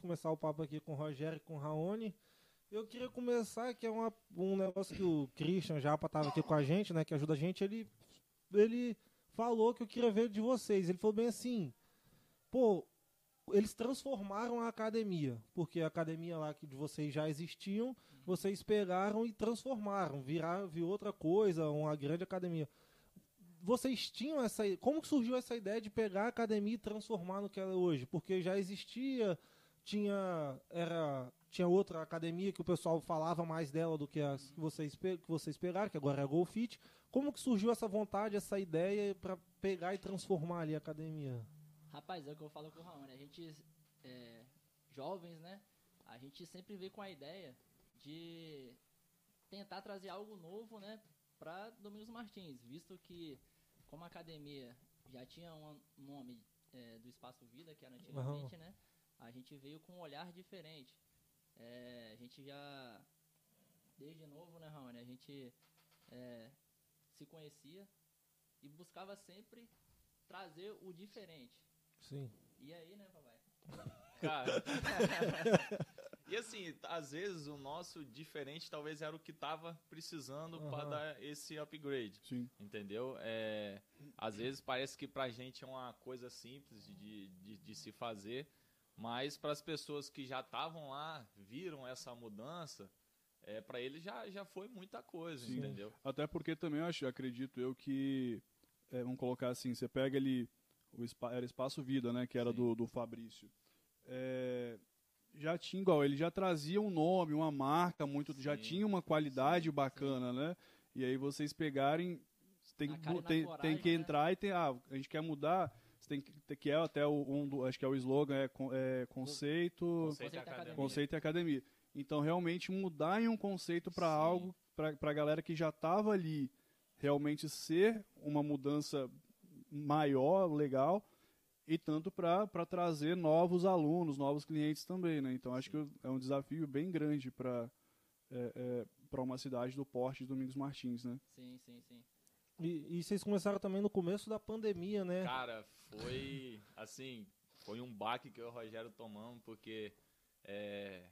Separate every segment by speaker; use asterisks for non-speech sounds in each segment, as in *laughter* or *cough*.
Speaker 1: começar o papo aqui com o Rogério e com o Raoni. Eu queria começar, que é uma, um negócio que o Christian Japa estava aqui com a gente, né? Que ajuda a gente, ele, ele falou que eu queria ver de vocês. Ele falou bem assim, pô, eles transformaram a academia, porque a academia lá que de vocês já existiam, vocês pegaram e transformaram, viraram, viu outra coisa, uma grande academia. Vocês tinham essa, como surgiu essa ideia de pegar a academia e transformar no que ela é hoje? Porque já existia, tinha era tinha outra academia que o pessoal falava mais dela do que as que vocês que vocês pegaram, que agora é a Golfit. Como que surgiu essa vontade, essa ideia para pegar e transformar ali a academia?
Speaker 2: Rapaz, é o que eu falo com o Raoni. A gente, é, jovens, né? A gente sempre vem com a ideia de tentar trazer algo novo, né? Para Domingos Martins, visto que, como a academia já tinha um nome é, do Espaço Vida, que era antigamente, uhum. né? A gente veio com um olhar diferente. É, a gente já, desde novo, né, Raoni? A gente é, se conhecia e buscava sempre trazer o diferente.
Speaker 1: Sim.
Speaker 2: E aí, né, papai?
Speaker 3: Cara. *laughs* e assim, às vezes o nosso diferente talvez era o que tava precisando uhum. para dar esse upgrade.
Speaker 1: Sim.
Speaker 3: Entendeu? É, às vezes parece que pra gente é uma coisa simples de, de, de se fazer, mas para as pessoas que já estavam lá, viram essa mudança, é, para eles já, já foi muita coisa, Sim. entendeu?
Speaker 4: Até porque também acho, acredito eu que, é, vamos colocar assim, você pega ali o era Espaço Vida, né, que era do, do Fabrício. É, já tinha igual, ele já trazia um nome, uma marca muito, Sim. já tinha uma qualidade Sim. bacana, né? E aí vocês pegarem, tem, tem, coragem, tem que né? entrar e tem, ah, a gente quer mudar, tem que, que é até o, um do, acho que é o slogan, é, é conceito,
Speaker 3: conceito, e academia.
Speaker 4: conceito e academia. Então realmente mudar em um conceito para algo, para a galera que já estava ali, realmente ser uma mudança maior, legal, e tanto para trazer novos alunos, novos clientes também, né? Então acho que é um desafio bem grande para é, é, para uma cidade do porte de Domingos Martins, né?
Speaker 2: Sim, sim, sim.
Speaker 1: E, e, vocês começaram também no começo da pandemia, né?
Speaker 3: Cara, foi assim, foi um baque que eu e o Rogério tomamos, porque é,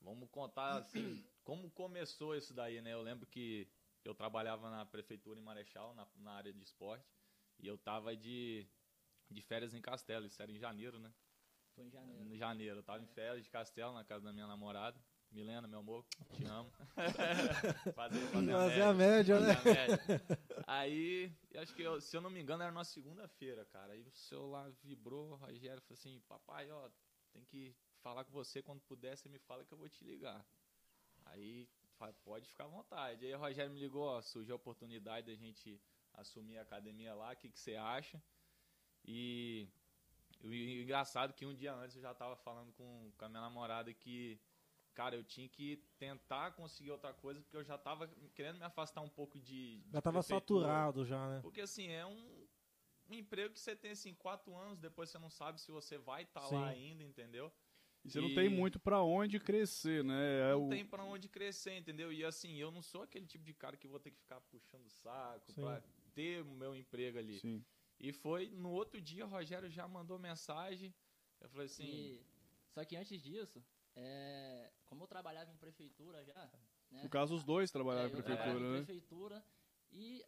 Speaker 3: vamos contar assim, como começou isso daí, né? Eu lembro que eu trabalhava na prefeitura em Marechal, na, na área de esporte, e eu tava de, de férias em Castelo, isso era em janeiro, né?
Speaker 2: Foi em janeiro.
Speaker 3: Em janeiro, eu tava em férias de Castelo, na casa da minha namorada. Milena, meu amor, te *laughs* amo.
Speaker 1: fazer, *laughs* fazer, fazer a média, a média
Speaker 3: fazer né? A média. Aí, acho que, eu, se eu não me engano, era na segunda-feira, cara. Aí o celular vibrou, o Rogério falou assim, papai, ó, tem que falar com você quando puder, você me fala que eu vou te ligar. Aí, pode ficar à vontade. Aí o Rogério me ligou, ó, surgiu a oportunidade da gente assumir a academia lá, o que, que você acha? E o engraçado que um dia antes eu já estava falando com, com a minha namorada que, cara, eu tinha que tentar conseguir outra coisa, porque eu já estava querendo me afastar um pouco de.
Speaker 1: Já estava saturado já, né?
Speaker 3: Porque assim, é um, um, emprego que você tem assim, quatro anos, depois você não sabe se você vai estar tá lá ainda, entendeu?
Speaker 4: E você e... não tem muito para onde crescer, né?
Speaker 3: É não o... tem para onde crescer, entendeu? E assim, eu não sou aquele tipo de cara que vou ter que ficar puxando o saco Sim. pra ter o meu emprego ali.
Speaker 4: Sim.
Speaker 3: E foi no outro dia, o Rogério já mandou mensagem. Eu falei assim. E...
Speaker 2: Só que antes disso, é... como eu trabalhava em prefeitura já. Né?
Speaker 4: No caso, os dois trabalhavam
Speaker 2: é,
Speaker 4: em prefeitura,
Speaker 2: né?
Speaker 4: em
Speaker 2: prefeitura e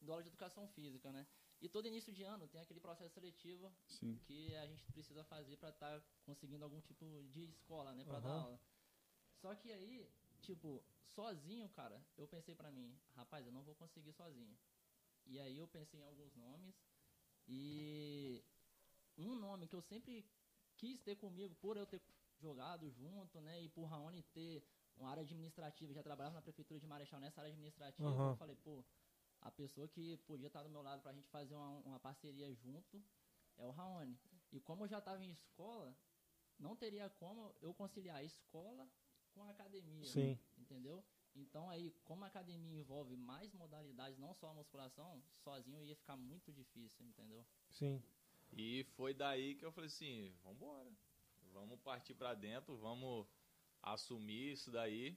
Speaker 2: do aula de educação física, né? E todo início de ano tem aquele processo seletivo
Speaker 4: Sim.
Speaker 2: que a gente precisa fazer para estar tá conseguindo algum tipo de escola, né, para uhum. dar aula. Só que aí, tipo, sozinho, cara, eu pensei para mim, rapaz, eu não vou conseguir sozinho. E aí eu pensei em alguns nomes. E um nome que eu sempre quis ter comigo, por eu ter jogado junto, né? E por Raoni ter uma área administrativa, já trabalhava na prefeitura de Marechal nessa área administrativa, uhum. eu falei, pô, a pessoa que podia estar do meu lado pra gente fazer uma, uma parceria junto é o Raoni. E como eu já estava em escola, não teria como eu conciliar a escola com a academia.
Speaker 1: Sim.
Speaker 2: Entendeu? Então aí, como a academia envolve mais modalidades, não só a musculação, sozinho ia ficar muito difícil, entendeu?
Speaker 1: Sim.
Speaker 3: E foi daí que eu falei assim, vamos embora. Vamos partir para dentro, vamos assumir isso daí.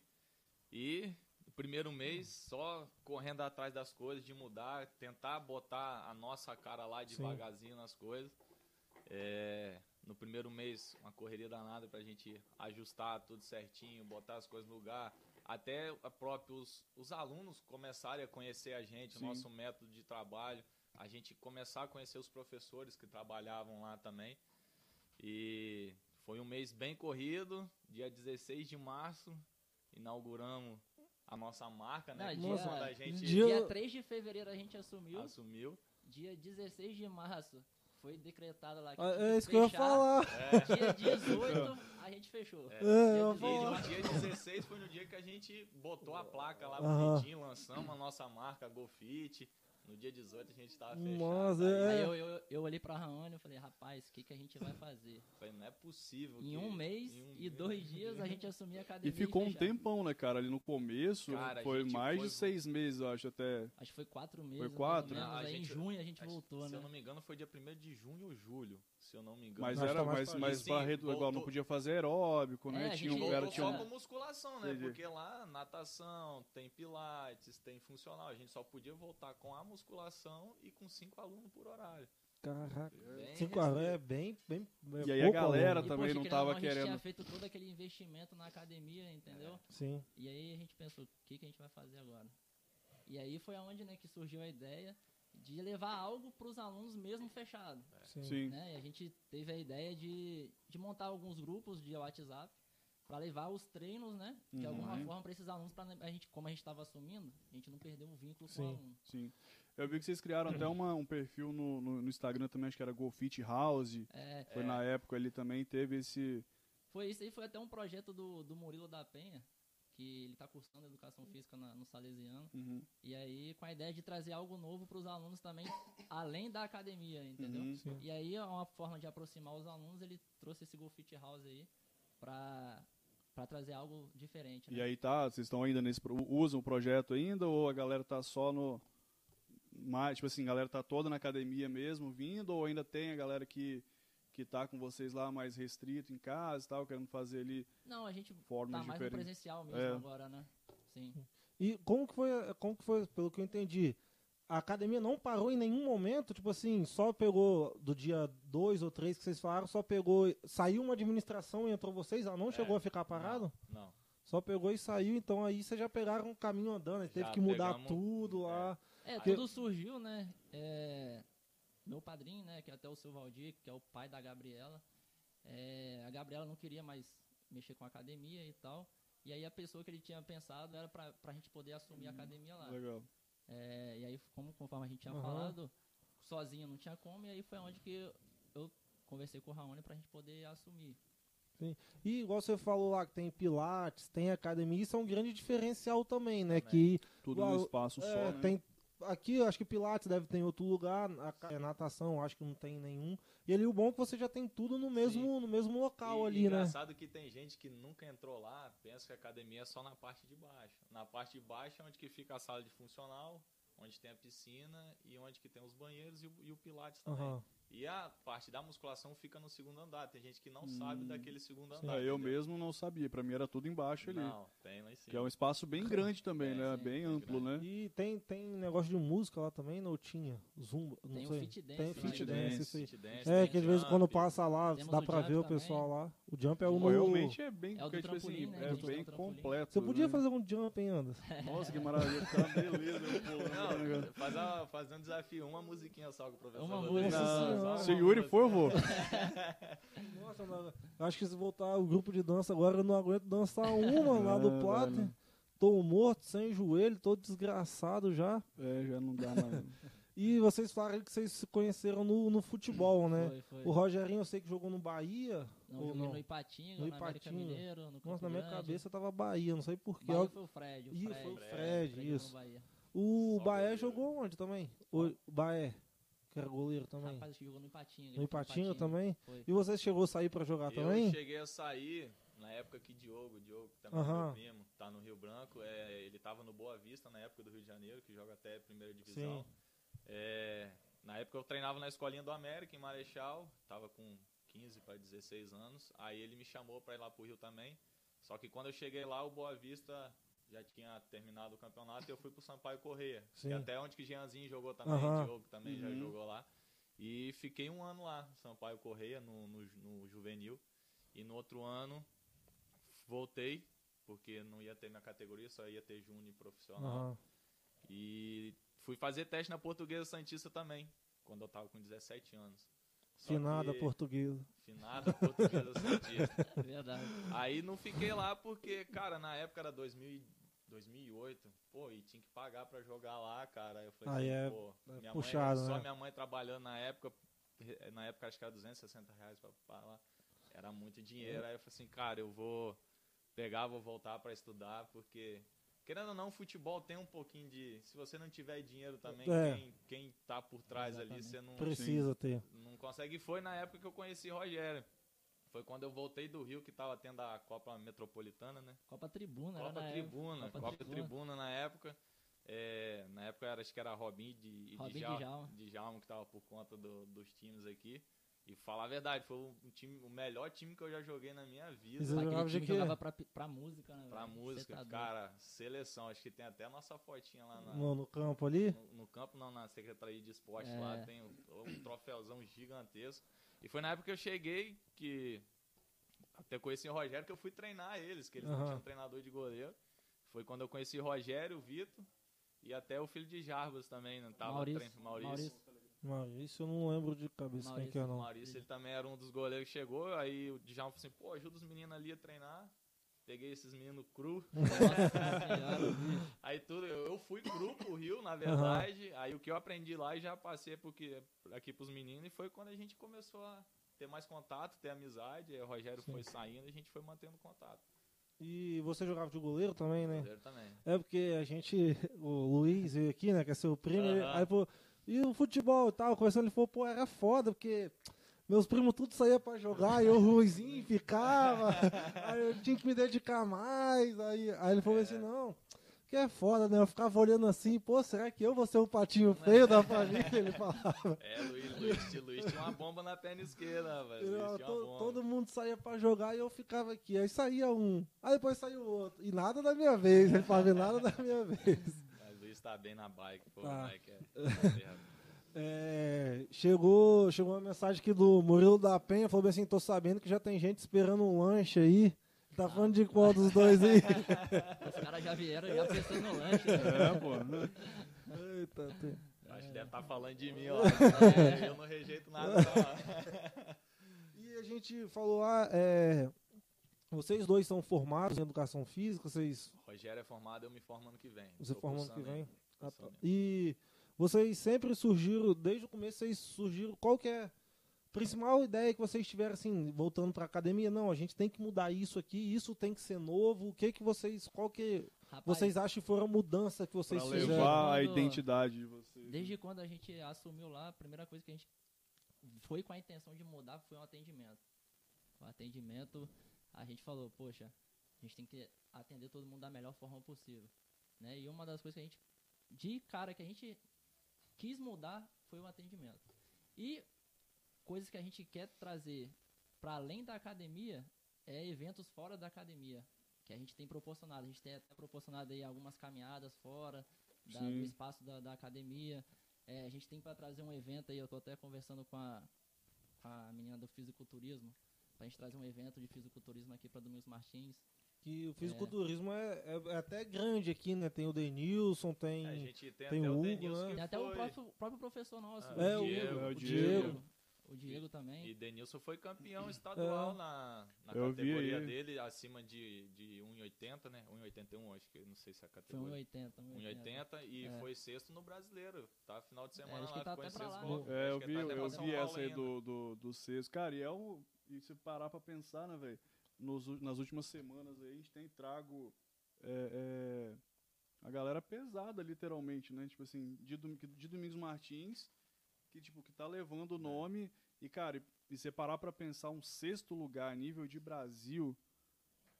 Speaker 3: E o primeiro mês só correndo atrás das coisas, de mudar, tentar botar a nossa cara lá devagarzinho Sim. nas coisas. É, no primeiro mês, uma correria danada pra gente ajustar tudo certinho, botar as coisas no lugar. Até a próprios os alunos começarem a conhecer a gente, o
Speaker 4: Sim.
Speaker 3: nosso método de trabalho. A gente começar a conhecer os professores que trabalhavam lá também. E foi um mês bem corrido. Dia 16 de março, inauguramos a nossa marca, né?
Speaker 2: Não, dia-
Speaker 3: quando a gente
Speaker 1: dia-
Speaker 2: Dia 3 de fevereiro a gente assumiu.
Speaker 3: assumiu.
Speaker 2: Dia 16 de março foi decretado lá que
Speaker 1: Ah, É isso que eu ia falar.
Speaker 2: Dia 18 a gente fechou.
Speaker 3: É.
Speaker 1: É,
Speaker 2: Dia
Speaker 3: E dia 16 foi no dia que a gente botou a placa lá bonitinho, lançamos a nossa marca Golfit. No dia 18 a gente tava fechado.
Speaker 1: Nossa,
Speaker 3: Aí
Speaker 1: é.
Speaker 2: Aí eu, eu, eu olhei pra Raoni e falei, rapaz, o que, que a gente vai fazer?
Speaker 3: eu falei, não é possível.
Speaker 2: Em
Speaker 3: que-
Speaker 2: um mês
Speaker 3: em um
Speaker 2: e
Speaker 3: mês-
Speaker 2: dois dias a gente assumia a
Speaker 4: E
Speaker 2: academia.
Speaker 4: ficou um tempão, né, cara? Ali no começo,
Speaker 3: Cara,
Speaker 4: foi mais
Speaker 3: foi-
Speaker 4: de seis meses, eu acho, até.
Speaker 2: Acho que foi quatro meses.
Speaker 4: Foi
Speaker 2: mais
Speaker 4: quatro?
Speaker 2: menos.
Speaker 3: Não,
Speaker 2: aí
Speaker 3: gente-
Speaker 2: em junho a gente
Speaker 3: Acho-
Speaker 2: voltou,
Speaker 3: se
Speaker 2: né?
Speaker 3: eu não me engano, foi dia 1 de junho ou julho. Se eu não me engano.
Speaker 4: Mas era,
Speaker 1: mais pra
Speaker 3: Sim,
Speaker 4: redu- igual, não
Speaker 3: voltou-
Speaker 4: podia fazer aeróbico,
Speaker 2: É,
Speaker 4: né?
Speaker 2: a
Speaker 4: Tinha um, era,
Speaker 3: Voltou
Speaker 4: tinha
Speaker 3: só com musculação, né?
Speaker 4: Entendi.
Speaker 3: Porque lá, natação, tem pilates, tem funcional. A gente só podia voltar com a musculação e com cinco alunos por horário.
Speaker 1: Caraca.
Speaker 3: Bem
Speaker 1: Cinco
Speaker 3: restrito.
Speaker 1: é bem, bem. é
Speaker 4: E aí a galera
Speaker 1: aluno.
Speaker 2: E,
Speaker 4: também
Speaker 2: poxa,
Speaker 4: não
Speaker 2: querendo
Speaker 4: tava
Speaker 2: ou não, A gente
Speaker 4: querendo-
Speaker 2: tinha feito todo aquele investimento na academia, entendeu?
Speaker 1: Sim.
Speaker 2: E aí a gente pensou, o que, que a gente vai fazer agora? E aí foi aonde né, que surgiu a ideia de levar algo para os alunos mesmo fechado.
Speaker 1: Sim.
Speaker 4: sim.
Speaker 2: Né? E a gente teve a ideia de, de montar alguns grupos de WhatsApp para levar os treinos, né? De
Speaker 4: Uhum.
Speaker 2: alguma forma para esses alunos, pra, a gente, como a gente estava assumindo, a gente não perdeu o vínculo com
Speaker 1: Sim.
Speaker 2: o aluno.
Speaker 4: Sim. Eu vi que vocês criaram até uma, um perfil no, no, no Instagram também, acho que era Golfit House.
Speaker 2: É,
Speaker 4: Foi na época ele também teve esse.
Speaker 2: foi isso aí, foi até um projeto do, do Murilo da Penha, que ele está cursando educação física na- no Salesiano.
Speaker 4: Uhum,
Speaker 2: E aí, com a ideia de trazer algo novo para os alunos também, *coughs* além da academia, entendeu?
Speaker 4: uhum.
Speaker 2: E aí, é uma forma de aproximar os alunos, ele trouxe esse Golfit House aí para para trazer algo diferente.
Speaker 4: E
Speaker 2: Né?
Speaker 4: aí tá, vocês estão ainda nesse. pro- Usam o projeto ainda ou a galera tá só no. Mais, tipo assim, a galera tá toda na academia mesmo vindo, ou ainda tem a galera que, que tá com vocês lá mais restrito em casa e tal, querendo fazer ali
Speaker 2: Não, a gente
Speaker 4: formas
Speaker 2: tá mais no presencial mesmo
Speaker 4: É.
Speaker 2: agora, né? Sim.
Speaker 1: E como que foi, como que foi, pelo que eu entendi, a academia não parou em nenhum momento, tipo assim, só pegou do dia 2 ou 3 que vocês falaram, só pegou, saiu uma administração e entrou vocês, ela não
Speaker 3: É,
Speaker 1: chegou a ficar parado?
Speaker 3: Não.
Speaker 1: Só pegou e saiu, então aí vocês já pegaram um caminho andando, teve
Speaker 3: Já
Speaker 1: que mudar
Speaker 3: pegamos-
Speaker 1: tudo lá.
Speaker 2: É,
Speaker 1: Que-
Speaker 2: tudo surgiu, né? É, meu padrinho, né, que é até o seu Valdir, que é o pai da Gabriela. é, a Gabriela não queria mais mexer com a academia e tal. E aí a pessoa que ele tinha pensado era pra, pra gente poder assumir a academia lá.
Speaker 4: Legal.
Speaker 2: É, e aí, como conforme a gente tinha
Speaker 1: Aham.
Speaker 2: falado, sozinho não tinha como, e aí foi onde que eu, eu conversei com o Raoni pra gente poder assumir.
Speaker 1: E igual você falou lá que tem pilates, tem academia, isso é um grande diferencial também, né?
Speaker 3: Também.
Speaker 1: Que
Speaker 4: Tudo no espaço
Speaker 1: é,
Speaker 4: só, né?
Speaker 1: tem aqui eu acho que pilates deve ter em outro lugar, a natação eu acho que não tem nenhum. E ali o bom é que você já tem tudo no mesmo no mesmo local
Speaker 3: E
Speaker 1: ali, né?
Speaker 3: engraçado que tem gente que nunca entrou lá, pensa que a academia é só na parte de baixo. Na parte de baixo é onde que fica a sala de funcional, onde tem a piscina e onde que tem os banheiros e o, e o pilates também.
Speaker 1: Aham.
Speaker 3: E a parte da musculação fica no segundo andar. Tem gente que não
Speaker 4: Hum.
Speaker 3: sabe daquele segundo
Speaker 1: Sim.
Speaker 3: andar.
Speaker 4: É, eu
Speaker 3: entendeu?
Speaker 4: mesmo não sabia, pra mim era tudo embaixo ali.
Speaker 3: Não, tem lá em cima.
Speaker 4: Que é um espaço bem *laughs* grande também,
Speaker 3: É,
Speaker 4: né?
Speaker 2: sim,
Speaker 4: bem amplo, né?
Speaker 1: E tem tem negócio de música lá também, não tinha? Zumba, não
Speaker 2: Tem o
Speaker 1: sei.
Speaker 2: fit dance
Speaker 1: Tem fit
Speaker 2: né?
Speaker 1: dance, aí.
Speaker 3: Fit dance,
Speaker 1: É,
Speaker 3: tem
Speaker 1: que de vez em
Speaker 3: jump.
Speaker 1: quando passa lá,
Speaker 2: Temos
Speaker 1: dá
Speaker 2: o
Speaker 1: pra
Speaker 2: jump
Speaker 1: ver o
Speaker 2: também.
Speaker 1: pessoal lá. O jump é o
Speaker 4: Pô,
Speaker 1: no...
Speaker 4: realmente é bem,
Speaker 2: É o
Speaker 4: tipo assim,
Speaker 2: né?
Speaker 4: é bem
Speaker 2: tem um trampolim.
Speaker 4: completo.
Speaker 1: Você podia
Speaker 4: né?
Speaker 1: fazer um jump, hein, Anderson? *laughs*
Speaker 4: Nossa, que maravilha, uma beleza, meu povo.
Speaker 3: Não, faz, a, faz um desafio, uma musiquinha só com o professor.
Speaker 2: Uma música
Speaker 3: uma
Speaker 4: Se Yuri for, eu vou.
Speaker 1: Nossa, mano, acho que se voltar o grupo de dança agora, eu não aguento dançar uma lá do
Speaker 4: velho.
Speaker 1: Tô morto, sem joelho, todo desgraçado já.
Speaker 4: É, já não dá mais. *laughs*
Speaker 1: E vocês falaram que vocês se conheceram no, no futebol, né?
Speaker 2: Foi, foi.
Speaker 1: O Rogerinho eu sei que jogou no Bahia.
Speaker 2: Não,
Speaker 1: ou
Speaker 2: joguei
Speaker 1: não?
Speaker 2: no Ipatinga,
Speaker 1: No
Speaker 2: no, América
Speaker 1: Ipatinga.
Speaker 2: Mineiro, no Campo
Speaker 1: Nossa, na minha
Speaker 2: Grande.
Speaker 1: cabeça tava Bahia, não sei porquê.
Speaker 2: Bahia foi o Fred. O
Speaker 1: Ih,
Speaker 2: Fred,
Speaker 1: foi o
Speaker 3: Fred,
Speaker 1: Fred,
Speaker 2: no
Speaker 1: isso.
Speaker 2: Bahia.
Speaker 1: O
Speaker 3: goleiro.
Speaker 1: jogou onde também? O Baé, que era goleiro também.
Speaker 2: Rapaz, jogou no Ipatinga.
Speaker 1: no Ipatinga também?
Speaker 2: Foi.
Speaker 1: E você chegou a sair pra jogar
Speaker 3: Eu
Speaker 1: também?
Speaker 3: cheguei a sair na época que Diogo, Diogo que também é
Speaker 1: Aham.
Speaker 3: meu primo, tá no Rio Branco, é, ele tava no Boa Vista na época do Rio de Janeiro, que joga até primeira divisão. É, na época eu treinava na escolinha do América, em Marechal, tava com 15 para 16 anos. Aí ele me chamou para ir lá pro Rio também. Só que quando eu cheguei lá, o Boa Vista já tinha terminado o campeonato e eu fui pro Sampaio Correia.
Speaker 1: Sim.
Speaker 3: Que até onde que Jeanzinho jogou também. Diogo também já
Speaker 4: Uhum.
Speaker 3: jogou lá. E fiquei um ano lá, Sampaio Correia, no, no, no juvenil. E no outro ano voltei, porque não ia ter minha categoria, só ia ter júnior profissional. E fui fazer teste na Portuguesa Santista também, quando eu tava com 17 anos. Só
Speaker 1: Finada
Speaker 3: que-
Speaker 1: portuguesa.
Speaker 3: Finada Portuguesa *laughs* Santista.
Speaker 2: Verdade.
Speaker 3: Aí não fiquei lá porque, cara, na época era 2000, e- 2008, pô, e tinha que pagar pra jogar lá, cara. Eu falei,
Speaker 1: Aí
Speaker 3: assim,
Speaker 1: é-
Speaker 3: pô,
Speaker 1: é
Speaker 3: minha
Speaker 1: puxado,
Speaker 3: mãe, só
Speaker 1: né?
Speaker 3: minha mãe trabalhando na época, na época acho que era 260 reais pra, pra lá, era muito dinheiro. Aí eu falei assim, cara, eu vou pegar, vou voltar pra estudar, porque, querendo ou não, futebol tem um pouquinho de, se você não tiver dinheiro também,
Speaker 1: É.
Speaker 3: quem, quem tá por trás ali,
Speaker 2: Exatamente.
Speaker 3: você não,
Speaker 1: Precisa ter.
Speaker 3: não consegue. Foi na época que eu conheci Rogério. Foi quando eu voltei do Rio, que tava tendo a Copa Metropolitana, né?
Speaker 2: Copa Tribuna, era
Speaker 3: Copa
Speaker 2: na
Speaker 3: Tribuna,
Speaker 2: época.
Speaker 3: Copa, Tribuna. na época. É, na época era, acho que era Robin de,
Speaker 2: Robin
Speaker 3: de, Djalma, que tava por conta do- dos times aqui. E falar a verdade, foi o, time, o melhor time que eu já joguei na minha vida.
Speaker 1: Você jogava de
Speaker 2: time
Speaker 1: quê?
Speaker 2: jogava pra, pra música, né?
Speaker 3: Pra
Speaker 2: velho?
Speaker 3: Música,
Speaker 2: tá doido.
Speaker 3: cara, seleção. Acho que tem até a nossa fotinha lá na,
Speaker 1: No, no campo ali.
Speaker 3: no, no campo, não, na Secretaria de Esporte
Speaker 2: É.
Speaker 3: lá, tem um, um troféuzão gigantesco. E foi na época que eu cheguei que até conheci o Rogério que eu fui treinar eles, que eles não tinham treinador de goleiro. Foi quando eu conheci o Rogério, o Vitor e até o filho de Jarbas também, não tava
Speaker 2: Maurício,
Speaker 3: Maurício.
Speaker 2: Maurício.
Speaker 1: Maurício, eu não lembro de cabeça quem que é,
Speaker 3: O
Speaker 1: não.
Speaker 3: Maurício, ele também era um dos goleiros que chegou, aí o Djalma falou assim, pô, ajuda os meninos ali a treinar. Peguei esses meninos cru. *laughs* *laughs* Aí tudo, eu eu fui cru pro Rio, na verdade. Aí o que eu aprendi lá e já passei porque, aqui pros meninos. E foi quando a gente começou a ter mais contato, ter amizade. Aí o Rogério
Speaker 1: Sim.
Speaker 3: foi saindo e a gente foi mantendo contato.
Speaker 1: E você jogava de goleiro também, né?
Speaker 3: Rogério também.
Speaker 1: É porque a gente, o Luiz veio aqui, né, que é seu primo,
Speaker 3: Aham.
Speaker 1: aí pô, e o futebol e tal, conversando, ele falou, pô, era foda, porque meus primos tudo saía pra jogar, e eu ruizinho ficava, *laughs* aí eu tinha que me dedicar mais, aí, aí ele falou assim, não, que é foda, né, eu ficava olhando assim, pô, será que eu vou ser o patinho feio da família, ele falava.
Speaker 3: É, Luiz, Luiz, Luiz tinha uma bomba na perna esquerda, velho.
Speaker 1: Todo mundo saía pra jogar e eu ficava aqui. Aí saía um, aí depois saiu o outro. E nada da minha vez, ele falava, "E nada da minha vez.
Speaker 3: Mas Luiz tá bem na bike, pô,
Speaker 1: Tá.
Speaker 3: moleque. É.
Speaker 1: É, chegou, chegou uma mensagem aqui do Murilo da Penha, falou bem assim, tô sabendo que já tem gente esperando um lanche aí. Tá falando de qual dos dois aí? *laughs*
Speaker 2: Os caras já vieram já pensando no lanche. né?
Speaker 4: É, pô.
Speaker 1: Eita, tem-
Speaker 3: Acho que deve estar falando de mim, ó.
Speaker 1: É.
Speaker 3: Eu não rejeito nada, não. *laughs*
Speaker 1: E a gente falou lá, é, vocês dois são formados em educação física, vocês
Speaker 3: O Rogério é formado, eu me formo ano que vem.
Speaker 1: Você forma ano que vem? Ah, tá. E vocês sempre surgiram, desde o começo, vocês surgiram. Qual que é a principal ideia que vocês tiveram, assim, voltando pra academia? Não, a gente tem que mudar isso aqui, isso tem que ser novo. O que que vocês. Qual que
Speaker 2: Rapaz,
Speaker 1: vocês acham que foram a mudança que vocês
Speaker 4: Pra
Speaker 1: fizeram?
Speaker 4: levar a identidade de vocês.
Speaker 2: Desde quando a gente assumiu lá, a primeira coisa que a gente foi com a intenção de mudar foi o atendimento. O atendimento, a gente falou, poxa, a gente tem que atender todo mundo da melhor forma possível. Né? E uma das coisas que a gente, de cara, que a gente quis mudar foi o atendimento. E coisas que a gente quer trazer para além da academia é eventos fora da academia. Que a gente tem proporcionado. A gente tem até proporcionado aí algumas caminhadas fora da- do espaço da, da academia. É, a gente tem para trazer um evento aí, eu tô até conversando com a, com a menina do fisiculturismo, pra gente trazer um evento de fisiculturismo aqui para Domingos Martins.
Speaker 1: Que o fisiculturismo é, é- é até grande aqui, né? Tem o Denilson, tem.
Speaker 3: A gente tem,
Speaker 1: tem
Speaker 3: até
Speaker 1: o
Speaker 3: o
Speaker 1: Hugo,
Speaker 3: Denilson
Speaker 1: né?
Speaker 2: Tem até o
Speaker 3: foi-
Speaker 2: próprio, próprio professor nosso,
Speaker 3: Ah,
Speaker 2: o
Speaker 1: É, o
Speaker 2: Diego.
Speaker 3: Diego,
Speaker 4: é o
Speaker 2: o
Speaker 4: Diego.
Speaker 2: Diego. O Diego também.
Speaker 3: E Denilson foi campeão estadual
Speaker 1: É.
Speaker 3: na, na
Speaker 4: Eu
Speaker 3: categoria dele, acima de, de 1,80, né? 1,81, acho que não sei se é a
Speaker 2: Foi
Speaker 3: categoria.
Speaker 2: 1,80.
Speaker 3: 1,80 e
Speaker 2: É.
Speaker 3: foi sexto no brasileiro, tá? Final de semana
Speaker 2: acho que
Speaker 3: lá,
Speaker 2: tá
Speaker 3: ficou em sexto
Speaker 2: lá, né?
Speaker 4: É,
Speaker 3: Acho
Speaker 4: eu
Speaker 3: que
Speaker 4: vi,
Speaker 3: tá
Speaker 4: eu vi essa aí do, do, do Sexto. Cara, e é um. E se parar pra pensar, né, velho? Nos Nas últimas semanas aí, a gente tem trago é, é, a galera pesada, literalmente, né? Tipo assim, de, Dom- de Domingos Martins, que, tipo, que tá levando o nome. E, cara, e, e você parar pra pensar um sexto lugar a nível de Brasil,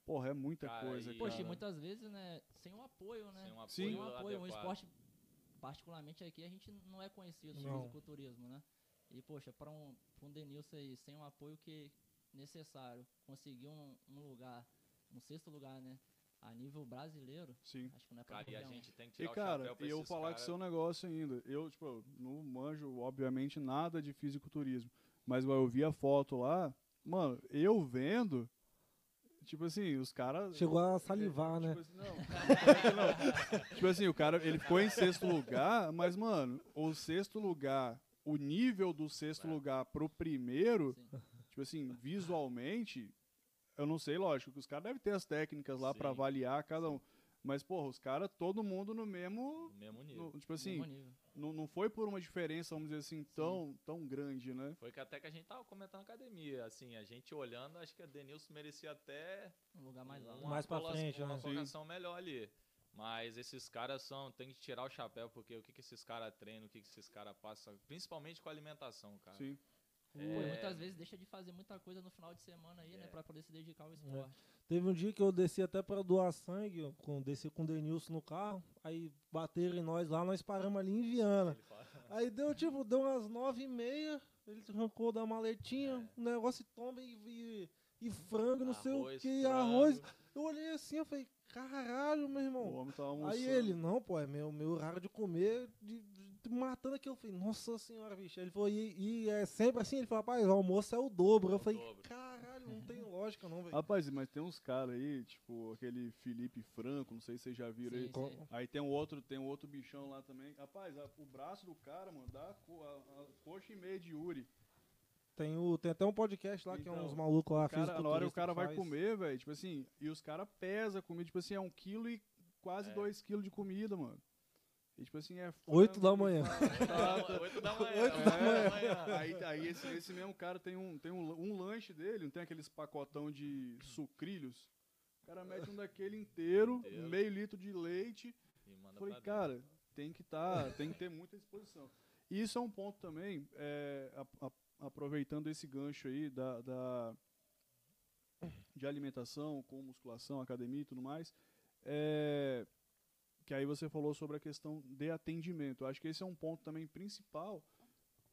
Speaker 4: porra, é muita
Speaker 3: Cara,
Speaker 4: coisa,
Speaker 3: e-
Speaker 2: Poxa, e
Speaker 4: cara.
Speaker 2: muitas vezes, né, sem um apoio, né?
Speaker 3: Sem um apoio,
Speaker 4: Sim.
Speaker 2: Sem um apoio, um esporte, particularmente aqui, a gente não é conhecido no fisiculturismo, né? E, poxa, para um, pra um Denilson aí, sem um apoio que necessário, conseguir um, um lugar, um sexto lugar, né? a nível brasileiro,
Speaker 4: Sim.
Speaker 2: acho que não é pra
Speaker 3: Cara, e a gente tem que
Speaker 4: E
Speaker 3: tirar o
Speaker 4: cara,
Speaker 3: chapéu pra
Speaker 4: e eu falar
Speaker 3: cara.
Speaker 4: que seu negócio ainda. Eu, tipo, não manjo, obviamente, nada de fisiculturismo. Mas eu vi a foto lá, mano, eu vendo, tipo assim, os caras.
Speaker 1: Chegou a salivar, né? *laughs*
Speaker 4: Tipo assim, não, não, não. tipo assim, o cara, ele ficou em sexto lugar, mas, mano, o sexto lugar, o nível do sexto
Speaker 3: É.
Speaker 4: lugar pro primeiro,
Speaker 2: Sim.
Speaker 4: Tipo assim, visualmente, eu não sei, lógico, que os caras devem ter as técnicas lá pra
Speaker 3: Sim.
Speaker 4: avaliar cada um. Mas, porra, os caras, todo mundo no mesmo.
Speaker 3: No mesmo nível.
Speaker 4: no- tipo assim,
Speaker 2: Mesmo nível.
Speaker 4: não, não foi por uma diferença, vamos dizer assim, tão, tão grande, né?
Speaker 3: Foi que até que a gente tava comentando na academia, assim, a gente olhando, acho que a Denilson merecia até
Speaker 2: Um lugar mais alto.
Speaker 3: uma
Speaker 1: Mais pra
Speaker 3: colo-
Speaker 1: frente,
Speaker 3: uma
Speaker 1: né?
Speaker 3: colocação melhor ali. Mas esses caras são, tem que tirar o chapéu, porque o que, que esses caras treinam, o que, que esses caras passam, principalmente com a alimentação, cara.
Speaker 4: Sim.
Speaker 2: Pô,
Speaker 3: É.
Speaker 2: e muitas vezes deixa de fazer muita coisa no final de semana aí, né?
Speaker 3: É.
Speaker 2: Pra poder se dedicar ao esporte.
Speaker 1: Teve um dia que eu desci até pra doar sangue, com, desci com o Denilson no carro, aí bateram em nós lá, nós paramos ali em Viana. Aí deu tipo, deu umas nove e meia, ele arrancou da maletinha, o negócio de tomba e, e, e frango, não sei o
Speaker 3: arroz,
Speaker 1: que,
Speaker 3: frango.
Speaker 1: arroz. Eu olhei assim, eu falei, caralho, meu
Speaker 4: O
Speaker 1: irmão.
Speaker 4: homem tava almoçando.
Speaker 1: Aí ele, não, pô, é meu, meu horário de comer, de- matando aqui. Eu falei, nossa senhora, bicho. Ele falou, e, e é sempre assim? Ele falou, rapaz, o almoço é o dobro.
Speaker 3: É
Speaker 1: Eu
Speaker 3: o
Speaker 1: falei,
Speaker 3: dobro.
Speaker 1: caralho, não tem lógica não, velho.
Speaker 4: Rapaz, mas tem uns caras aí, tipo, aquele Felipe Franco, não sei se vocês já viram aí.
Speaker 2: Sim,
Speaker 1: Co-
Speaker 2: sim.
Speaker 4: Aí tem um outro, tem um outro bichão lá também. Rapaz, a- o braço do cara, mano, dá a, a, a coxa e meia de Uri.
Speaker 1: Tem, o, tem até um podcast lá que é
Speaker 4: Então,
Speaker 1: uns malucos lá,
Speaker 4: cara, na hora o cara vai
Speaker 1: faz.
Speaker 4: comer, velho, tipo assim, e os caras pesam a comida, tipo assim, é um quilo e quase
Speaker 3: É.
Speaker 4: dois quilos de comida, mano. E tipo assim, é
Speaker 1: Oito da manhã.
Speaker 4: batata. *laughs*
Speaker 3: Oito da manhã.
Speaker 1: Oito
Speaker 3: oito
Speaker 1: da manhã.
Speaker 4: Aí, aí esse, esse mesmo cara tem, um, tem um, um lanche dele, não tem aqueles pacotão de sucrilhos? O cara mete um daquele inteiro,
Speaker 3: Inteiro.
Speaker 4: meio litro de leite.
Speaker 3: E manda
Speaker 4: Falei,
Speaker 3: pra dentro.
Speaker 4: cara, tem que tá, tem que ter muita disposição. E isso é um ponto também, é, a- a- aproveitando esse gancho aí da, da- de alimentação, com musculação, academia e tudo mais, é, que aí você falou sobre a questão de atendimento. Eu acho que esse é um ponto também principal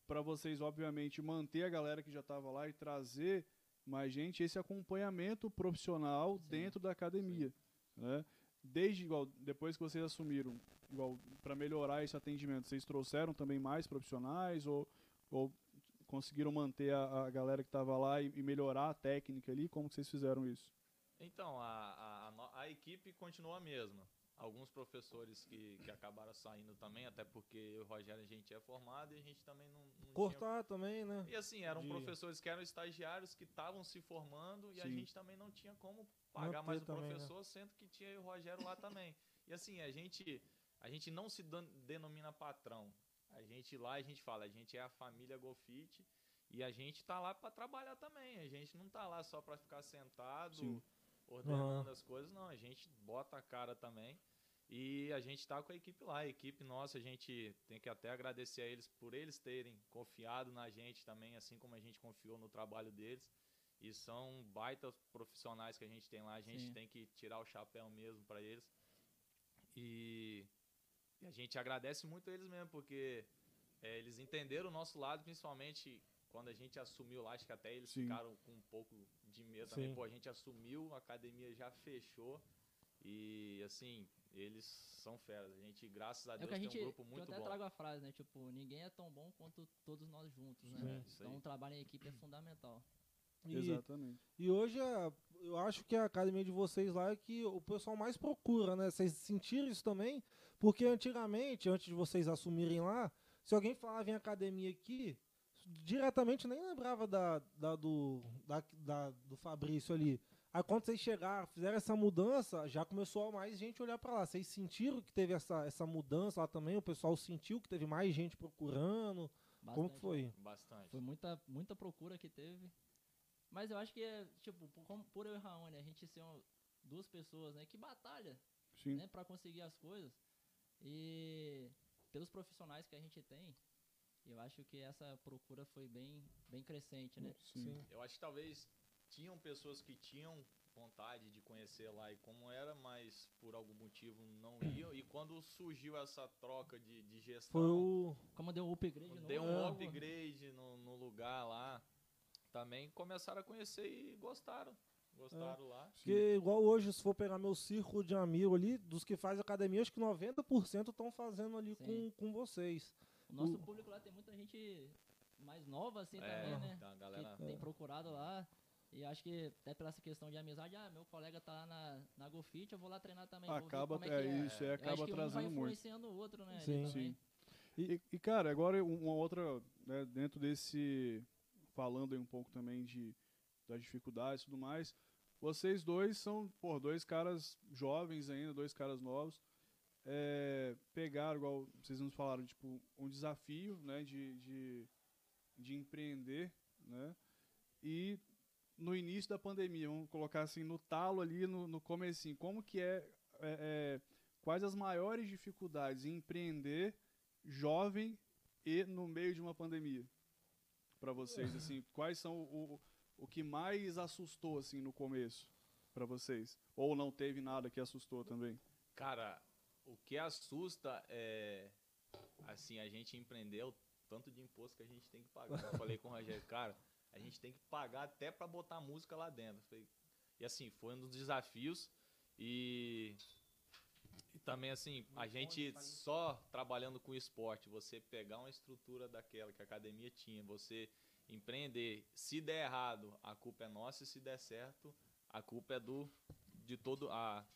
Speaker 4: para vocês, obviamente, manter a galera que já estava lá e trazer mais gente, esse acompanhamento profissional
Speaker 2: Sim.
Speaker 4: dentro da academia. Né? Desde igual, depois que vocês assumiram, igual para melhorar esse atendimento, vocês trouxeram também mais profissionais ou, ou conseguiram manter a, a galera que estava lá e, e melhorar a técnica ali? Como que vocês fizeram isso?
Speaker 3: Então, a, a, a equipe continua a mesma. Alguns professores que, que acabaram saindo também, até porque eu e o Rogério a gente é formado e a gente também não, não tinha
Speaker 1: Cortar também, né?
Speaker 3: E assim, eram
Speaker 1: de-
Speaker 3: professores que eram estagiários que estavam se formando e a
Speaker 4: Sim.
Speaker 3: gente também não tinha como pagar mais o
Speaker 1: também, né?
Speaker 3: professor, sendo que tinha eu e o Rogério lá também. E assim, a gente, a gente não se denomina patrão. A gente lá, a gente fala, a gente é a família Golfite e a gente tá lá para trabalhar também. A gente não tá lá só para ficar sentado,
Speaker 4: Sim.
Speaker 3: Ordenando as coisas, não. A gente bota a cara também. E a gente tá com a equipe lá, a equipe nossa, a gente tem que até agradecer a eles por eles terem confiado na gente também, assim como a gente confiou no trabalho deles. E são baita profissionais que a gente tem lá, a gente
Speaker 2: Sim.
Speaker 3: tem que tirar o chapéu mesmo para eles. E, e a gente agradece muito eles mesmo, porque é, eles entenderam o nosso lado, principalmente quando a gente assumiu lá, acho que até eles
Speaker 4: Sim.
Speaker 3: ficaram com um pouco de medo também. Pô, a gente assumiu, a academia já fechou. E assim, eles são feras. A gente, graças a
Speaker 2: É
Speaker 3: Deus,
Speaker 2: que a
Speaker 3: tem
Speaker 2: gente.
Speaker 3: um grupo
Speaker 2: eu
Speaker 3: muito
Speaker 2: até
Speaker 3: bom.
Speaker 2: trago a frase, né? Tipo, ninguém é tão bom quanto todos nós juntos, né?
Speaker 3: Aí.
Speaker 2: Então o trabalho em equipe é fundamental.
Speaker 1: E,
Speaker 4: Exatamente.
Speaker 1: e hoje eu acho que a academia de vocês lá é que o pessoal mais procura, né? Vocês sentiram isso também? Porque antigamente, antes de vocês assumirem lá, se alguém falava em academia aqui, diretamente nem lembrava da, da- do, da- da- do Fabrício ali. Aí quando vocês chegaram, fizeram essa mudança, já começou a mais gente olhar pra lá. Vocês sentiram que teve essa, essa mudança lá também? O pessoal sentiu que teve mais gente procurando? Como que
Speaker 2: Bastante.
Speaker 1: foi?
Speaker 3: Bastante.
Speaker 2: Foi muita, muita procura que teve. Mas eu acho que é, tipo, por, por eu e Raoni, a gente ser um- duas pessoas, né, que batalha,
Speaker 4: Sim.
Speaker 2: né, pra conseguir as coisas. E pelos profissionais que a gente tem, eu acho que essa procura foi bem, bem crescente, né?
Speaker 4: Sim.
Speaker 3: Eu acho que talvez tinham pessoas que tinham vontade de conhecer lá e como era, mas por algum motivo não iam. E quando surgiu essa troca de, de gestão,
Speaker 1: Foi o.
Speaker 2: Como deu o upgrade no
Speaker 3: deu um
Speaker 2: novo,
Speaker 3: upgrade no, no lugar lá, também começaram a conhecer e gostaram. Gostaram lá.
Speaker 1: Porque igual hoje, se for pegar meu círculo de amigo ali, dos que faz academia, acho que 90% estão fazendo ali
Speaker 2: Sim.
Speaker 1: com, com vocês.
Speaker 2: O nosso
Speaker 1: O-
Speaker 2: público lá tem muita gente mais nova, assim,
Speaker 3: É,
Speaker 2: também, né?
Speaker 3: uma galera.
Speaker 2: Que tem procurado lá. E acho que até pela essa questão de amizade, ah, meu colega tá lá na, na GoFit, eu vou lá treinar também.
Speaker 4: Acaba,
Speaker 2: é,
Speaker 4: é,
Speaker 2: é.
Speaker 4: isso, é,
Speaker 2: Eu acho
Speaker 4: acaba
Speaker 2: que um vai
Speaker 4: trazendo muito.
Speaker 2: influenciando o outro, né?
Speaker 1: Sim.
Speaker 4: Sim. E, e, cara, agora um- uma outra, né, dentro desse, falando aí um pouco também de das dificuldades e tudo mais, vocês dois são, pô, dois caras jovens ainda, dois caras novos, é, pegaram, igual vocês nos falaram, tipo, um desafio, né, de, de, de empreender, né, e no início da pandemia, vamos colocar assim, no talo ali, no, no comecinho, como que é, é, é, quais as maiores dificuldades em empreender jovem e no meio de uma pandemia? Para vocês, assim, quais são o, o, o que mais assustou, assim, no começo para vocês? Ou não teve nada que assustou também?
Speaker 3: Cara, o que assusta é. Assim, a gente empreender o tanto de imposto que a gente tem que pagar. Eu falei com o Rogério, *laughs* cara, a gente tem que pagar até pra botar música lá dentro. Falei- e assim, foi um dos desafios. E. E também, assim, a gente só trabalhando com esporte, você pegar uma estrutura daquela que a academia tinha, você empreender, se der errado, a culpa é nossa, e se der certo, a culpa é do. de todo. A,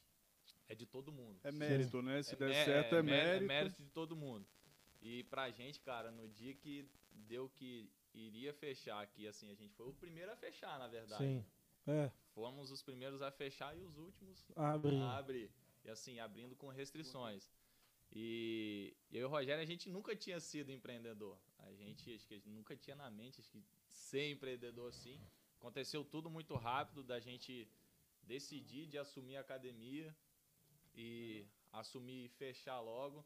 Speaker 3: é de todo mundo.
Speaker 4: É mérito, né? Se der
Speaker 3: mé-
Speaker 4: certo, é,
Speaker 3: mé-
Speaker 4: mérito.
Speaker 3: mérito de todo mundo. E pra gente, cara, no dia que deu que iria fechar aqui, assim, a gente foi o primeiro a fechar, na verdade.
Speaker 1: Sim. É,
Speaker 3: Fomos os primeiros a fechar e os últimos
Speaker 1: abre.
Speaker 3: a abrir. E assim, abrindo com restrições. E eu e o Rogério, a gente nunca tinha sido empreendedor. A gente, acho que a gente nunca tinha na mente acho que ser empreendedor assim. Aconteceu tudo muito rápido da gente decidir de assumir a academia e assumir e fechar logo.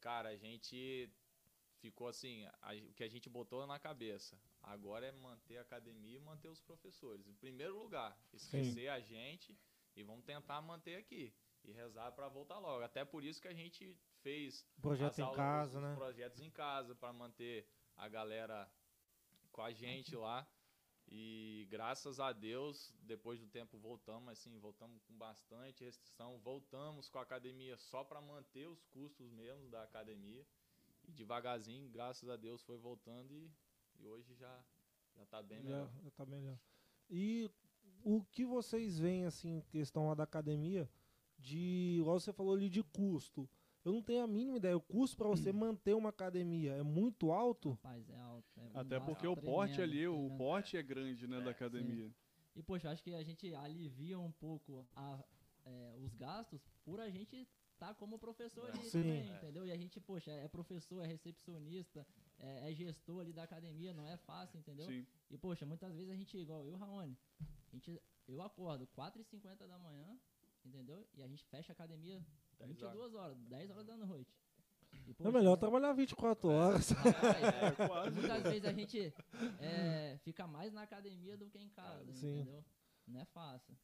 Speaker 3: Cara, a gente ficou assim, a- o que a gente botou na cabeça. Agora é manter a academia e manter os professores. Em primeiro lugar, esquecer a gente e vamos tentar manter aqui e rezar para voltar logo. Até por isso que a gente fez
Speaker 1: Projeto
Speaker 3: as
Speaker 1: em casa, né?
Speaker 3: projetos em casa para manter a galera com a gente lá. E graças a Deus, depois do tempo voltamos, assim, voltamos com bastante restrição, voltamos com a academia só para manter os custos mesmo da academia. E devagarzinho, graças a Deus, foi voltando e, e hoje já já tá bem
Speaker 1: Já,
Speaker 3: melhor.
Speaker 1: já tá melhor. E o que vocês veem, assim, em questão da academia, de, igual você falou ali, de custo. Eu não tenho a mínima ideia. O custo para você manter uma academia é muito alto?
Speaker 2: Rapaz, é alto. é
Speaker 4: Até
Speaker 2: alto,
Speaker 4: porque o
Speaker 2: tremendo,
Speaker 4: porte ali, o
Speaker 2: tremendo.
Speaker 4: porte é grande, né, da academia.
Speaker 2: E, poxa, acho que a gente alivia um pouco a- é, os gastos por a gente tá como professor ali
Speaker 1: Sim.
Speaker 2: também,
Speaker 3: É.
Speaker 2: entendeu? E a gente, poxa, é professor, é recepcionista, é, é gestor ali da academia, não é fácil, entendeu?
Speaker 4: Sim.
Speaker 2: E, poxa, muitas vezes a gente, igual eu, Raoni, a gente, eu acordo 4h50 da manhã, entendeu? E a gente fecha a academia
Speaker 3: 10
Speaker 2: 22 horas, 10 horas da noite. E,
Speaker 1: É melhor trabalhar 24 horas.
Speaker 2: é,
Speaker 4: quase.
Speaker 2: Muitas vezes a gente é, fica mais na academia do que em casa,
Speaker 1: Sim.
Speaker 2: entendeu? Não é fácil.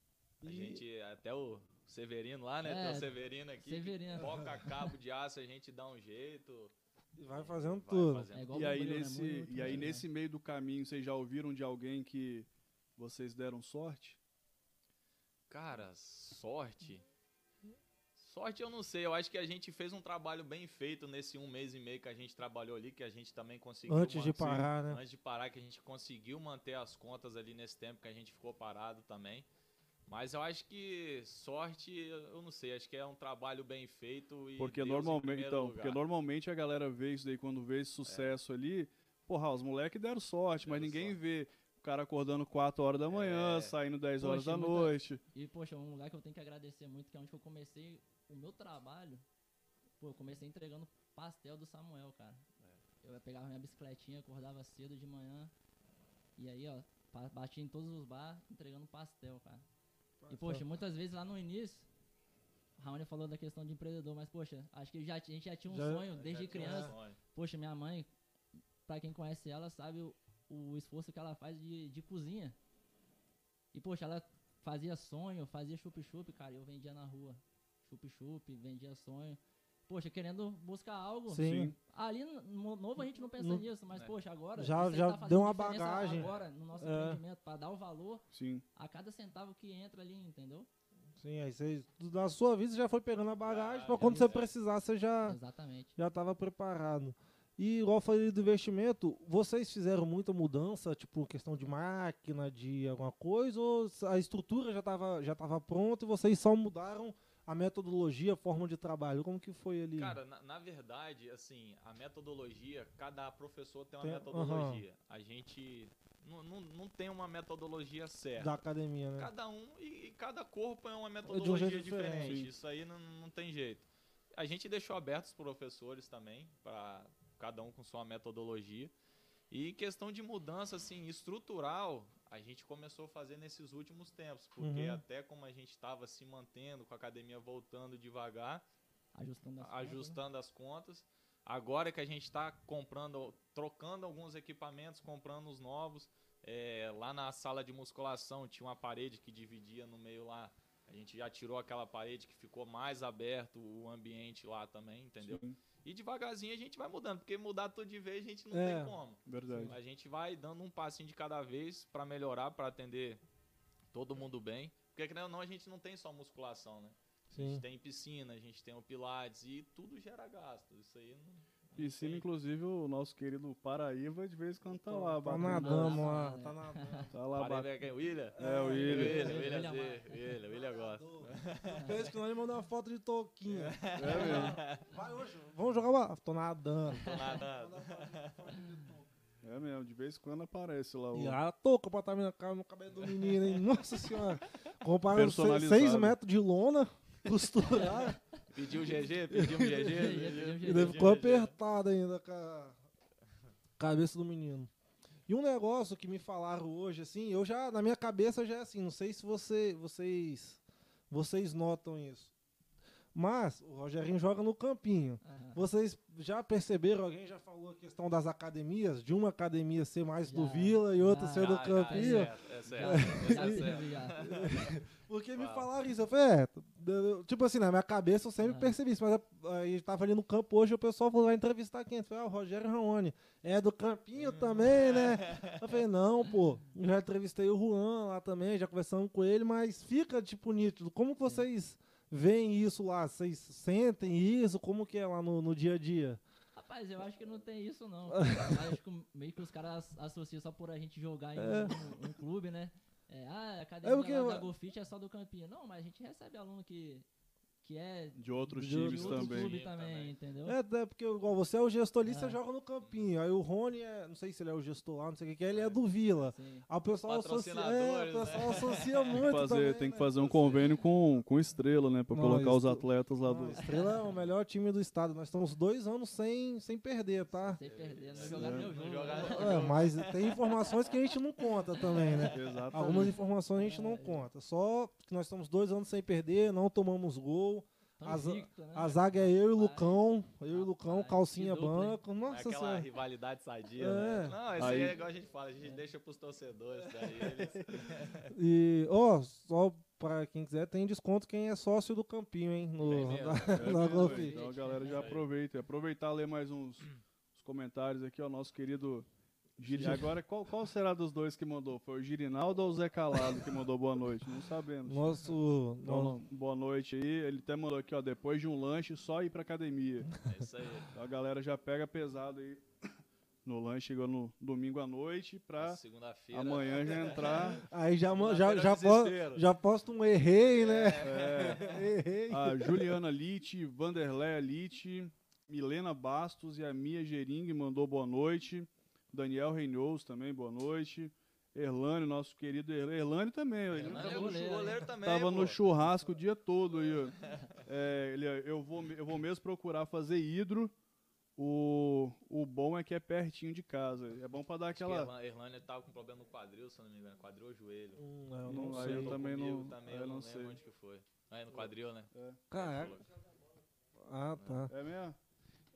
Speaker 3: A gente, até o Severino lá, né?
Speaker 2: É,
Speaker 3: Tem o Severino aqui. que
Speaker 2: Severino.
Speaker 3: Foca cabo de aço, a gente dá um jeito.
Speaker 1: E vai fazendo
Speaker 3: vai
Speaker 1: tudo.
Speaker 3: fazendo
Speaker 2: É
Speaker 4: E aí,
Speaker 2: né?
Speaker 4: nesse, e aí nesse meio do caminho, vocês já ouviram de alguém que vocês deram sorte?
Speaker 3: Cara, sorte. Sorte eu não sei, eu acho que a gente fez um trabalho bem feito nesse um mês e meio que a gente trabalhou ali, que a gente também conseguiu.
Speaker 1: Antes de
Speaker 3: manter-
Speaker 1: parar, né?
Speaker 3: Antes de parar, que a gente conseguiu manter as contas ali nesse tempo que a gente ficou parado também. Mas eu acho que sorte, eu não sei, acho que é um trabalho bem feito e
Speaker 4: Porque
Speaker 3: Deus
Speaker 4: normalmente, então,
Speaker 3: lugar.
Speaker 4: porque normalmente a galera vê isso daí quando vê esse sucesso ali, porra, os moleques deram sorte, mas
Speaker 3: Deram
Speaker 4: ninguém
Speaker 3: sorte.
Speaker 4: vê o cara acordando 4 horas da manhã,
Speaker 3: É.
Speaker 4: saindo 10 horas
Speaker 2: Poxa,
Speaker 4: da
Speaker 2: muita-
Speaker 4: noite.
Speaker 2: E, poxa, um lugar que eu tenho que agradecer muito, que é onde que eu comecei o meu trabalho. Pô, eu comecei entregando pastel do Samuel, cara. Eu pegava minha bicicletinha, acordava cedo de manhã. E aí, ó, batia em todos os bar entregando pastel, cara. E, poxa, muitas vezes lá no início, o Raoni falou da questão de empreendedor, mas, poxa, acho que já, a gente já tinha um
Speaker 1: Já-
Speaker 2: sonho desde
Speaker 3: um
Speaker 2: criança.
Speaker 3: sonho.
Speaker 2: Poxa, minha mãe, pra quem conhece ela, sabe o, o esforço que ela faz de, de cozinha. E, poxa, ela fazia sonho, fazia chup-chup, cara, e eu vendia na rua. Chup-chup, vendia sonho. poxa, querendo buscar algo.
Speaker 1: Sim.
Speaker 2: Ali no novo a gente não pensa
Speaker 1: No-
Speaker 2: nisso, mas
Speaker 3: É.
Speaker 2: poxa, agora
Speaker 1: Já- já
Speaker 2: tá
Speaker 1: deu uma bagagem.
Speaker 2: agora no nosso
Speaker 1: É.
Speaker 2: empreendimento para dar o valor
Speaker 4: Sim.
Speaker 2: a cada centavo que entra ali, entendeu?
Speaker 1: Sim, aí você, na sua vida, você já foi pegando a bagagem pra
Speaker 3: já
Speaker 1: quando
Speaker 3: é.
Speaker 1: você precisar, você já,
Speaker 2: Exatamente.
Speaker 1: já tava preparado. E igual eu falei do investimento, vocês fizeram muita mudança, tipo, questão de máquina, de alguma coisa, ou a estrutura já tava, já tava pronta e vocês só mudaram a metodologia, a forma de trabalho? Como que foi ali?
Speaker 3: Cara, na, na verdade, assim, a metodologia, cada professor tem uma
Speaker 1: Tem-
Speaker 3: metodologia. A gente não, não, não tem uma metodologia certa.
Speaker 1: da academia, né?
Speaker 3: Cada um e, e cada corpo é uma metodologia
Speaker 1: jeito
Speaker 3: diferente.
Speaker 1: diferente.
Speaker 3: Isso aí não, não tem jeito. A gente deixou aberto os professores também, para cada um com sua metodologia. E questão de mudança assim estrutural, a gente começou a fazer nesses últimos tempos, porque
Speaker 1: Uhum.
Speaker 3: até como a gente estava se mantendo, com a academia voltando devagar,
Speaker 2: Ajustando as contas, né?
Speaker 3: ajustando as contas. Agora que a gente está comprando, trocando alguns equipamentos, comprando os novos. é, lá na sala de musculação tinha uma parede que dividia no meio lá. A gente já tirou aquela parede que ficou mais aberto o ambiente lá também, entendeu?
Speaker 4: Sim,
Speaker 3: E devagarzinho a gente vai mudando, porque mudar tudo de vez a gente não
Speaker 1: É.
Speaker 3: tem como.
Speaker 4: verdade.
Speaker 3: A gente vai dando um passinho de cada vez para melhorar, para atender todo mundo bem. Porque querendo ou não, a gente não tem só musculação, né? A
Speaker 1: Sim.
Speaker 3: gente tem piscina, a gente tem o pilates e tudo gera gasto. Isso aí não.
Speaker 4: Piscina, inclusive, o nosso querido Paraíba, de vez em quando tá lá.
Speaker 1: Tá nadando lá, tá nadando.
Speaker 4: Tá lá
Speaker 3: ver quem? é William?
Speaker 4: É, o William.
Speaker 3: William,
Speaker 2: William
Speaker 3: William, William, William gosta.
Speaker 1: Pensa que nós ele mandou uma foto de touquinha.
Speaker 4: É mesmo.
Speaker 1: Vai hoje, vamos jogar bola. Tô nadando.
Speaker 3: Tô nadando.
Speaker 4: É mesmo, de vez em quando aparece lá o.
Speaker 1: E a touca pra estar no ca- no cabelo do menino, hein? Nossa senhora.
Speaker 4: Personalizado.
Speaker 1: 6 metros de lona, *laughs* costurar.
Speaker 3: Pediu GG, pediu um GG.
Speaker 2: GG.
Speaker 1: E daí ficou apertado ainda com a cabeça do menino. E um negócio que me falaram hoje, assim, eu já, na minha cabeça já é assim, não sei se você, vocês, vocês notam isso. Mas o Rogerinho joga no campinho.
Speaker 2: Aham.
Speaker 1: Vocês já perceberam, alguém já falou a questão das academias, de uma academia ser mais do Vila e outra ser do
Speaker 3: já,
Speaker 1: campinho?
Speaker 3: É certo, é certo. É *laughs* certo.
Speaker 1: Porque me
Speaker 3: Fala.
Speaker 1: falaram isso. Eu falei, é, eu- tipo assim, na minha cabeça eu sempre
Speaker 2: Ah.
Speaker 1: percebi isso, mas aí tava ali no campo hoje, o pessoal falou, vai entrevistar quem? Eu falei, ah, o Rogério Raoni. É do campinho também, né? Eu falei, não, pô, já entrevistei o Juan lá também, já conversamos com ele, mas fica, tipo, nítido. Como que vocês veem isso lá? Vocês sentem isso? Como que é lá no, no dia a dia?
Speaker 2: Rapaz, eu acho que não tem isso não. *laughs* Acho que meio que os caras associam só por a gente jogar em
Speaker 1: É.
Speaker 2: um, um clube, né? É, ah, a academia
Speaker 1: É porque
Speaker 2: da Golfit é só do campinho. Não, mas a gente recebe aluno que, que é
Speaker 4: De outros
Speaker 1: De
Speaker 4: times
Speaker 2: de outro
Speaker 4: também.
Speaker 2: clube também,
Speaker 3: também.
Speaker 2: entendeu?
Speaker 1: É, é porque igual você é o gestor ali, você
Speaker 2: É.
Speaker 1: joga no campinho. Aí o Rony é, não sei se ele é o gestor lá, não sei o que, que é, ele é do Vila.
Speaker 2: Sim.
Speaker 1: Aí o pessoal associa, é, o
Speaker 3: né?
Speaker 1: associa
Speaker 4: Tem
Speaker 1: muito
Speaker 4: que fazer,
Speaker 1: também,
Speaker 4: tem que
Speaker 1: né?
Speaker 4: fazer um convênio com, com estrela, né? Pra
Speaker 1: Não,
Speaker 4: colocar os atletas lá
Speaker 1: Não,
Speaker 4: do.
Speaker 1: Estrela é o melhor time do estado. Nós estamos dois anos sem, sem perder, tá?
Speaker 2: Sem perder, não
Speaker 3: É,
Speaker 2: jogar meu
Speaker 3: não
Speaker 2: jogo.
Speaker 3: jogar meu
Speaker 1: É, mas tem informações que a gente não conta também, né?
Speaker 4: Exatamente.
Speaker 1: Algumas informações a gente não conta. Só que nós estamos dois anos sem perder, não tomamos gol.
Speaker 2: Tão
Speaker 1: A
Speaker 2: invicto, né?
Speaker 1: A zaga é eu e o Lucão. Eu e o Lucão,
Speaker 2: Rapaz,
Speaker 1: calcinha
Speaker 2: dupla,
Speaker 1: banco.
Speaker 3: É
Speaker 1: Nossa
Speaker 3: aquela
Speaker 1: senhora.
Speaker 3: rivalidade sadia,
Speaker 1: É.
Speaker 3: né? Não, isso aí é igual a gente fala, a gente deixa pros torcedores, daí eles... *laughs*
Speaker 1: E, ó, só pra quem quiser, tem desconto quem é sócio do Campinho, hein? No,
Speaker 3: Tem *laughs* mesmo?
Speaker 1: na-
Speaker 4: É
Speaker 1: na
Speaker 4: mesmo, então a galera já aproveita. Aproveitar e ler mais uns, uns comentários aqui, ó. Nosso querido Giri. Agora, qual, qual será dos dois que mandou? Foi o Girinaldo ou o Zé Calado que mandou boa noite? Não sabemos.
Speaker 1: Nosso.
Speaker 4: Então, boa noite aí. Ele até mandou aqui, ó. Depois de um lanche, só ir pra academia.
Speaker 3: É isso aí.
Speaker 4: Então a galera já pega pesado aí no lanche, chegou no domingo à noite pra
Speaker 3: Segunda-feira.
Speaker 4: amanhã já entrar.
Speaker 1: Aí já, já, já,
Speaker 3: é
Speaker 1: já posta um errei, né?
Speaker 4: É, *laughs*
Speaker 1: Errei.
Speaker 4: a Juliana Litt, Vanderlei Litt, Milena Bastos e a Mia Gering mandou boa noite. Daniel Reynolds também, boa noite. Erlânio, nosso querido Erlânio. Erlânio também, ele
Speaker 3: Erlânio
Speaker 2: é
Speaker 3: é
Speaker 2: goleiro,
Speaker 3: goleiro também,
Speaker 4: tava
Speaker 3: pô.
Speaker 4: no churrasco o dia todo aí. ó. *laughs* É, ele, eu, vou, eu vou mesmo procurar fazer hidro. O, o bom é que é pertinho de casa. É bom pra dar aquela.
Speaker 3: Erlânio tava com problema no quadril, se não me engano. Quadril ou joelho?
Speaker 1: Hum, eu
Speaker 4: Não,
Speaker 1: não sei.
Speaker 4: eu também
Speaker 3: Comigo
Speaker 4: não-
Speaker 3: Também, eu
Speaker 4: eu
Speaker 3: não,
Speaker 4: não
Speaker 3: lembro
Speaker 4: sei.
Speaker 3: onde que foi. Ah, é no quadril, né?
Speaker 1: Caraca. Ah, tá.
Speaker 4: É mesmo?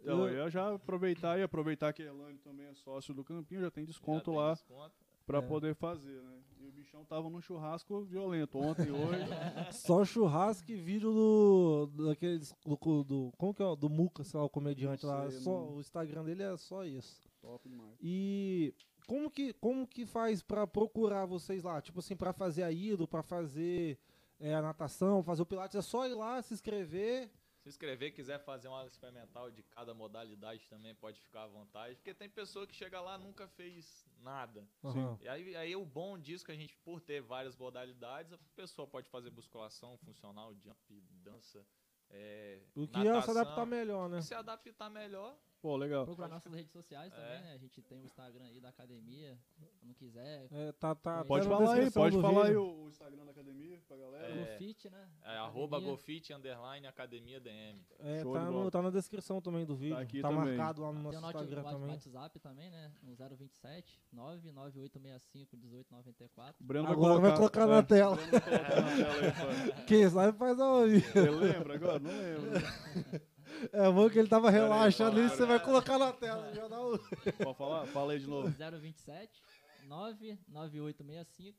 Speaker 4: Então,
Speaker 1: Eu-
Speaker 4: eu já aproveitar e aproveitar que Erlânio também é sócio do Campinho, já tem
Speaker 3: Já
Speaker 4: desconto
Speaker 3: tem
Speaker 4: lá.
Speaker 3: desconto.
Speaker 4: pra
Speaker 1: É.
Speaker 4: poder fazer, né? E o bichão tava num churrasco violento ontem, hoje. *laughs*
Speaker 1: Só churrasco e vídeo do. daqueles. Do, do, como que é? o- Do Muca, sei lá, o comediante
Speaker 4: Não
Speaker 1: lá.
Speaker 4: sei,
Speaker 1: Só,
Speaker 4: não.
Speaker 1: o Instagram dele é só isso.
Speaker 4: Top demais.
Speaker 1: E como que, como que faz pra procurar vocês lá? Tipo assim, pra fazer a hidro, pra fazer é, a natação, fazer o pilates, é só ir lá, se inscrever.
Speaker 3: Se inscrever, quiser fazer uma aula experimental de cada modalidade também, pode ficar à vontade. Porque tem pessoa que chega lá nunca fez nada.
Speaker 1: Aham.
Speaker 3: E aí, aí o bom disso que a gente, por ter várias modalidades, a pessoa pode fazer musculação, funcional, jump, dança, é,
Speaker 1: O que é se
Speaker 3: natação.
Speaker 1: adaptar melhor, né?
Speaker 3: Se adaptar melhor,
Speaker 4: Pô, legal.
Speaker 2: Procurar nossas redes sociais
Speaker 3: É.
Speaker 2: também, né? A gente tem o Instagram aí da academia. Se não quiser,
Speaker 1: É, tá, tá,
Speaker 4: Pode
Speaker 1: tá na
Speaker 4: falar aí, pode falar aí
Speaker 1: vídeo.
Speaker 4: o, o Instagram da academia pra galera.
Speaker 3: É.
Speaker 2: no Fit, né?
Speaker 3: é arroba gofit, underline, academia DM.
Speaker 1: É,
Speaker 4: Show
Speaker 1: tá, no- tá na descrição também do vídeo. Tá,
Speaker 4: aqui também.
Speaker 1: marcado lá no
Speaker 2: Tem
Speaker 1: nosso
Speaker 2: nosso
Speaker 1: Instagram
Speaker 2: wa-
Speaker 1: também.
Speaker 2: WhatsApp também, né? No 027 99865 1894.
Speaker 4: O Breno
Speaker 1: Agora vai colocar na
Speaker 4: é,
Speaker 1: tela.
Speaker 4: Breno vai colocar na tela aí. *laughs*
Speaker 1: Quem sabe faz ao vivo.
Speaker 4: Você lembra agora? Não lembro. *laughs*
Speaker 1: É bom que ele tava
Speaker 4: fala,
Speaker 1: nisso, você vai colocar na tela. Já dá um...
Speaker 4: Pode falar? Fala aí de novo.
Speaker 2: 027 99865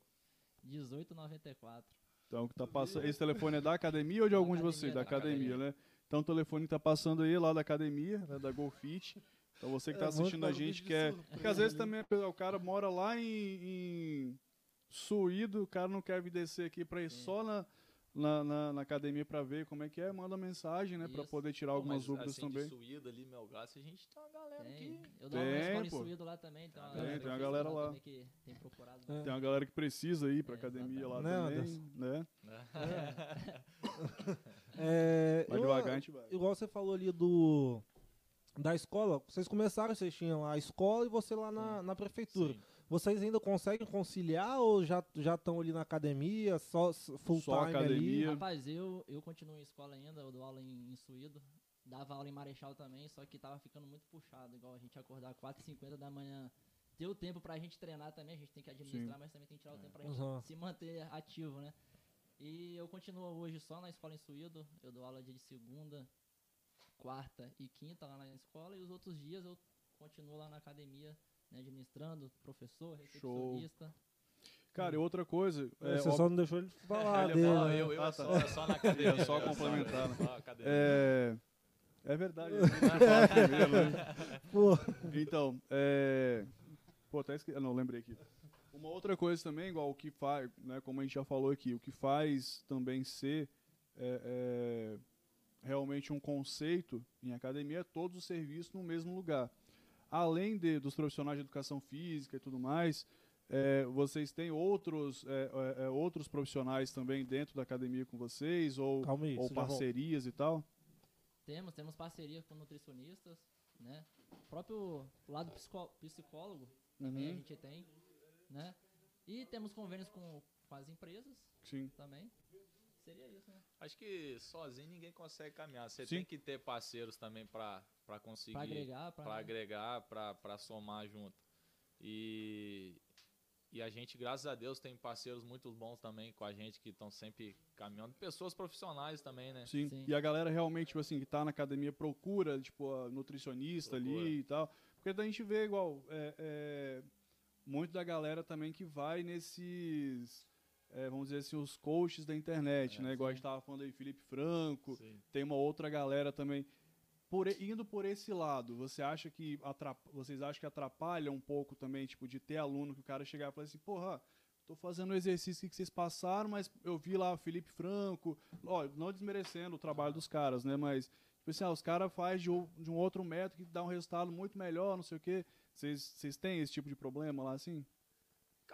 Speaker 2: 1894.
Speaker 4: Então, que tá passando. Esse telefone é da academia ou de algum de vocês? Da
Speaker 2: da
Speaker 4: academia,
Speaker 2: academia.
Speaker 4: né? Então, o telefone que tá passando aí lá da academia, né, da Golfit. Então, você que
Speaker 1: É
Speaker 4: tá
Speaker 1: que
Speaker 4: assistindo a gente,
Speaker 1: vídeo
Speaker 4: que é.
Speaker 1: de
Speaker 4: Porque às vezes também o cara mora lá em, em Suído, o cara não quer vir descer aqui pra ir
Speaker 2: Sim.
Speaker 4: só na, na, na, na academia pra ver como é que é, manda mensagem, né? Pra
Speaker 2: Isso.
Speaker 4: poder tirar
Speaker 3: Pô,
Speaker 4: algumas
Speaker 3: mas,
Speaker 4: dúvidas
Speaker 3: assim,
Speaker 4: também.
Speaker 3: De suída ali, Melgaço, a gente tem uma galera
Speaker 2: Tem.
Speaker 3: que...
Speaker 2: Eu dou
Speaker 4: Tem, pô.
Speaker 2: Suído lá também. Tem uma
Speaker 3: Tem,
Speaker 2: galera
Speaker 3: tem
Speaker 4: uma
Speaker 2: que
Speaker 4: galera lá.
Speaker 2: que tem procurado.
Speaker 1: É.
Speaker 4: Tem uma galera que precisa ir pra
Speaker 2: É,
Speaker 4: academia lá
Speaker 1: exatamente.
Speaker 4: também,
Speaker 1: Né,
Speaker 4: né? *laughs*
Speaker 1: É, *laughs*
Speaker 4: Vai
Speaker 1: eu-
Speaker 4: devagar, a gente vai.
Speaker 1: igual você falou ali do da escola, vocês começaram, vocês tinham a escola e você lá na, na prefeitura.
Speaker 3: Sim.
Speaker 1: Vocês ainda conseguem conciliar ou já já estão ali na academia, só full
Speaker 4: Só
Speaker 1: time
Speaker 4: academia.
Speaker 2: Rapaz, eu, eu continuo em escola ainda, eu dou aula em, em Suído. Dava aula em Marechal também, só que tava ficando muito puxado, igual a gente acordar 4h50 da manhã. Ter o tempo pra gente treinar também, a gente tem que administrar, mas também tem que tirar o tempo pra gente
Speaker 1: Uhum.
Speaker 2: se manter ativo, né? E eu continuo hoje só na escola em Suído, eu dou aula dia de segunda, quarta e quinta lá na escola, e os outros dias eu continuo lá na academia, né, administrando, professor, recepcionista.
Speaker 4: Cara, e outra coisa. É,
Speaker 1: você
Speaker 4: ó-
Speaker 1: só não deixou ele falar
Speaker 3: Ele
Speaker 1: dele.
Speaker 3: fala,
Speaker 1: né?
Speaker 3: eu, eu
Speaker 4: Ah,
Speaker 3: é, só,
Speaker 4: tá.
Speaker 3: é só na academia.
Speaker 4: É só complementar,
Speaker 3: só.
Speaker 4: É, é verdade. falado primeiro, né?
Speaker 1: Pô,
Speaker 4: Então, é. Pô, até esqueci. ah, Não, lembrei aqui. Uma outra coisa também, igual o que faz, né, como a gente já falou aqui, o que faz também ser é, é, realmente um conceito em academia é todos os serviços no mesmo lugar. Além de, dos profissionais de educação física e tudo mais, é, vocês têm outros, é, é, é, outros profissionais também dentro da academia com vocês, ou,
Speaker 1: aí.
Speaker 4: ou parcerias e tal?
Speaker 2: Temos, temos parceria com nutricionistas, né? O próprio lado psicó- psicólogo também a
Speaker 4: Uhum.
Speaker 2: gente tem, né? E temos convênios com, com as empresas
Speaker 4: Sim.
Speaker 2: também. Seria isso, né?
Speaker 3: Acho que sozinho ninguém consegue caminhar. Você
Speaker 4: Sim.
Speaker 3: tem que ter parceiros também pra pra conseguir.
Speaker 2: Pra agregar, pra,
Speaker 3: para agregar, para somar junto. E, e a gente, graças a Deus, tem parceiros muito bons também com a gente que estão sempre caminhando. Pessoas profissionais também, né?
Speaker 4: Sim.
Speaker 2: Sim.
Speaker 4: E a galera realmente, tipo assim, que tá na academia procura, tipo, a nutricionista
Speaker 3: Procura.
Speaker 4: ali e tal. Porque daí a gente vê igual, é, é, muito da galera também que vai nesses, é, vamos dizer assim, os coaches da internet,
Speaker 3: É,
Speaker 4: né? Igual a
Speaker 2: sim.
Speaker 4: gente tava falando aí, Felipe Franco,
Speaker 3: Sim.
Speaker 4: tem uma outra galera também. Por, indo por esse lado, você acha que atrap- vocês acham que atrapalha um pouco também, tipo, de ter aluno que o cara chegar e falar assim, porra, tô fazendo o exercício que vocês passaram, mas eu vi lá o Felipe Franco, ó, não desmerecendo o trabalho dos caras, né, mas, tipo assim, ah, os caras fazem de, um- de um outro método que dá um resultado muito melhor, não sei o quê. Vocês têm esse tipo de problema lá, assim?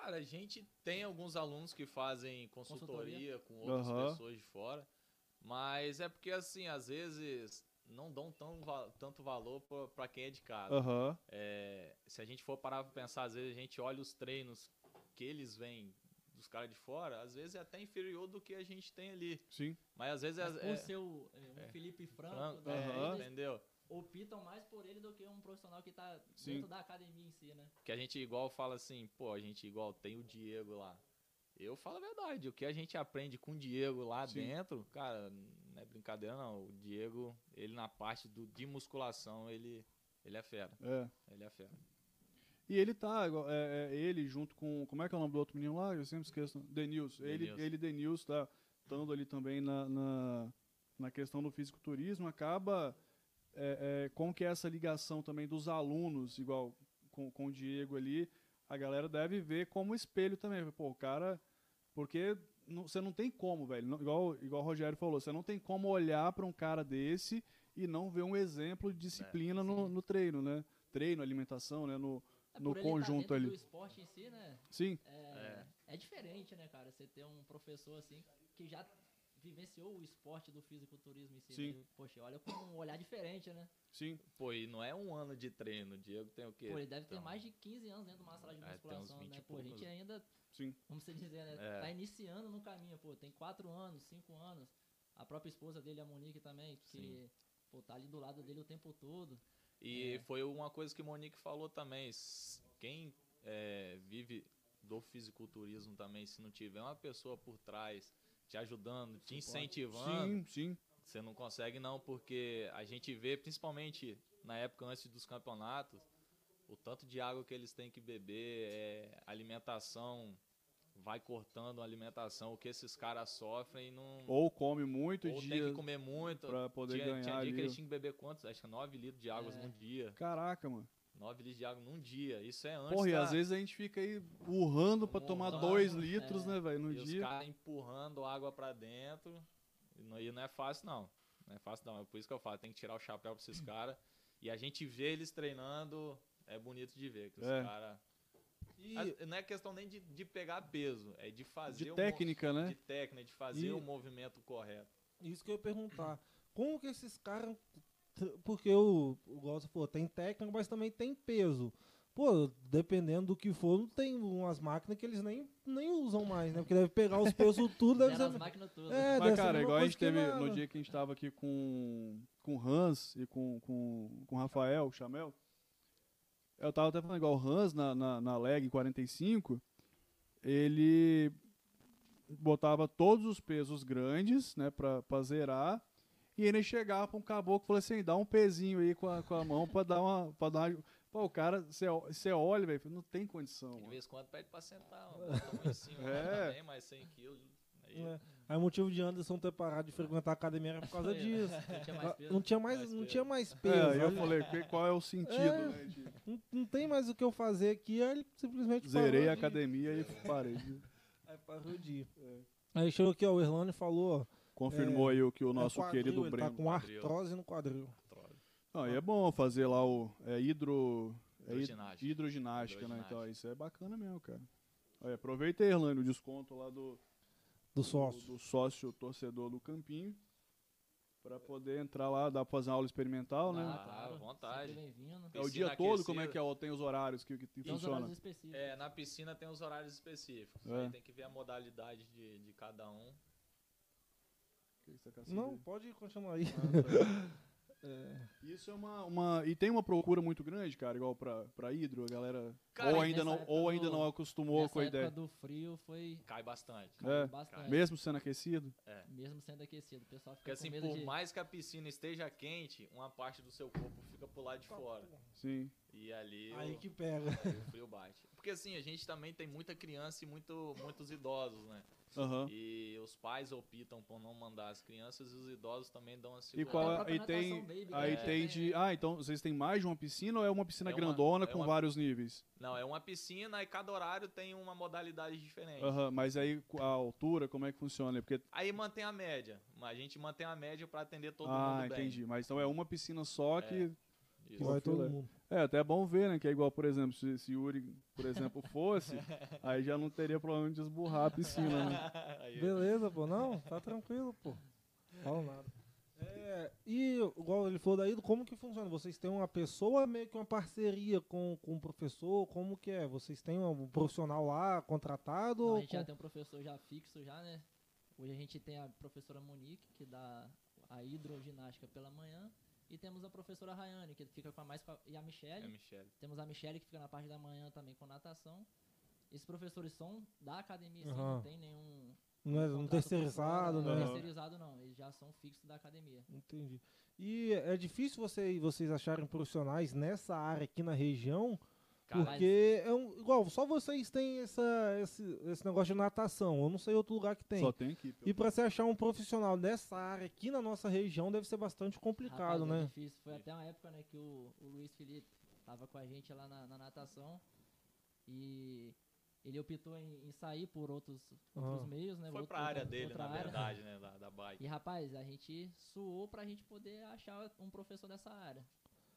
Speaker 3: Cara, a gente tem alguns alunos que fazem consultoria,
Speaker 2: Consultoria.
Speaker 3: com outras
Speaker 4: Aham.
Speaker 3: pessoas de fora, mas é porque, assim, às vezes não dão tão, tanto valor para quem é de casa.
Speaker 4: Aham,
Speaker 3: É, se a gente for parar pra pensar, às vezes a gente olha os treinos que eles vêm dos caras de fora, às vezes é até inferior do que a gente tem ali.
Speaker 4: sim.
Speaker 3: Mas às vezes
Speaker 2: Mas
Speaker 3: é,
Speaker 2: por
Speaker 3: é,
Speaker 2: ser o, é, um Felipe Franco,
Speaker 3: franco, é,
Speaker 4: Aham.
Speaker 2: eles
Speaker 3: entendeu?
Speaker 2: Optam mais por ele do que um profissional que tá
Speaker 4: Sim.
Speaker 2: dentro da academia em si, né?
Speaker 3: Que a gente igual fala assim, pô, a gente igual tem o Diego lá. Eu falo a verdade, o que a gente aprende com o Diego lá
Speaker 4: Sim.
Speaker 3: dentro, cara, não é brincadeira não. O Diego, ele na parte do, de musculação, ele, ele é fera.
Speaker 4: É.
Speaker 3: Ele é fera.
Speaker 4: E ele tá, é, é, ele junto com. Como é que é o nome do outro menino lá? Eu sempre esqueço. Denilson. Ele,
Speaker 3: Denilson.
Speaker 4: ele Denilson, tá estando ali também na, na, na questão do fisiculturismo, acaba é, é, com que essa ligação também dos alunos, igual com, com o Diego ali, a galera deve ver como espelho também. Pô, o cara. Porque não- você não tem como, velho. não- igual, igual o Rogério falou, você não tem como olhar para um cara desse e não ver um exemplo de disciplina no, no treino, né? Treino, alimentação, né? No,
Speaker 2: É,
Speaker 4: no
Speaker 2: tá
Speaker 4: conjunto ali.
Speaker 2: do esporte em si, né?
Speaker 4: Sim,
Speaker 2: É, é diferente, né, cara? Você ter um professor assim que já vivenciou o esporte do fisiculturismo em si.
Speaker 4: Sim.
Speaker 2: né? Poxa, olha com um olhar diferente, né?
Speaker 4: sim.
Speaker 3: Pô, e não é um ano de treino. O Diego tem o quê?
Speaker 2: Pô, ele deve ter
Speaker 3: Então,
Speaker 2: mais de 15 anos dentro do massa de
Speaker 3: É,
Speaker 2: musculação,
Speaker 3: 20
Speaker 2: né? Pô, a gente ainda,
Speaker 4: Sim.
Speaker 2: vamos se dizer, né?
Speaker 3: É.
Speaker 2: Tá iniciando no caminho, pô. Tem 4 anos, 5 anos. A própria esposa dele, a Monique também, que,
Speaker 3: Sim.
Speaker 2: pô, tá ali do lado dele o tempo todo.
Speaker 3: E
Speaker 2: É.
Speaker 3: foi uma coisa que o Monique falou também. Quem é, vive do fisiculturismo também, se não tiver uma pessoa por trás te ajudando, te incentivando,
Speaker 4: Sim, sim.
Speaker 3: você não consegue não, porque a gente vê, principalmente na época antes dos campeonatos, o tanto de água que eles têm que beber, é, alimentação, vai cortando a alimentação, o que esses caras sofrem e não...
Speaker 4: Ou come muito
Speaker 3: ou tem
Speaker 4: dia
Speaker 3: que comer muito.
Speaker 4: pra poder
Speaker 3: tinha,
Speaker 4: ganhar
Speaker 3: tinha dia
Speaker 4: ali.
Speaker 3: que eles tinham que beber quantos? Acho que 9 litros de água
Speaker 2: É.
Speaker 3: num dia.
Speaker 4: Caraca, mano.
Speaker 3: 9 litros de água num dia. Isso é antes
Speaker 4: Porra, e
Speaker 3: da-
Speaker 4: às vezes a gente fica aí urrando pra tomar
Speaker 3: Urrando,
Speaker 4: dois
Speaker 2: é.
Speaker 4: litros, né, velho, no
Speaker 3: e os
Speaker 4: dia.
Speaker 3: caras empurrando água pra dentro. E não, e não é fácil, não. Não é fácil, não. É por isso que eu falo, tem que tirar o chapéu pra esses *laughs* caras. E a gente vê eles treinando, é bonito de ver. Que os
Speaker 4: É.
Speaker 3: caras.
Speaker 1: E
Speaker 3: Não é questão nem de, de pegar peso, é de fazer
Speaker 4: De técnica, né?
Speaker 3: De técnica, de fazer
Speaker 1: E-
Speaker 3: o movimento correto.
Speaker 1: isso que eu ia perguntar. Como que esses caras. Porque o, Gosta falou, tem técnica, mas também tem peso. Pô, dependendo do que for, não tem umas máquinas que eles nem, nem usam mais, né? Porque deve pegar os pesos *laughs* tudo, deve ser.
Speaker 2: as máquinas todas.
Speaker 1: É,
Speaker 4: Mas, cara, igual a gente teve
Speaker 1: nada.
Speaker 4: no dia que a gente tava aqui com, com o Hans e com, com, com o Rafael, o Chamel. Eu tava até falando igual o Hans na, na, na leg 45, ele botava todos os pesos grandes, né, pra, pra zerar, e ele chegava pra um caboclo e falou assim, dá um pezinho aí com a, com a mão pra dar uma... Pra dar uma... Pô, o cara, você olha, velho, não tem condição.
Speaker 3: De vez em quando pede pra sentar, um em cima
Speaker 4: É.
Speaker 3: também, mais 100 quilos. Aí,
Speaker 1: É. Aí o motivo de Anderson ter parado de frequentar a academia era por causa *laughs* disso. *laughs*
Speaker 2: Não tinha mais peso.
Speaker 1: Não tinha mais,
Speaker 3: Mais
Speaker 1: não
Speaker 3: peso.
Speaker 1: tinha mais peso.
Speaker 4: É, aí eu falei, qual é o sentido,
Speaker 1: É.
Speaker 4: né, de-
Speaker 1: não, não tem mais o que eu fazer aqui, aí ele simplesmente
Speaker 4: Zerei
Speaker 1: parou
Speaker 4: a
Speaker 1: de-
Speaker 4: academia e parei. *laughs*
Speaker 1: Aí parou de ir.
Speaker 4: É.
Speaker 1: Aí chegou aqui, ó, o Erlane falou, ó.
Speaker 4: Confirmou aí o que o nosso
Speaker 1: é quadril,
Speaker 4: querido
Speaker 1: ele
Speaker 4: Breno.
Speaker 1: tá com artrose no quadril.
Speaker 4: Não, e é bom fazer lá o é hidro, é hid-
Speaker 3: Hidroginástica.
Speaker 4: hidroginástica, né?
Speaker 3: Hidroginástica.
Speaker 4: Então, isso é bacana mesmo, cara. Olha, aproveita aí, Erlane, o desconto lá do,
Speaker 1: Do
Speaker 4: do,
Speaker 1: sócio.
Speaker 4: do sócio torcedor do Campinho. Pra poder entrar lá, dá pra fazer uma aula experimental, né?
Speaker 2: Ah, claro.
Speaker 3: à vontade.
Speaker 2: Bem-vindo.
Speaker 4: É o
Speaker 3: piscina
Speaker 4: dia todo, como é que é? Ou tem os horários que, que
Speaker 2: Tem os
Speaker 4: funciona?
Speaker 2: horários específicos.
Speaker 3: É, na piscina tem os horários específicos.
Speaker 4: É.
Speaker 3: Aí tem que ver a modalidade de, de cada um.
Speaker 4: Que que você quer saber?
Speaker 1: Não, pode continuar aí.
Speaker 4: Ah, tá. *laughs* Isso é uma, uma. E tem uma procura muito grande, cara, igual pra, pra hidro, a galera.
Speaker 3: Cara,
Speaker 4: ou ainda, não, ou ainda
Speaker 2: do-
Speaker 4: não acostumou com a
Speaker 2: época
Speaker 4: ideia.
Speaker 2: do frio foi
Speaker 3: Cai bastante.
Speaker 4: É,
Speaker 2: bastante.
Speaker 4: Mesmo sendo aquecido?
Speaker 2: Mesmo sendo aquecido. O pessoal fica
Speaker 3: Porque assim,
Speaker 2: com medo
Speaker 3: por
Speaker 2: de...
Speaker 3: mais que a piscina esteja quente, uma parte do seu corpo fica pro lado de fora.
Speaker 4: Sim.
Speaker 3: E ali
Speaker 1: Aí
Speaker 3: o,
Speaker 1: que pega.
Speaker 3: aí o frio bate. Porque assim, a gente também tem muita criança e muito, muitos idosos, né?
Speaker 4: Aham.
Speaker 3: E os pais optam por não mandar as crianças e os idosos também dão a
Speaker 4: E
Speaker 3: segurada.
Speaker 4: qual
Speaker 2: a
Speaker 4: é, aí tem,
Speaker 2: baby, que
Speaker 4: aí
Speaker 2: a gente
Speaker 4: tem de, ah, então vocês têm mais de uma piscina ou é uma piscina
Speaker 3: É uma-
Speaker 4: grandona
Speaker 3: é
Speaker 4: com
Speaker 3: uma-
Speaker 4: vários níveis?
Speaker 3: Não, é uma piscina e cada horário tem uma modalidade diferente.
Speaker 4: Aham, mas aí a altura, como é que funciona? Porque
Speaker 3: Aí mantém a média. A gente mantém a média para atender todo
Speaker 4: ah,
Speaker 3: mundo bem.
Speaker 4: entendi. Mas então é uma piscina só que
Speaker 1: Que
Speaker 3: Isso.
Speaker 1: vai todo mundo.
Speaker 4: É até bom ver, né, que é igual, por exemplo, se, se Yuri, por exemplo, fosse, *laughs* aí já não teria problema de esburrar a piscina, né? *laughs*
Speaker 1: Beleza, pô. Não, tá tranquilo, pô. Fala nada. É, e igual ele falou daí, como que funciona? Vocês têm uma pessoa, meio que uma parceria com, com o professor? Como que é? Vocês têm um profissional lá contratado?
Speaker 2: Não, a gente já
Speaker 1: com-
Speaker 2: tem um professor já fixo já, né? Hoje a gente tem a professora Monique, que dá a hidroginástica pela manhã. E temos a professora Rayane, que fica com a mais... a- E a Michelle.
Speaker 3: É, Michele.
Speaker 2: Temos a Michelle, que fica na parte da manhã também com natação. Esses professores são da academia, sim,
Speaker 1: Aham.
Speaker 2: não tem nenhum...
Speaker 1: não é um terceirizado, né?
Speaker 2: Não, terceirizado não, eles já são fixos da academia.
Speaker 1: Entendi. E é difícil você, vocês acharem profissionais nessa área aqui na região?
Speaker 3: Cara,
Speaker 1: Porque é um, igual, só vocês têm essa, esse, esse negócio de natação. Eu não sei outro lugar que tem.
Speaker 4: Só tem aqui.
Speaker 1: E pra você achar um profissional dessa área aqui na nossa região deve ser bastante complicado,
Speaker 2: Rapaz, é
Speaker 1: né?
Speaker 2: difícil. Foi até uma época, né, que o, o Luiz Felipe tava com a gente lá na, na natação e ele optou em, em sair por outros, outros
Speaker 1: Ah.
Speaker 2: meios, né?
Speaker 3: foi
Speaker 2: outro-
Speaker 3: pra área dele, na
Speaker 2: área.
Speaker 3: verdade, né? Da, da bike.
Speaker 2: E rapaz, a gente suou pra gente poder achar um professor dessa área,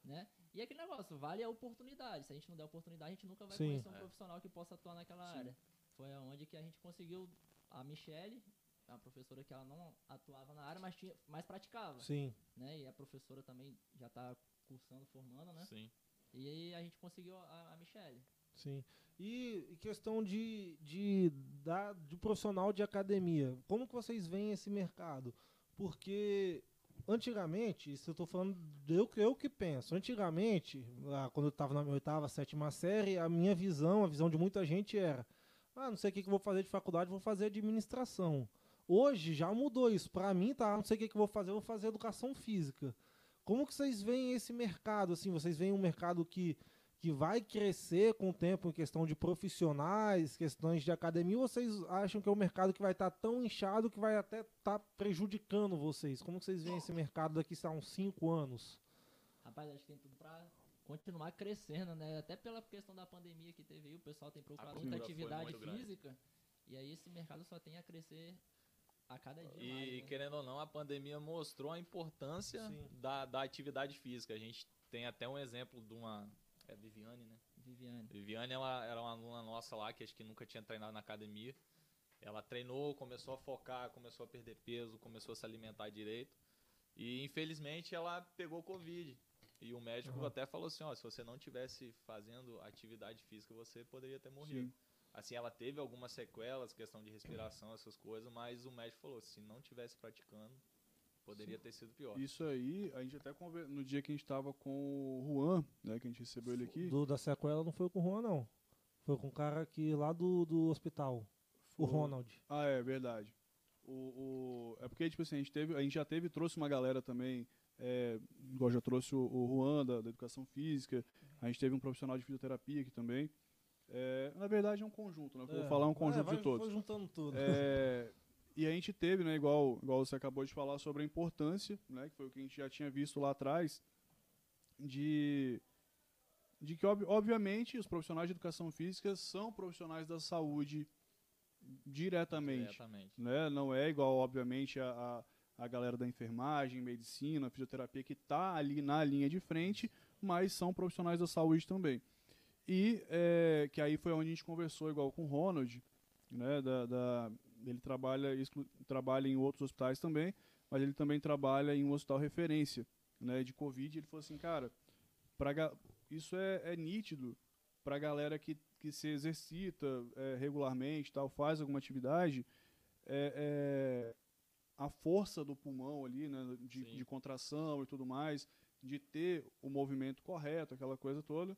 Speaker 2: né? E aquele negócio, vale a oportunidade. Se a gente não der oportunidade, a gente nunca vai
Speaker 1: Sim.
Speaker 2: conhecer um
Speaker 3: É.
Speaker 2: profissional que possa atuar naquela
Speaker 4: Sim.
Speaker 2: área. Foi onde que a gente conseguiu a Michelle, a professora que ela não atuava na área, mas tinha, mas praticava,
Speaker 1: Sim.
Speaker 2: né? E a professora também já tá cursando, formando, né?
Speaker 3: Sim.
Speaker 2: E aí a gente conseguiu a, a Michelle.
Speaker 1: Sim. E e questão de, de, da, de profissional de academia, como que vocês veem esse mercado? Porque antigamente, isso eu tô falando eu, que- eu que penso, antigamente, lá, quando eu estava na minha oitava, sétima série, a minha visão, a visão de muita gente era, ah, não sei o que, que eu vou fazer de faculdade, vou fazer administração. Hoje já mudou isso. Para mim, tá, não sei o que, que eu vou fazer, vou fazer educação física. Como que vocês veem esse mercado? Assim, vocês veem um mercado que que vai crescer com o tempo em questão de profissionais, questões de academia, ou vocês acham que é um mercado que vai estar tão inchado que vai até estar prejudicando vocês? Como vocês veem esse mercado daqui a uns 5 anos?
Speaker 2: Rapaz, acho que tem tudo pra continuar crescendo, né? Até pela questão da pandemia que teve aí, o pessoal tem procurado muita atividade
Speaker 3: muito grande.
Speaker 2: física. E aí esse mercado só tem a crescer a cada dia
Speaker 3: E
Speaker 2: mais. né?
Speaker 3: querendo ou não, a pandemia mostrou a importância
Speaker 1: Sim.
Speaker 3: da, da atividade física. A gente tem até um exemplo de uma. É Viviane, né?
Speaker 2: Viviane.
Speaker 3: Viviane ela era uma aluna nossa lá que acho que nunca tinha treinado na academia. Ela treinou, começou a focar, começou a perder peso, começou a se alimentar direito. E infelizmente ela pegou Covid. E o médico
Speaker 1: Uhum.
Speaker 3: até falou assim: ó, se você não tivesse fazendo atividade física, você poderia ter morrido.
Speaker 4: Sim.
Speaker 3: Assim, ela teve algumas sequelas, questão de respiração, essas coisas, mas o médico falou: se não tivesse praticando, poderia ter sido pior.
Speaker 4: Isso aí, a gente até conver... no dia que a gente tava com o Juan, né, que a gente recebeu ele aqui.
Speaker 1: Do, da sequela não foi com o Juan, não. Foi com o cara aqui lá do, do hospital, o
Speaker 4: foi-
Speaker 1: Ronald.
Speaker 4: Ah, é verdade. O, o- É porque, tipo assim, a gente, teve, a gente já teve, trouxe uma galera também, é, igual já trouxe o, o Juan da, da Educação Física, a gente teve um profissional de fisioterapia aqui também. É, na verdade é um conjunto, né? Eu Vou falar um conjunto
Speaker 1: vai,
Speaker 4: de todos.
Speaker 1: Foi juntando tudo.
Speaker 4: É, *laughs* e a gente teve, né, igual, igual você acabou de falar sobre a importância, né, que foi o que a gente já tinha visto lá atrás, de, de que, ob- obviamente, os profissionais de educação física são profissionais da saúde diretamente.
Speaker 3: Diretamente.
Speaker 4: Né? Não é igual, obviamente, a, a, a galera da enfermagem, medicina, fisioterapia, que está ali na linha de frente, mas são profissionais da saúde também. E é, que aí foi onde a gente conversou igual com o Ronald, né, da, da- ele trabalha, exclu- trabalha em outros hospitais também, mas ele também trabalha em um hospital referência né, de Covid. Ele falou assim, cara, pra, isso é, é nítido para a galera que, que se exercita é, regularmente, tal, faz alguma atividade, é, é, a força do pulmão ali, né, de, de contração e tudo mais, de ter o movimento correto, aquela coisa toda,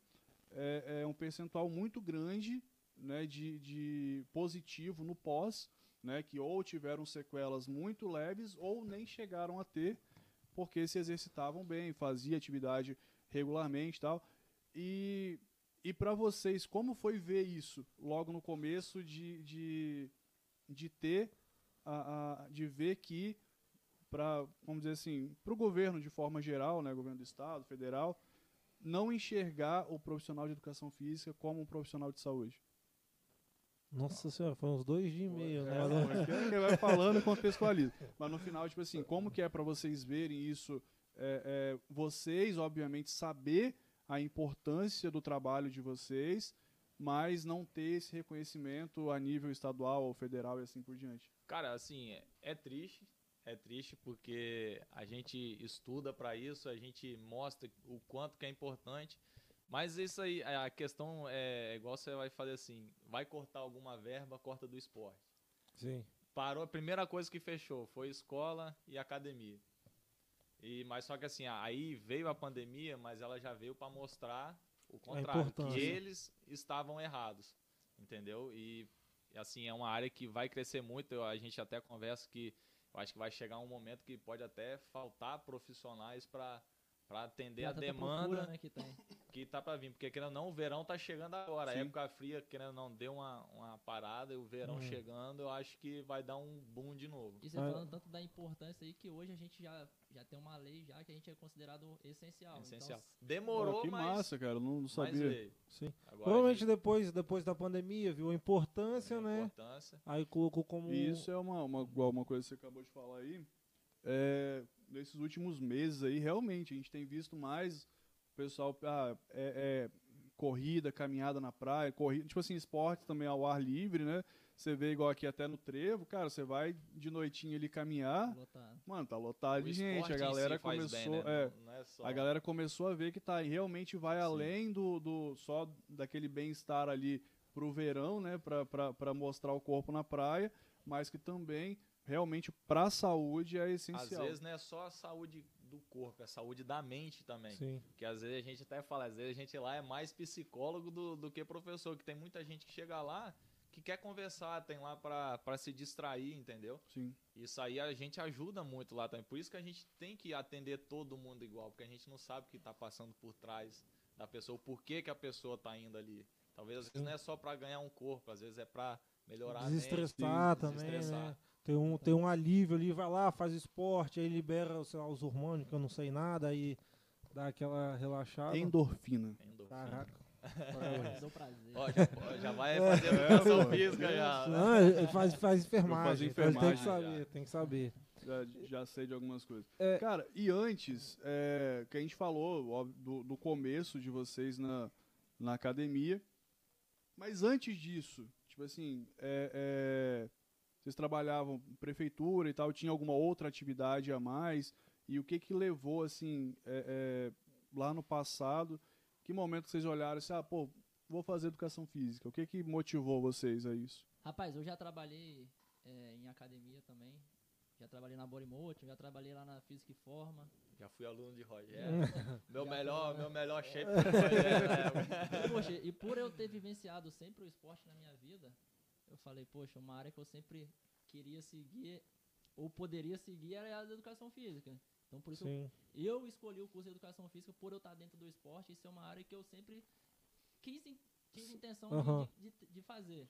Speaker 4: é, é um percentual muito grande né, de, de positivo no pós, né, que ou tiveram sequelas muito leves ou nem chegaram a ter, porque se exercitavam bem, fazia atividade regularmente tal. E, e para vocês, como foi ver isso logo no começo de, de, de ter, a, a- de ver que, para, vamos dizer assim, para o governo de forma geral, né, governo do estado, federal, não enxergar o profissional de educação física como um profissional de saúde?
Speaker 1: Nossa senhora, foi uns dois dias e meio, né?
Speaker 4: É, ele vai falando e contextualiza. *laughs* Mas no final, tipo assim, como que é para vocês verem isso? é, é, vocês, obviamente, saber a importância do trabalho de vocês, mas não ter esse reconhecimento a nível estadual ou federal e assim por diante.
Speaker 3: Cara, assim, é, é triste. É triste porque a gente estuda para isso, a gente mostra o quanto que é importante. Mas isso aí, a questão é igual você vai fazer assim, vai cortar alguma verba, corta do esporte.
Speaker 1: Sim.
Speaker 3: Parou, a primeira coisa que fechou foi escola e academia. E mas só que assim, aí veio a pandemia, mas ela já veio para mostrar o contrário, que eles estavam errados, entendeu? E assim é uma área que vai crescer muito. A gente até conversa que eu acho que vai chegar um momento que pode até faltar profissionais para Pra atender a
Speaker 2: tanta
Speaker 3: demanda
Speaker 2: procura, né, que tem.
Speaker 3: que tá pra vir. Porque querendo ou não, o verão tá chegando agora.
Speaker 4: Sim.
Speaker 3: A época fria, querendo ou não, deu uma, uma parada e o verão
Speaker 1: Hum.
Speaker 3: chegando, eu acho que vai dar um boom de novo.
Speaker 2: E você
Speaker 1: Ah.
Speaker 2: falando tanto da importância aí que hoje a gente já, já tem uma lei já que a gente é considerado essencial.
Speaker 3: Essencial.
Speaker 2: Então,
Speaker 3: Demorou,
Speaker 4: que
Speaker 3: mas,
Speaker 4: massa, cara. Não, não
Speaker 3: mas
Speaker 4: sabia.
Speaker 3: veio.
Speaker 1: Sim.
Speaker 3: Agora
Speaker 1: Provavelmente
Speaker 3: a
Speaker 1: depois, depois da pandemia, viu a importância,
Speaker 3: gente-
Speaker 1: né?
Speaker 3: importância.
Speaker 1: Aí colocou como.
Speaker 4: E isso é uma, uma, uma coisa que você acabou de falar aí. É, nesses últimos meses aí, realmente, a gente tem visto mais o pessoal. Ah, é, é corrida, caminhada na praia, corrida, tipo assim, esporte também ao ar livre, né? Você vê igual aqui até no trevo, cara, você vai de noitinha ali caminhar,
Speaker 2: lotado.
Speaker 4: mano, tá lotado
Speaker 3: O
Speaker 4: de gente. A galera
Speaker 3: si
Speaker 4: começou.
Speaker 3: bem, né?
Speaker 4: é,
Speaker 3: Não- não é só-
Speaker 4: a galera começou a ver que tá realmente vai
Speaker 3: Sim.
Speaker 4: além do, do só daquele bem-estar ali pro verão, né, pra, pra, pra mostrar o corpo na praia, mas que também realmente pra saúde é
Speaker 3: Às
Speaker 4: essencial.
Speaker 3: vezes não é só a saúde do corpo, é a saúde da mente também.
Speaker 1: Sim.
Speaker 3: Que às vezes a gente até fala, às vezes a gente lá é mais psicólogo do, do que professor, que tem muita gente que chega lá que quer conversar, tem lá pra pra se distrair, entendeu?
Speaker 4: Sim.
Speaker 3: Isso aí a gente ajuda muito lá também. Por isso que a gente tem que atender todo mundo igual, porque a gente não sabe o que tá passando por trás da pessoa, o porquê que a pessoa tá indo ali. Talvez às vezes não é só pra ganhar um corpo, às vezes é pra melhorar a mente,
Speaker 1: Desestressar também,
Speaker 3: desestressar.
Speaker 1: né? Tem um, tem um alívio ali, vai lá, faz esporte, aí libera sei lá, os hormônios, que eu não sei nada, aí dá aquela relaxada.
Speaker 4: Endorfina.
Speaker 3: Endorfina.
Speaker 1: Caraca. *laughs*
Speaker 2: Prazer.
Speaker 3: Ó, já, vai
Speaker 1: É.
Speaker 3: fazer educação
Speaker 4: pô.
Speaker 3: física já.
Speaker 1: Não, faz, faz enfermagem. então tem que saber,
Speaker 3: já.
Speaker 1: tem que saber.
Speaker 4: Já, já sei de algumas coisas.
Speaker 1: É.
Speaker 4: Cara, e antes, é, que a gente falou ó, do, do começo de vocês na, na academia, mas antes disso, tipo assim, é, é, vocês trabalhavam em prefeitura e tal, tinha alguma outra atividade a mais? E o que que levou, assim, é, é, lá no passado, que momento vocês olharam assim, ah, pô, vou fazer educação física? O que que motivou vocês a isso?
Speaker 2: Rapaz, eu já trabalhei é, em academia também. Já trabalhei na Bodymotion, já trabalhei lá na Física e Forma.
Speaker 3: Já fui aluno de Rogério. *laughs* meu,
Speaker 2: Já
Speaker 3: melhor,
Speaker 2: foi, né?
Speaker 3: meu melhor shape Rogério na época.
Speaker 2: Poxa, e por eu ter vivenciado sempre o esporte na minha vida, eu falei, poxa, uma área que eu sempre queria seguir, ou poderia seguir, era a educação física. Então, por isso,
Speaker 1: Sim.
Speaker 2: eu escolhi o curso de educação física por eu estar dentro do esporte. Isso é uma área que eu sempre quis, tive intenção de-
Speaker 1: Aham.
Speaker 2: de, de, de fazer.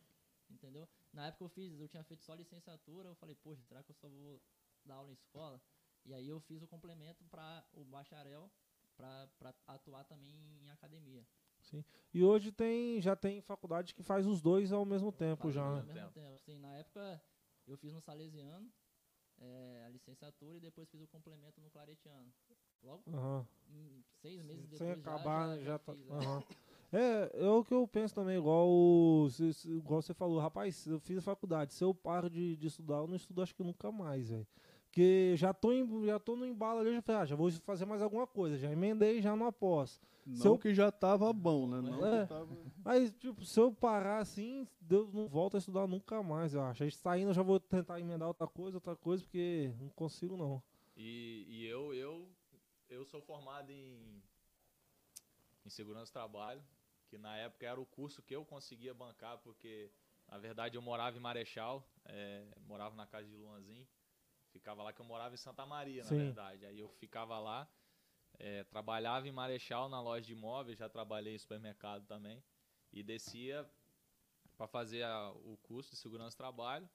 Speaker 2: Entendeu? Na época eu fiz, eu tinha feito só licenciatura. Eu falei, poxa, será que eu só vou dar aula em escola? E aí eu fiz o complemento para o bacharel para atuar também em academia.
Speaker 1: E hoje tem, já tem faculdade que faz os dois ao mesmo tempo
Speaker 2: Fazer
Speaker 1: já.
Speaker 2: ao
Speaker 1: né?
Speaker 2: mesmo tempo. Sim, na época eu fiz no Salesiano eh, a licenciatura e depois fiz o complemento no Claretiano. Logo hum, seis meses
Speaker 1: Sem
Speaker 2: depois
Speaker 1: acabar,
Speaker 2: já,
Speaker 1: né,
Speaker 2: já,
Speaker 1: já tá.
Speaker 2: fiz, é.
Speaker 1: aham. É, é o que eu penso também, igual, o- se- igual você falou, rapaz, eu fiz a faculdade, se eu paro de, de estudar, eu não estudo acho que nunca mais, velho. Porque já tô, em, já tô no embalo ali, já falei, ah, já vou fazer mais alguma coisa, já emendei já no após.
Speaker 4: Não
Speaker 1: Se eu-
Speaker 4: que já tava bom, né? Não
Speaker 1: É.
Speaker 4: que tava...
Speaker 1: Mas, tipo, se eu parar assim, Deus não volta a estudar nunca mais, eu acho. Saindo eu já vou tentar emendar outra coisa, outra coisa, porque não consigo não.
Speaker 3: E, e eu, eu, eu sou formado em, em segurança do trabalho, que na época era o curso que eu conseguia bancar, porque na verdade eu morava em Marechal, é, morava na casa de Luanzinho, ficava lá que eu morava em Santa Maria, na
Speaker 1: Sim.
Speaker 3: verdade. Aí eu ficava lá, é, trabalhava em Marechal na loja de imóveis, já trabalhei em supermercado também, e descia para fazer a- o curso de segurança do trabalho.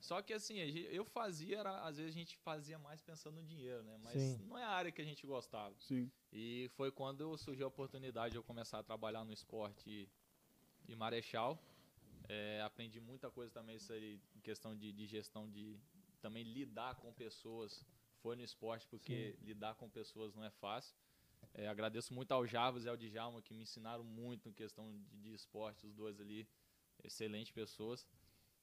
Speaker 3: Só que assim, eu fazia, era, às vezes a gente fazia mais pensando no dinheiro, né? Mas
Speaker 1: Sim.
Speaker 3: não é a área que a gente gostava.
Speaker 4: Sim.
Speaker 3: E foi quando surgiu a oportunidade de eu começar a trabalhar no esporte em Marechal. É, aprendi muita coisa também isso aí, em questão de, de gestão de também lidar com pessoas. Foi no esporte porque lidar com pessoas não é fácil. É, agradeço muito ao Javas e ao Djalma que me ensinaram muito em questão de, de esporte, os dois ali, excelentes pessoas.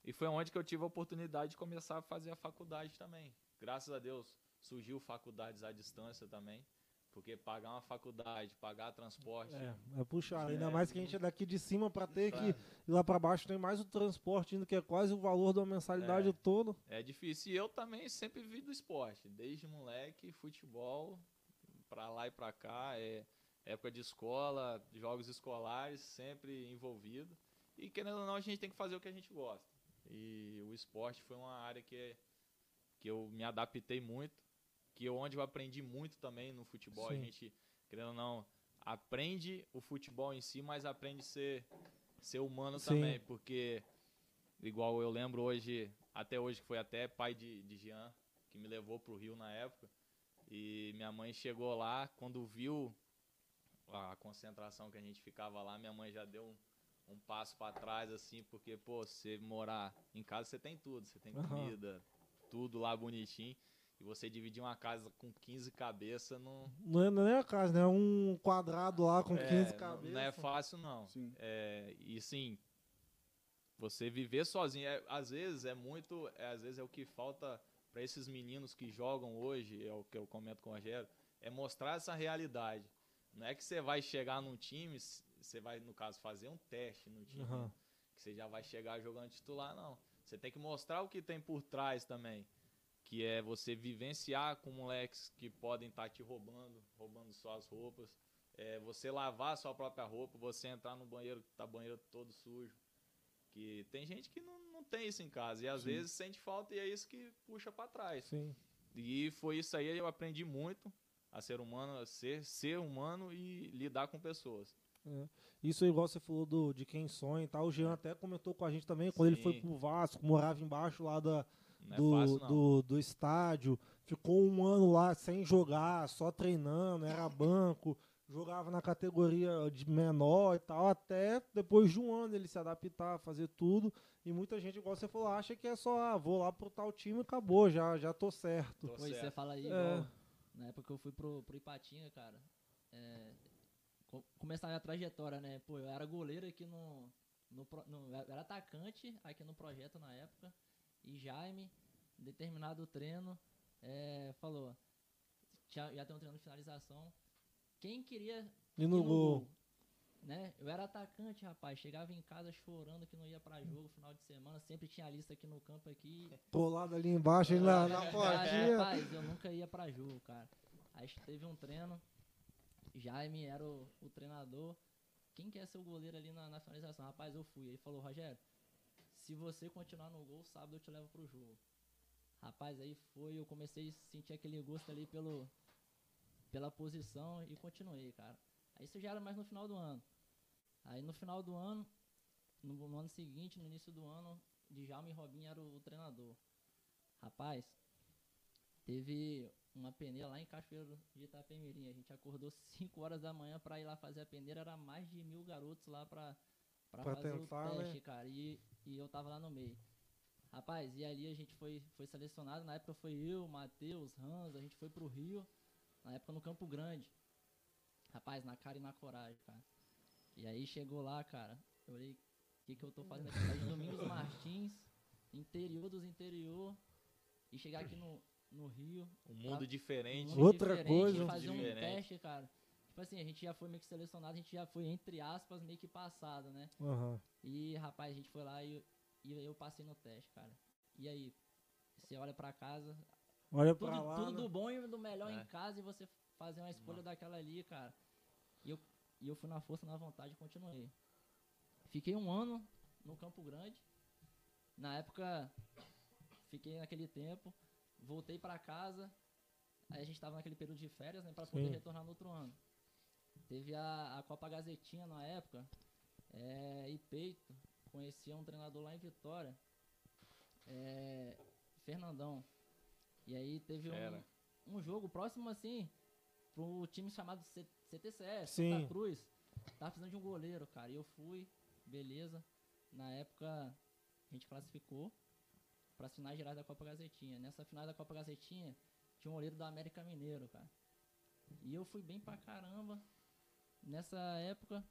Speaker 3: E foi onde que eu tive a oportunidade de começar a fazer a faculdade também. Graças a Deus surgiu faculdades à distância também, porque pagar uma faculdade, pagar transporte,
Speaker 1: É, é puxar. Ainda
Speaker 3: É,
Speaker 1: mais que a gente é daqui de cima pra ter que
Speaker 3: sabe?
Speaker 1: ir lá pra baixo tem mais o transporte indo, que é quase o valor da mensalidade
Speaker 3: É.
Speaker 1: todo.
Speaker 3: É difícil. E eu também sempre vi do esporte. Desde moleque, futebol, pra lá e pra cá. É época de escola, jogos escolares, sempre envolvido. E querendo ou não, a gente tem que fazer o que a gente gosta. E o esporte foi uma área que, que eu me adaptei muito. Que onde eu aprendi muito também no futebol, a
Speaker 1: Sim.
Speaker 3: gente, querendo ou não, aprende o futebol em si, mas aprende a ser, ser humano
Speaker 1: Sim.
Speaker 3: também, porque igual eu lembro hoje, até hoje, que foi até pai de, de Jean, que me levou pro Rio na época, e minha mãe chegou lá, quando viu a concentração que a gente ficava lá, minha mãe já deu um, um passo para trás, assim, porque, pô, você morar em casa, você tem tudo, você tem comida, tudo lá bonitinho, e você dividir uma casa com 15 cabeças não,
Speaker 1: Não é, não é a casa, né? É um quadrado lá com
Speaker 3: é,
Speaker 1: 15
Speaker 3: não-
Speaker 1: cabeças.
Speaker 3: não é fácil, não.
Speaker 4: Sim.
Speaker 3: É, e sim, você viver sozinho, é, às vezes é muito, é, às vezes é o que falta para esses meninos que jogam hoje, é o que eu comento com o Rogério, é mostrar essa realidade. Não é que você vai chegar num time, você vai, no caso, fazer um teste no time,
Speaker 1: Aham.
Speaker 3: que você já vai chegar jogando titular, não. Você tem que mostrar o que tem por trás também. Que é você vivenciar com moleques que podem estar te roubando, roubando suas roupas. É você lavar sua própria roupa, você entrar no banheiro que tá banheiro todo sujo. Que tem gente que não, não tem isso em casa. E às
Speaker 4: Sim.
Speaker 3: vezes sente falta e é isso que puxa para trás.
Speaker 1: Sim.
Speaker 3: E foi isso aí eu aprendi muito a ser humano, a ser, ser humano e lidar com pessoas.
Speaker 1: Isso igual você falou do, de quem sonha e tal. O Jean até comentou com a gente também, quando ele foi
Speaker 3: Sim.
Speaker 1: pro Vasco, morava embaixo lá da,
Speaker 3: Não
Speaker 1: do,
Speaker 3: é fácil,
Speaker 1: do, do estádio, ficou um ano lá sem jogar, só treinando, era banco, jogava na categoria de menor e tal, até depois de um ano ele se adaptar, fazer tudo. E muita gente, igual você falou, acha que é só, ah, vou lá pro tal time e acabou, já, já tô certo.
Speaker 3: Tô
Speaker 2: Pô, e você
Speaker 3: certo.
Speaker 2: fala aí,
Speaker 1: É.
Speaker 2: igual, na época que eu fui pro, pro Ipatinga, cara, é, co- começar a minha trajetória, né? Pô, eu era goleiro aqui no, no, no- eu era atacante aqui no projeto na época, e Jaime, em determinado treino, é, falou, já, já tem um treino de finalização, quem queria
Speaker 1: E
Speaker 2: ir
Speaker 1: no gol.
Speaker 2: né? Eu era atacante, rapaz. Chegava em casa chorando que não ia pra jogo final de semana. Sempre tinha lista aqui no campo aqui.
Speaker 1: Colado ali embaixo, ele na, na
Speaker 2: É,
Speaker 1: portinha. *laughs*
Speaker 2: Rapaz, eu nunca ia pra jogo, cara. Aí teve um treino. Jaime era o, o treinador. Quem quer ser o goleiro ali na, na finalização? Rapaz, eu fui. Ele falou, Rogério, se você continuar no gol, sábado eu te levo pro jogo. Rapaz, aí foi, eu comecei a sentir aquele gosto ali pelo, pela posição e continuei, cara. Aí isso já era mais no final do ano. Aí no final do ano, no, no ano seguinte, no início do ano, Djalma e Robinho era o, o treinador. Rapaz, teve uma peneira lá em Cachoeiro de Itapemirim. A gente acordou 5 horas da manhã pra ir lá fazer a peneira. Era mais de mil garotos lá pra, pra,
Speaker 1: Pra
Speaker 2: fazer
Speaker 1: tentar,
Speaker 2: o
Speaker 1: né?
Speaker 2: teste, cara. E, e eu tava lá no meio. Rapaz, e ali a gente foi, foi selecionado. Na época foi eu, Matheus, Hans. A gente foi pro Rio. Na época no Campo Grande. Rapaz, na cara e na coragem, cara. E aí chegou lá, cara. Eu olhei, o que, que eu tô fazendo aqui? De Domingos Martins, interior dos interior. E chegar aqui no, no Rio.
Speaker 3: Um mundo
Speaker 2: Tá.
Speaker 3: diferente.
Speaker 2: muito
Speaker 1: Outra
Speaker 2: diferente,
Speaker 1: coisa.
Speaker 2: Fazer um
Speaker 3: Diferente.
Speaker 2: teste, cara. Tipo assim, a gente já foi meio que selecionado, a gente já foi, entre aspas, meio que passado, né?
Speaker 1: Aham.
Speaker 2: E, rapaz, a gente foi lá e, e eu passei no teste, cara. E aí, você olha pra casa,
Speaker 1: Olha
Speaker 2: tudo,
Speaker 1: pra lá.
Speaker 2: tudo
Speaker 1: né?
Speaker 2: do bom e do melhor
Speaker 3: É.
Speaker 2: em casa e você fazer uma escolha daquela ali, cara. E eu, e eu fui na força, na vontade e continuei. Fiquei um ano no Campo Grande. Na época, fiquei naquele tempo. Voltei pra casa. Aí a gente tava naquele período de férias, né? Pra poder
Speaker 1: Sim.
Speaker 2: retornar no outro ano. Teve a, a Copa Gazetinha na época. É, e Peito. Conhecia um treinador lá em Vitória. É, Fernandão. E aí teve um, um jogo próximo assim pro time chamado C- CTCS,
Speaker 1: Sim.
Speaker 2: Santa Cruz. Tava precisando de um goleiro, cara. E eu fui, beleza. Na época a gente classificou para as finais gerais da Copa Gazetinha. Nessa final da Copa Gazetinha tinha um goleiro do América Mineiro, cara. E eu fui bem pra caramba. Nessa época,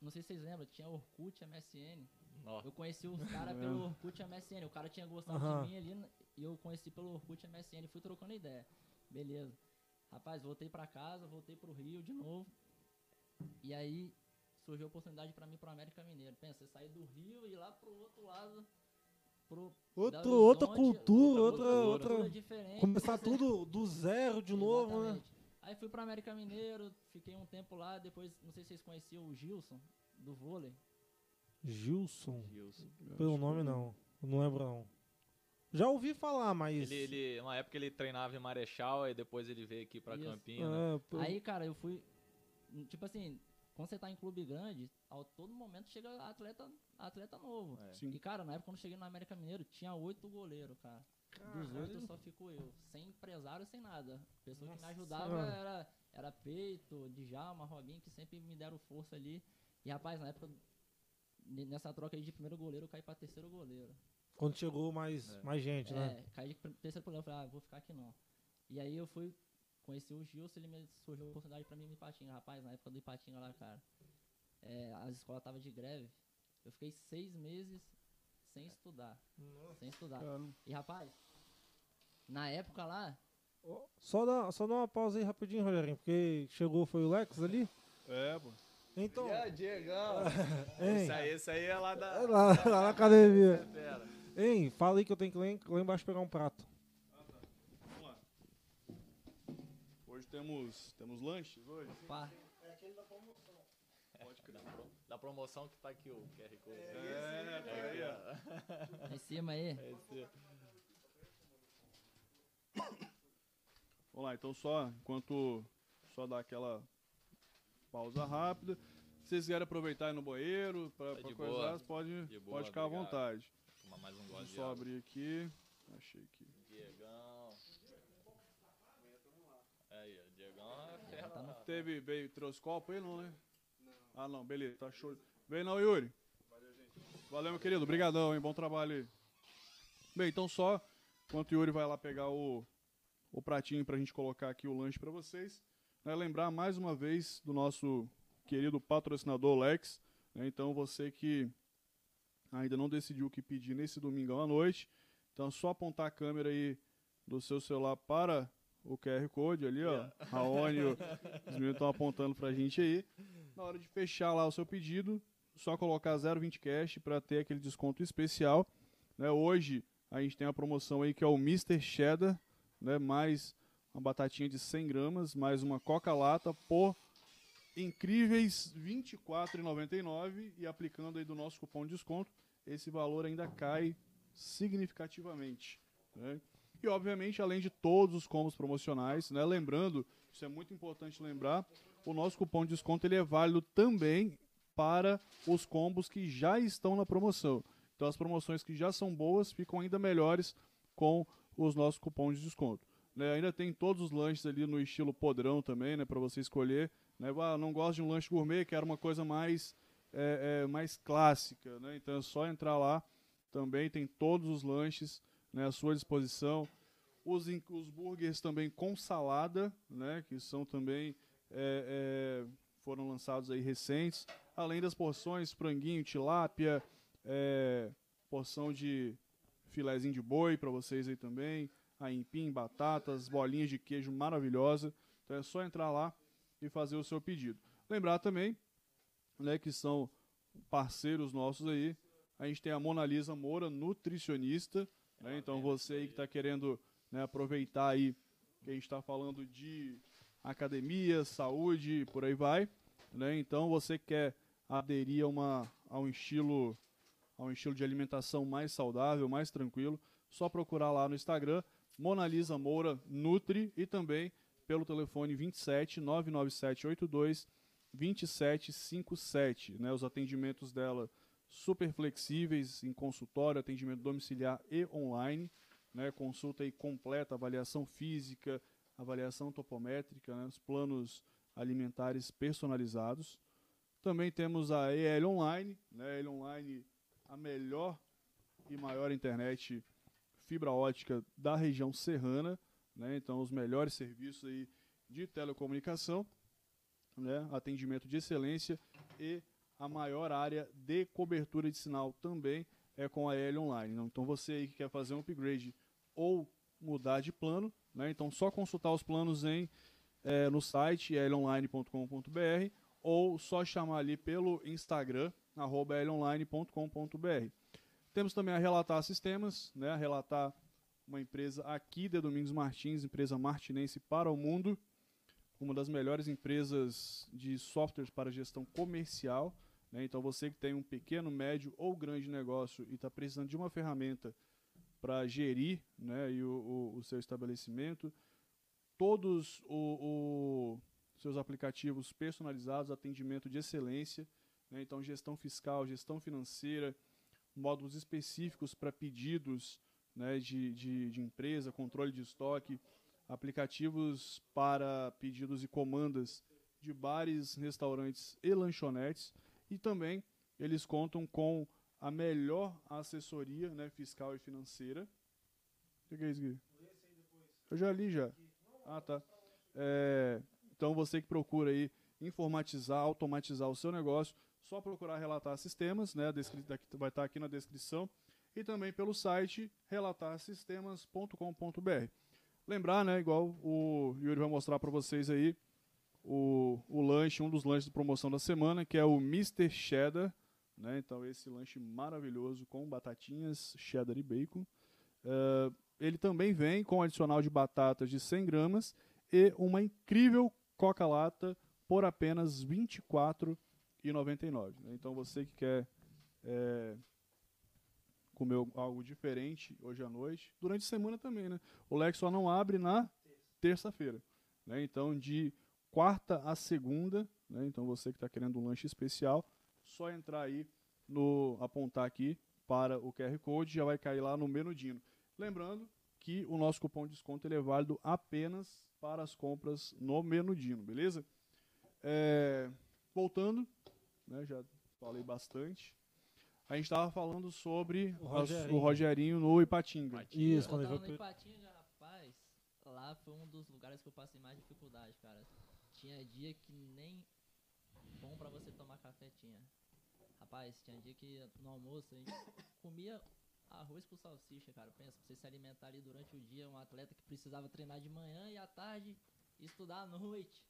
Speaker 2: não sei se vocês lembram, tinha Orkut, MSN. Eu conheci os caras *laughs* pelo Orkut MSN. O cara tinha gostado
Speaker 1: Aham.
Speaker 2: de mim ali n- e eu conheci pelo Orkut MSN e fui trocando ideia. Beleza. Rapaz, voltei pra casa, voltei pro Rio de novo. E aí surgiu a oportunidade pra mim pro América Mineiro. Pensa, você sair do Rio e ir lá pro outro lado. Pro
Speaker 1: Outro, outra cultura,
Speaker 3: outra
Speaker 1: outra, outra.
Speaker 2: diferente.
Speaker 1: Começar tudo do zero de *laughs* novo, né?
Speaker 2: Aí fui pro América Mineiro, fiquei um tempo lá, depois, não sei se vocês conheciam o Gilson, do vôlei.
Speaker 1: Gilson.
Speaker 3: Gilson.
Speaker 1: Pelo nome não. Não lembro não. Já ouvi falar, mas.
Speaker 3: Ele, ele, uma época ele treinava em Marechal, e depois ele veio aqui pra
Speaker 2: Isso.
Speaker 3: Campina.
Speaker 1: É,
Speaker 2: Aí, cara, eu fui. Tipo assim, quando você tá em clube grande, a todo momento chega atleta, atleta novo.
Speaker 3: É.
Speaker 2: E, cara, na época quando eu cheguei no América Mineiro, tinha oito goleiros, cara. Dos oito só fico eu. Sem empresário, sem nada. A pessoa que me
Speaker 1: Nossa
Speaker 2: ajudava
Speaker 1: Senhora.
Speaker 2: era, era Peito, Djalma, Robinho, que sempre me deram força ali. E, rapaz, na época, nessa troca aí de primeiro goleiro, eu caí pra terceiro goleiro.
Speaker 1: Quando chegou mais,
Speaker 3: É.
Speaker 1: mais gente, né?
Speaker 2: É, caí de terceiro goleiro, eu falei, ah, vou ficar aqui não. E aí eu fui conhecer o Gilson, ele me surgiu a oportunidade pra mim no Ipatinga. Rapaz, na época do Ipatinga lá, cara, é, as escolas estavam de greve. Eu fiquei seis meses sem estudar. Sem estudar.
Speaker 4: Cara,
Speaker 2: E rapaz, na época lá,
Speaker 1: Só dá, só dá uma pausa aí rapidinho, Rogerinho, porque chegou foi o Lex ali.
Speaker 4: É, pô.
Speaker 1: Então,
Speaker 3: Yeah, Diegão! *laughs*
Speaker 1: hein,
Speaker 3: Esse aí, esse aí é lá da.
Speaker 1: lá, *laughs* lá na academia.
Speaker 3: Pera.
Speaker 1: Hein, fala aí que eu tenho que ir lá, em- lá embaixo pegar um prato.
Speaker 4: Vamos lá. Hoje temos, temos lanches hoje?
Speaker 2: pá,
Speaker 3: Pode crer. Da promoção que tá aqui o QR Code.
Speaker 4: É, tá aí, ó.
Speaker 2: lá em cima aí.
Speaker 3: É esse.
Speaker 4: Vamos lá, então só enquanto só dar aquela pausa rápida. Se vocês quiserem aproveitar e ir no banheiro pra,
Speaker 3: Tá
Speaker 4: coisar, pode,
Speaker 3: De boa,
Speaker 4: pode ficar à vontade.
Speaker 3: Tomar mais um
Speaker 4: Vou
Speaker 3: gole
Speaker 4: só abrir aqui. Achei aqui.
Speaker 3: Diegão. Aí, ó. Diegão é fera.
Speaker 2: Tá
Speaker 3: lá.
Speaker 4: Teve, veio, trouxe copo aí não, né? Ah não, beleza, tá show. Vem não, Yuri. Valeu, meu querido. Obrigadão, hein? Bom trabalho aí. Bem, então só, enquanto o Yuri vai lá pegar o, o pratinho pra gente colocar aqui o lanche pra vocês, né, lembrar mais uma vez do nosso querido patrocinador Lex. né, então você que ainda não decidiu o que pedir nesse domingão à noite, então é só apontar a câmera aí do seu celular para o QR Code ali, ó. Raoni, o- *laughs* os meninos estão apontando pra gente aí. Na hora de fechar lá o seu pedido, só colocar 0,20 cash para ter aquele desconto especial. Né? Hoje a gente tem a promoção aí que é o Mr. Cheddar, né? mais uma batatinha de 100 gramas, mais uma Coca-Lata por incríveis R$ 24,99 e aplicando aí do nosso cupom de desconto, esse valor ainda cai significativamente. né? E obviamente, além de todos os combos promocionais, né? lembrando, isso é muito importante lembrar, o nosso cupom de desconto ele é válido também para os combos que já estão na promoção. Então as promoções que já são boas ficam ainda melhores com os nossos cupons de desconto. né? Ainda tem todos os lanches ali no estilo podrão também, né, para você escolher. Né? Ah, não gosto de um lanche gourmet, quero uma coisa mais, é, é, mais clássica. Né? Então é só entrar lá. Também tem todos os lanches né, à sua disposição. Os, os burgers também com salada, né, que são também é, é, foram lançados aí recentes. Além das porções, franguinho, tilápia, é, porção de filezinho de boi para vocês aí também, aipim, batatas, bolinhas de queijo maravilhosa. Então é só entrar lá e fazer o seu pedido. Lembrar também, né, que são parceiros nossos aí. A gente tem a Mona Lisa Moura, nutricionista. Né, então você aí que está querendo né, aproveitar aí que a gente está falando de academia, saúde, por aí vai. Né? Então você quer aderir a, uma, a um estilo a um estilo de alimentação mais saudável, mais tranquilo, só procurar lá no Instagram Mona Lisa Moura Nutri e também pelo telefone 27 997 82 2757, né? Os atendimentos dela super flexíveis em consultório, atendimento domiciliar e online, né? Consulta aí completa, avaliação física, avaliação topométrica, né? os planos alimentares personalizados. Também temos a EL Online, né? EL Online, a melhor e maior internet fibra ótica da região serrana, né? Então os melhores serviços aí de telecomunicação, né? Atendimento de excelência e a maior área de cobertura de sinal também é com a EL Online. Então você aí que quer fazer um upgrade ou mudar de plano, né? Então só consultar os planos em eh, no site elonline.com.br ou só chamar ali pelo Instagram elonline.com.br. Temos também a Relatar Sistemas, né? A Relatar uma empresa aqui de Domingos Martins, empresa martinense para o mundo, uma das melhores empresas de softwares para gestão comercial. Né? Então você que tem um pequeno, médio ou grande negócio e está precisando de uma ferramenta para gerir né, e o, o, o, seu estabelecimento. Todos os seus aplicativos personalizados, atendimento de excelência, né, então gestão fiscal, gestão financeira, módulos específicos para pedidos né, de, de, de empresa, controle de estoque, aplicativos para pedidos e comandas de bares, restaurantes e lanchonetes e também eles contam com a melhor assessoria né, fiscal e financeira. O que é isso aqui? Eu já li já. Ah, tá. É, então você que procura aí informatizar, automatizar o seu negócio, só procurar relatar sistemas, né? Vai estar aqui na descrição. E também pelo site relatarsistemas.com.br. Lembrar, né, igual o Yuri vai mostrar para vocês aí, o, o lanche, um dos lanches de promoção da semana, que é o Mr. Cheddar. Né? Então, esse lanche maravilhoso com batatinhas, cheddar e bacon. Uh, ele também vem com adicional de batatas de 100 gramas e uma incrível coca-lata por apenas R$ 24,99. Né? Então, você que quer é, comer algo diferente hoje à noite, durante a semana também, né? O Lex só não abre na terça-feira. Né? Então, de quarta a segunda, né? Então você que está querendo um lanche especial, só entrar aí no apontar aqui para o QR Code, já vai cair lá no Menudino. Lembrando que o nosso cupom de desconto ele é válido apenas para as compras no Menudino, beleza? É, voltando, né, já falei bastante. A gente estava falando sobre o Rogerinho. o Rogerinho, no Ipatinga.
Speaker 2: Ipatinga. Isso, quando ele foi... no Ipatinga, rapaz, lá foi um dos lugares que eu passei mais dificuldade, cara. Tinha dia que nem bom para você tomar café tinha. Rapaz, tinha dia que no almoço a gente *coughs* comia arroz com salsicha, cara. Pensa, pra você se alimentar ali durante o dia, um atleta que precisava treinar de manhã e à tarde estudar à noite.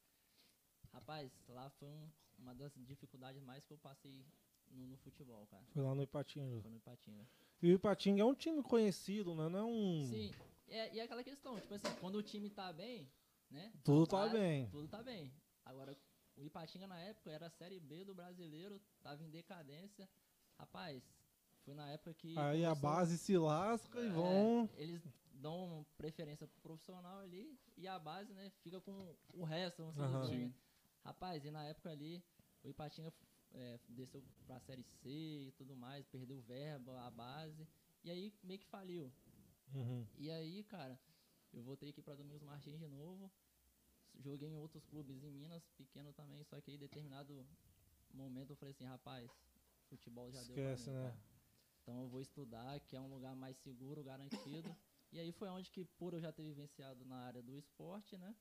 Speaker 2: Rapaz, lá foi um, uma das dificuldades mais que eu passei no, no, futebol, cara.
Speaker 1: Foi lá no Ipatinga.
Speaker 2: Foi no Ipatinga.
Speaker 1: E o Ipatinga é um time conhecido, né? Não é um.
Speaker 2: Sim. É, e é aquela questão, tipo assim, quando o time tá bem, né?
Speaker 1: Tudo tá bem.
Speaker 2: Tudo tá bem. Agora, o Ipatinga na época era a Série B do brasileiro, tava em decadência. Rapaz, foi na época que.
Speaker 1: Aí a base se lasca é, e vão.
Speaker 2: Eles dão preferência pro profissional ali e a base, né, fica com o resto, vamos dizer, uhum. do time. Rapaz, e na época ali, o Ipatinga é, desceu pra Série C e tudo mais, perdeu verba, a base. E aí meio que faliu.
Speaker 1: Uhum.
Speaker 2: E aí, cara, eu voltei aqui para Domingos Martins de novo. Joguei em outros clubes em Minas, pequeno também, só que aí determinado momento eu falei assim, rapaz, futebol já
Speaker 1: Esquece,
Speaker 2: deu pra
Speaker 1: mim,
Speaker 2: né? Então eu vou estudar, que é um lugar mais seguro, garantido. *coughs* e aí foi onde que, por eu já ter vivenciado na área do esporte, né?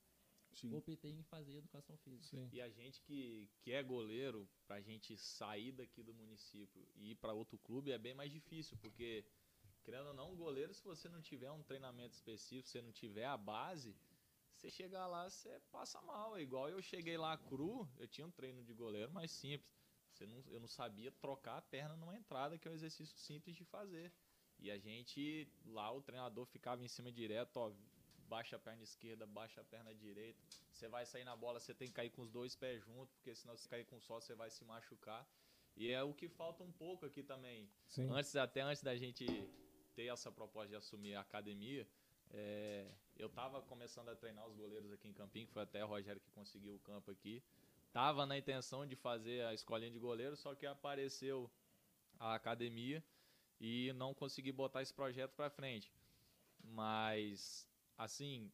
Speaker 2: Sim. optei em fazer educação física.
Speaker 3: Sim. E a gente que, que é goleiro, pra gente sair daqui do município e ir para outro clube é bem mais difícil, porque Querendo ou não, um goleiro, se você não tiver um treinamento específico, se não tiver a base, você chegar lá, você passa mal. É igual eu cheguei lá cru, eu tinha um treino de goleiro mais simples. Você não, eu não sabia trocar a perna numa entrada, que é um exercício simples de fazer. E a gente, lá o treinador ficava em cima direto, ó, baixa a perna esquerda, baixa a perna direita. Você vai sair na bola, você tem que cair com os dois pés juntos, porque senão se cair com só, você vai se machucar. E é o que falta um pouco aqui também.
Speaker 1: Sim.
Speaker 3: Antes, até antes da gente ter essa proposta de assumir a academia, é, eu estava começando a treinar os goleiros aqui em Campinho, foi até o Rogério que conseguiu o campo aqui. Tava na intenção de fazer a escolinha de goleiro, só que apareceu a academia e não consegui botar esse projeto para frente. Mas, assim,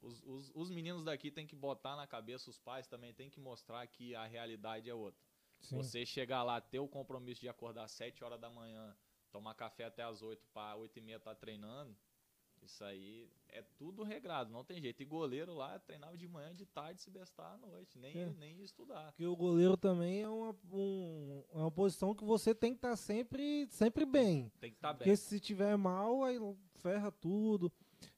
Speaker 3: os, os, os, meninos daqui têm que botar na cabeça, os pais também têm que mostrar que a realidade é outra. Sim. Você chegar lá, ter o compromisso de acordar às 7 horas da manhã, tomar café até as 8 para 8 e meia tá treinando, isso aí é tudo regrado, não tem jeito. E goleiro lá treinava de manhã, de tarde, se bestar à noite, nem, é. nem estudar.
Speaker 1: Porque o goleiro também é uma, um, é uma posição que você tem que estar tá sempre, sempre bem.
Speaker 3: Tem que estar tá
Speaker 1: bem. Porque se tiver mal, aí ferra tudo.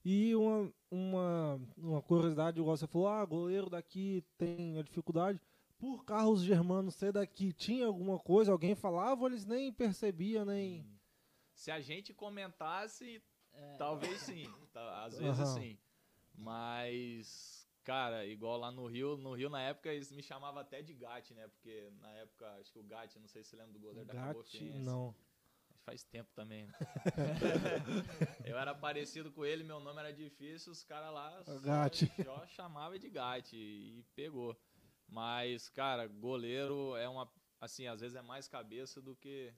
Speaker 1: E uma, uma, uma curiosidade, igual você falou, ah, goleiro daqui tem a dificuldade. Por Carlos Germano ser daqui, tinha alguma coisa? Alguém falava ou eles nem percebiam, nem... Hum
Speaker 3: se a gente comentasse, é. talvez sim. Tá, às vezes uhum. sim. Mas, cara, igual lá no Rio, no Rio na época eles me chamavam até de Gatti, né? Porque na época, acho que o Gatti, não sei se você lembra do goleiro
Speaker 1: Gatti,
Speaker 3: da
Speaker 1: não.
Speaker 3: faz tempo também. Né? *laughs* eu era parecido com ele, meu nome era difícil, os caras lá
Speaker 1: só,
Speaker 3: só chamavam de Gatti e pegou. Mas, cara, goleiro é uma. Assim, às vezes é mais cabeça do que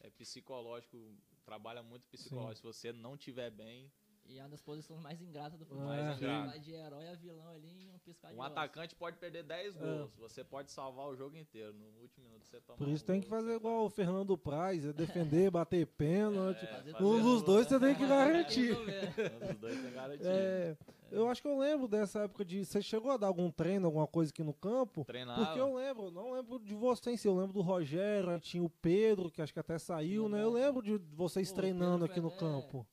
Speaker 3: é psicológico. Trabalha muito psicológico. Sim. Se você não tiver bem,
Speaker 2: e é uma das posições mais ingratas do futebol.
Speaker 3: Mais
Speaker 2: ingrato. Vai de herói a vilão ali em um piscar de
Speaker 3: Um atacante pode perder 10 gols. É. Você pode salvar o jogo inteiro. No último minuto você toma
Speaker 1: Por isso
Speaker 3: um
Speaker 1: tem que fazer igual o Fernando Praz, é defender, *laughs* bater pênalti.
Speaker 3: É,
Speaker 1: um dos dois você tem que garantir.
Speaker 3: um dos dois tem que garantir.
Speaker 1: É, eu acho que eu lembro dessa época de. Você chegou a dar algum treino, alguma coisa aqui no campo?
Speaker 3: Treinava.
Speaker 1: Porque eu lembro, não lembro de você em si. Eu lembro do Rogério, tinha o Pedro, que acho que até saiu, né? Eu lembro de vocês Pô, treinando aqui no campo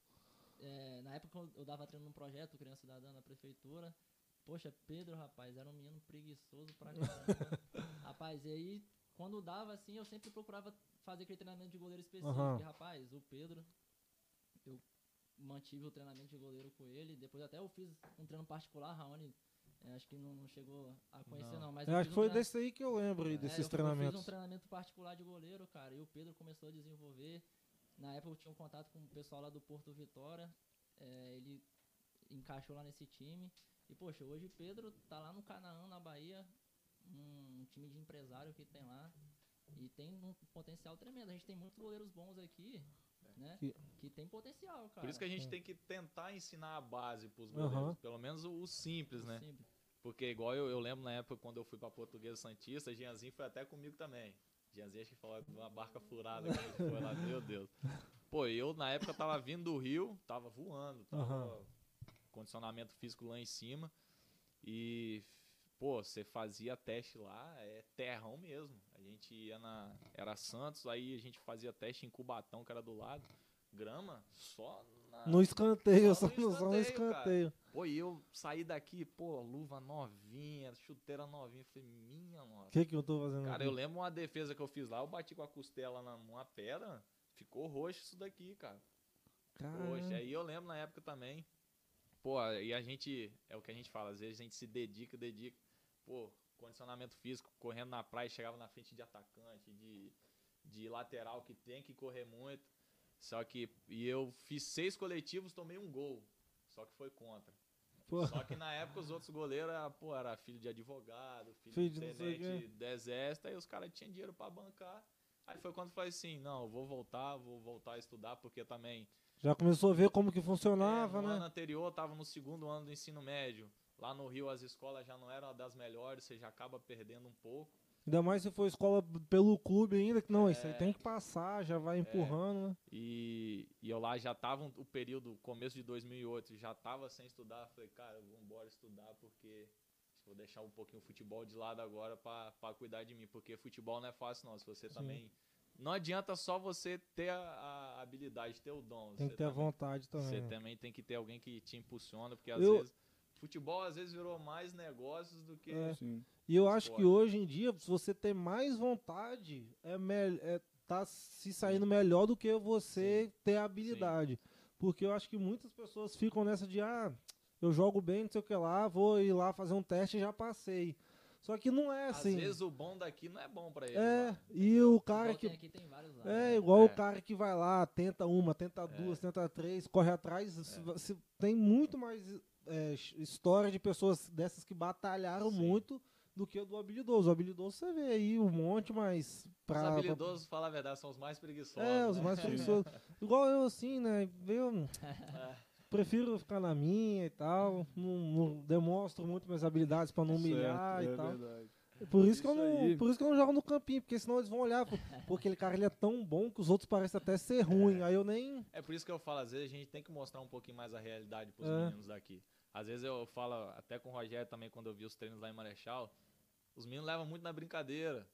Speaker 2: na época eu dava treino num projeto Criança Cidadã na prefeitura. Poxa, Pedro, rapaz, era um menino preguiçoso pra caramba. *laughs* rapaz, e aí, quando dava assim, eu sempre procurava fazer aquele treinamento de goleiro específico. Uhum. E, rapaz, o Pedro, eu mantive o treinamento de goleiro com ele. Depois até eu fiz um treino particular, Raoni. É, acho que não, não, chegou a conhecer, não. não mas
Speaker 1: eu acho que foi um desse aí que eu lembro aí, é, desses
Speaker 2: eu,
Speaker 1: treinamentos.
Speaker 2: Eu fiz um treinamento particular de goleiro, cara, e o Pedro começou a desenvolver. Na época eu tinha um contato com o pessoal lá do Porto Vitória é, ele encaixou lá nesse time. E, poxa, hoje o Pedro tá lá no Canaã, na Bahia, um, time de empresário que tem lá. E tem um potencial tremendo. A gente tem muitos goleiros bons aqui. Né? Que, que tem potencial, cara.
Speaker 3: Por isso que a gente é. tem que tentar ensinar a base pros goleiros. Uhum. Pelo menos o, o simples, o né? Simples. Porque igual eu, eu, lembro na época quando eu fui pra Portuguesa Santista, Gianzinho foi até comigo também. Gianzinho acho que falou uma barca furada que foi lá, meu Deus. Pô, eu na época tava vindo do Rio, tava voando, tava uhum. condicionamento físico lá em cima. E, pô, você fazia teste lá, é terrão mesmo. A gente ia na. Era Santos, aí a gente fazia teste em Cubatão, que era do lado. Grama, só na,
Speaker 1: no escanteio, só no, escanteio, só no escanteio.
Speaker 3: Pô, e eu saí daqui, pô, luva novinha, chuteira novinha. Falei, minha nossa.
Speaker 1: O que, que eu tô fazendo
Speaker 3: Cara,
Speaker 1: aqui?
Speaker 3: eu lembro uma defesa que eu fiz lá, eu bati com a costela numa pedra. Ficou roxo isso daqui, cara. Roxo. Aí eu lembro na época também. Pô, e a gente. É o que a gente fala, às vezes a gente se dedica, dedica. Pô, condicionamento físico, correndo na praia, chegava na frente de atacante, de, de lateral que tem que correr muito. Só que. E eu fiz seis coletivos, tomei um gol. Só que foi contra. Pô. Só que na época os outros goleiros era, pô, era filho de advogado, filho, filho de tenente do exército, aí os caras tinham dinheiro para bancar. Aí foi quando eu falei assim, não, vou voltar, vou voltar a estudar, porque também...
Speaker 1: Já começou a ver como que funcionava,
Speaker 3: é, no
Speaker 1: né?
Speaker 3: No ano anterior, eu tava no segundo ano do ensino médio. Lá no Rio as escolas já não eram das melhores, você já acaba perdendo um pouco.
Speaker 1: Ainda mais se for escola pelo clube ainda, que não, é, isso aí tem que passar, já vai é. empurrando, é, né?
Speaker 3: E, e eu lá já tava o período, começo de 2008, já tava sem estudar. Falei, cara, vou embora estudar porque vou deixar um pouquinho o futebol de lado agora para cuidar de mim, porque futebol não é fácil não. Se você Sim. também não adianta só você ter a, a habilidade, ter o dom.
Speaker 1: Tem que ter também, a vontade também.
Speaker 3: Você
Speaker 1: né?
Speaker 3: também tem que ter alguém que te impulsiona, porque às eu... vezes futebol às vezes virou mais negócios do que.
Speaker 1: É. E eu acho que hoje em dia, se você tem mais vontade, é, é tá se saindo melhor do que você Sim. ter habilidade. Sim. Porque eu acho que muitas pessoas ficam nessa de ah, eu jogo bem, não sei o que lá, vou ir lá fazer um teste e já passei. Só que não é assim.
Speaker 3: Às vezes o bom daqui não é bom para ele.
Speaker 1: É,
Speaker 3: lá.
Speaker 1: e o cara que.
Speaker 2: Aqui, tem vários lá,
Speaker 1: é, né? igual é. o cara que vai lá, tenta uma, tenta é. duas, tenta três, corre atrás. É. Se, se, tem muito mais é, história de pessoas dessas que batalharam Sim. muito do que o do habilidoso. O habilidoso você vê aí um monte, mas.
Speaker 3: Pra, os habilidosos, pra... falar a verdade, são os mais preguiçosos.
Speaker 1: É, os mais *laughs* preguiçosos. Igual eu, assim, né? Eu *laughs* prefiro ficar na minha e tal. Não, não demonstro muito minhas habilidades para não humilhar certo, e é tal. Verdade. Por isso, que eu não, por isso que eu não jogo no campinho, porque senão eles vão olhar, pô, aquele cara ele é tão bom que os outros parecem até ser ruim. É. Aí eu nem.
Speaker 3: É por isso que eu falo, às vezes a gente tem que mostrar um pouquinho mais a realidade pros é. meninos daqui. Às vezes eu falo, até com o Rogério também, quando eu vi os treinos lá em Marechal, os meninos levam muito na brincadeira.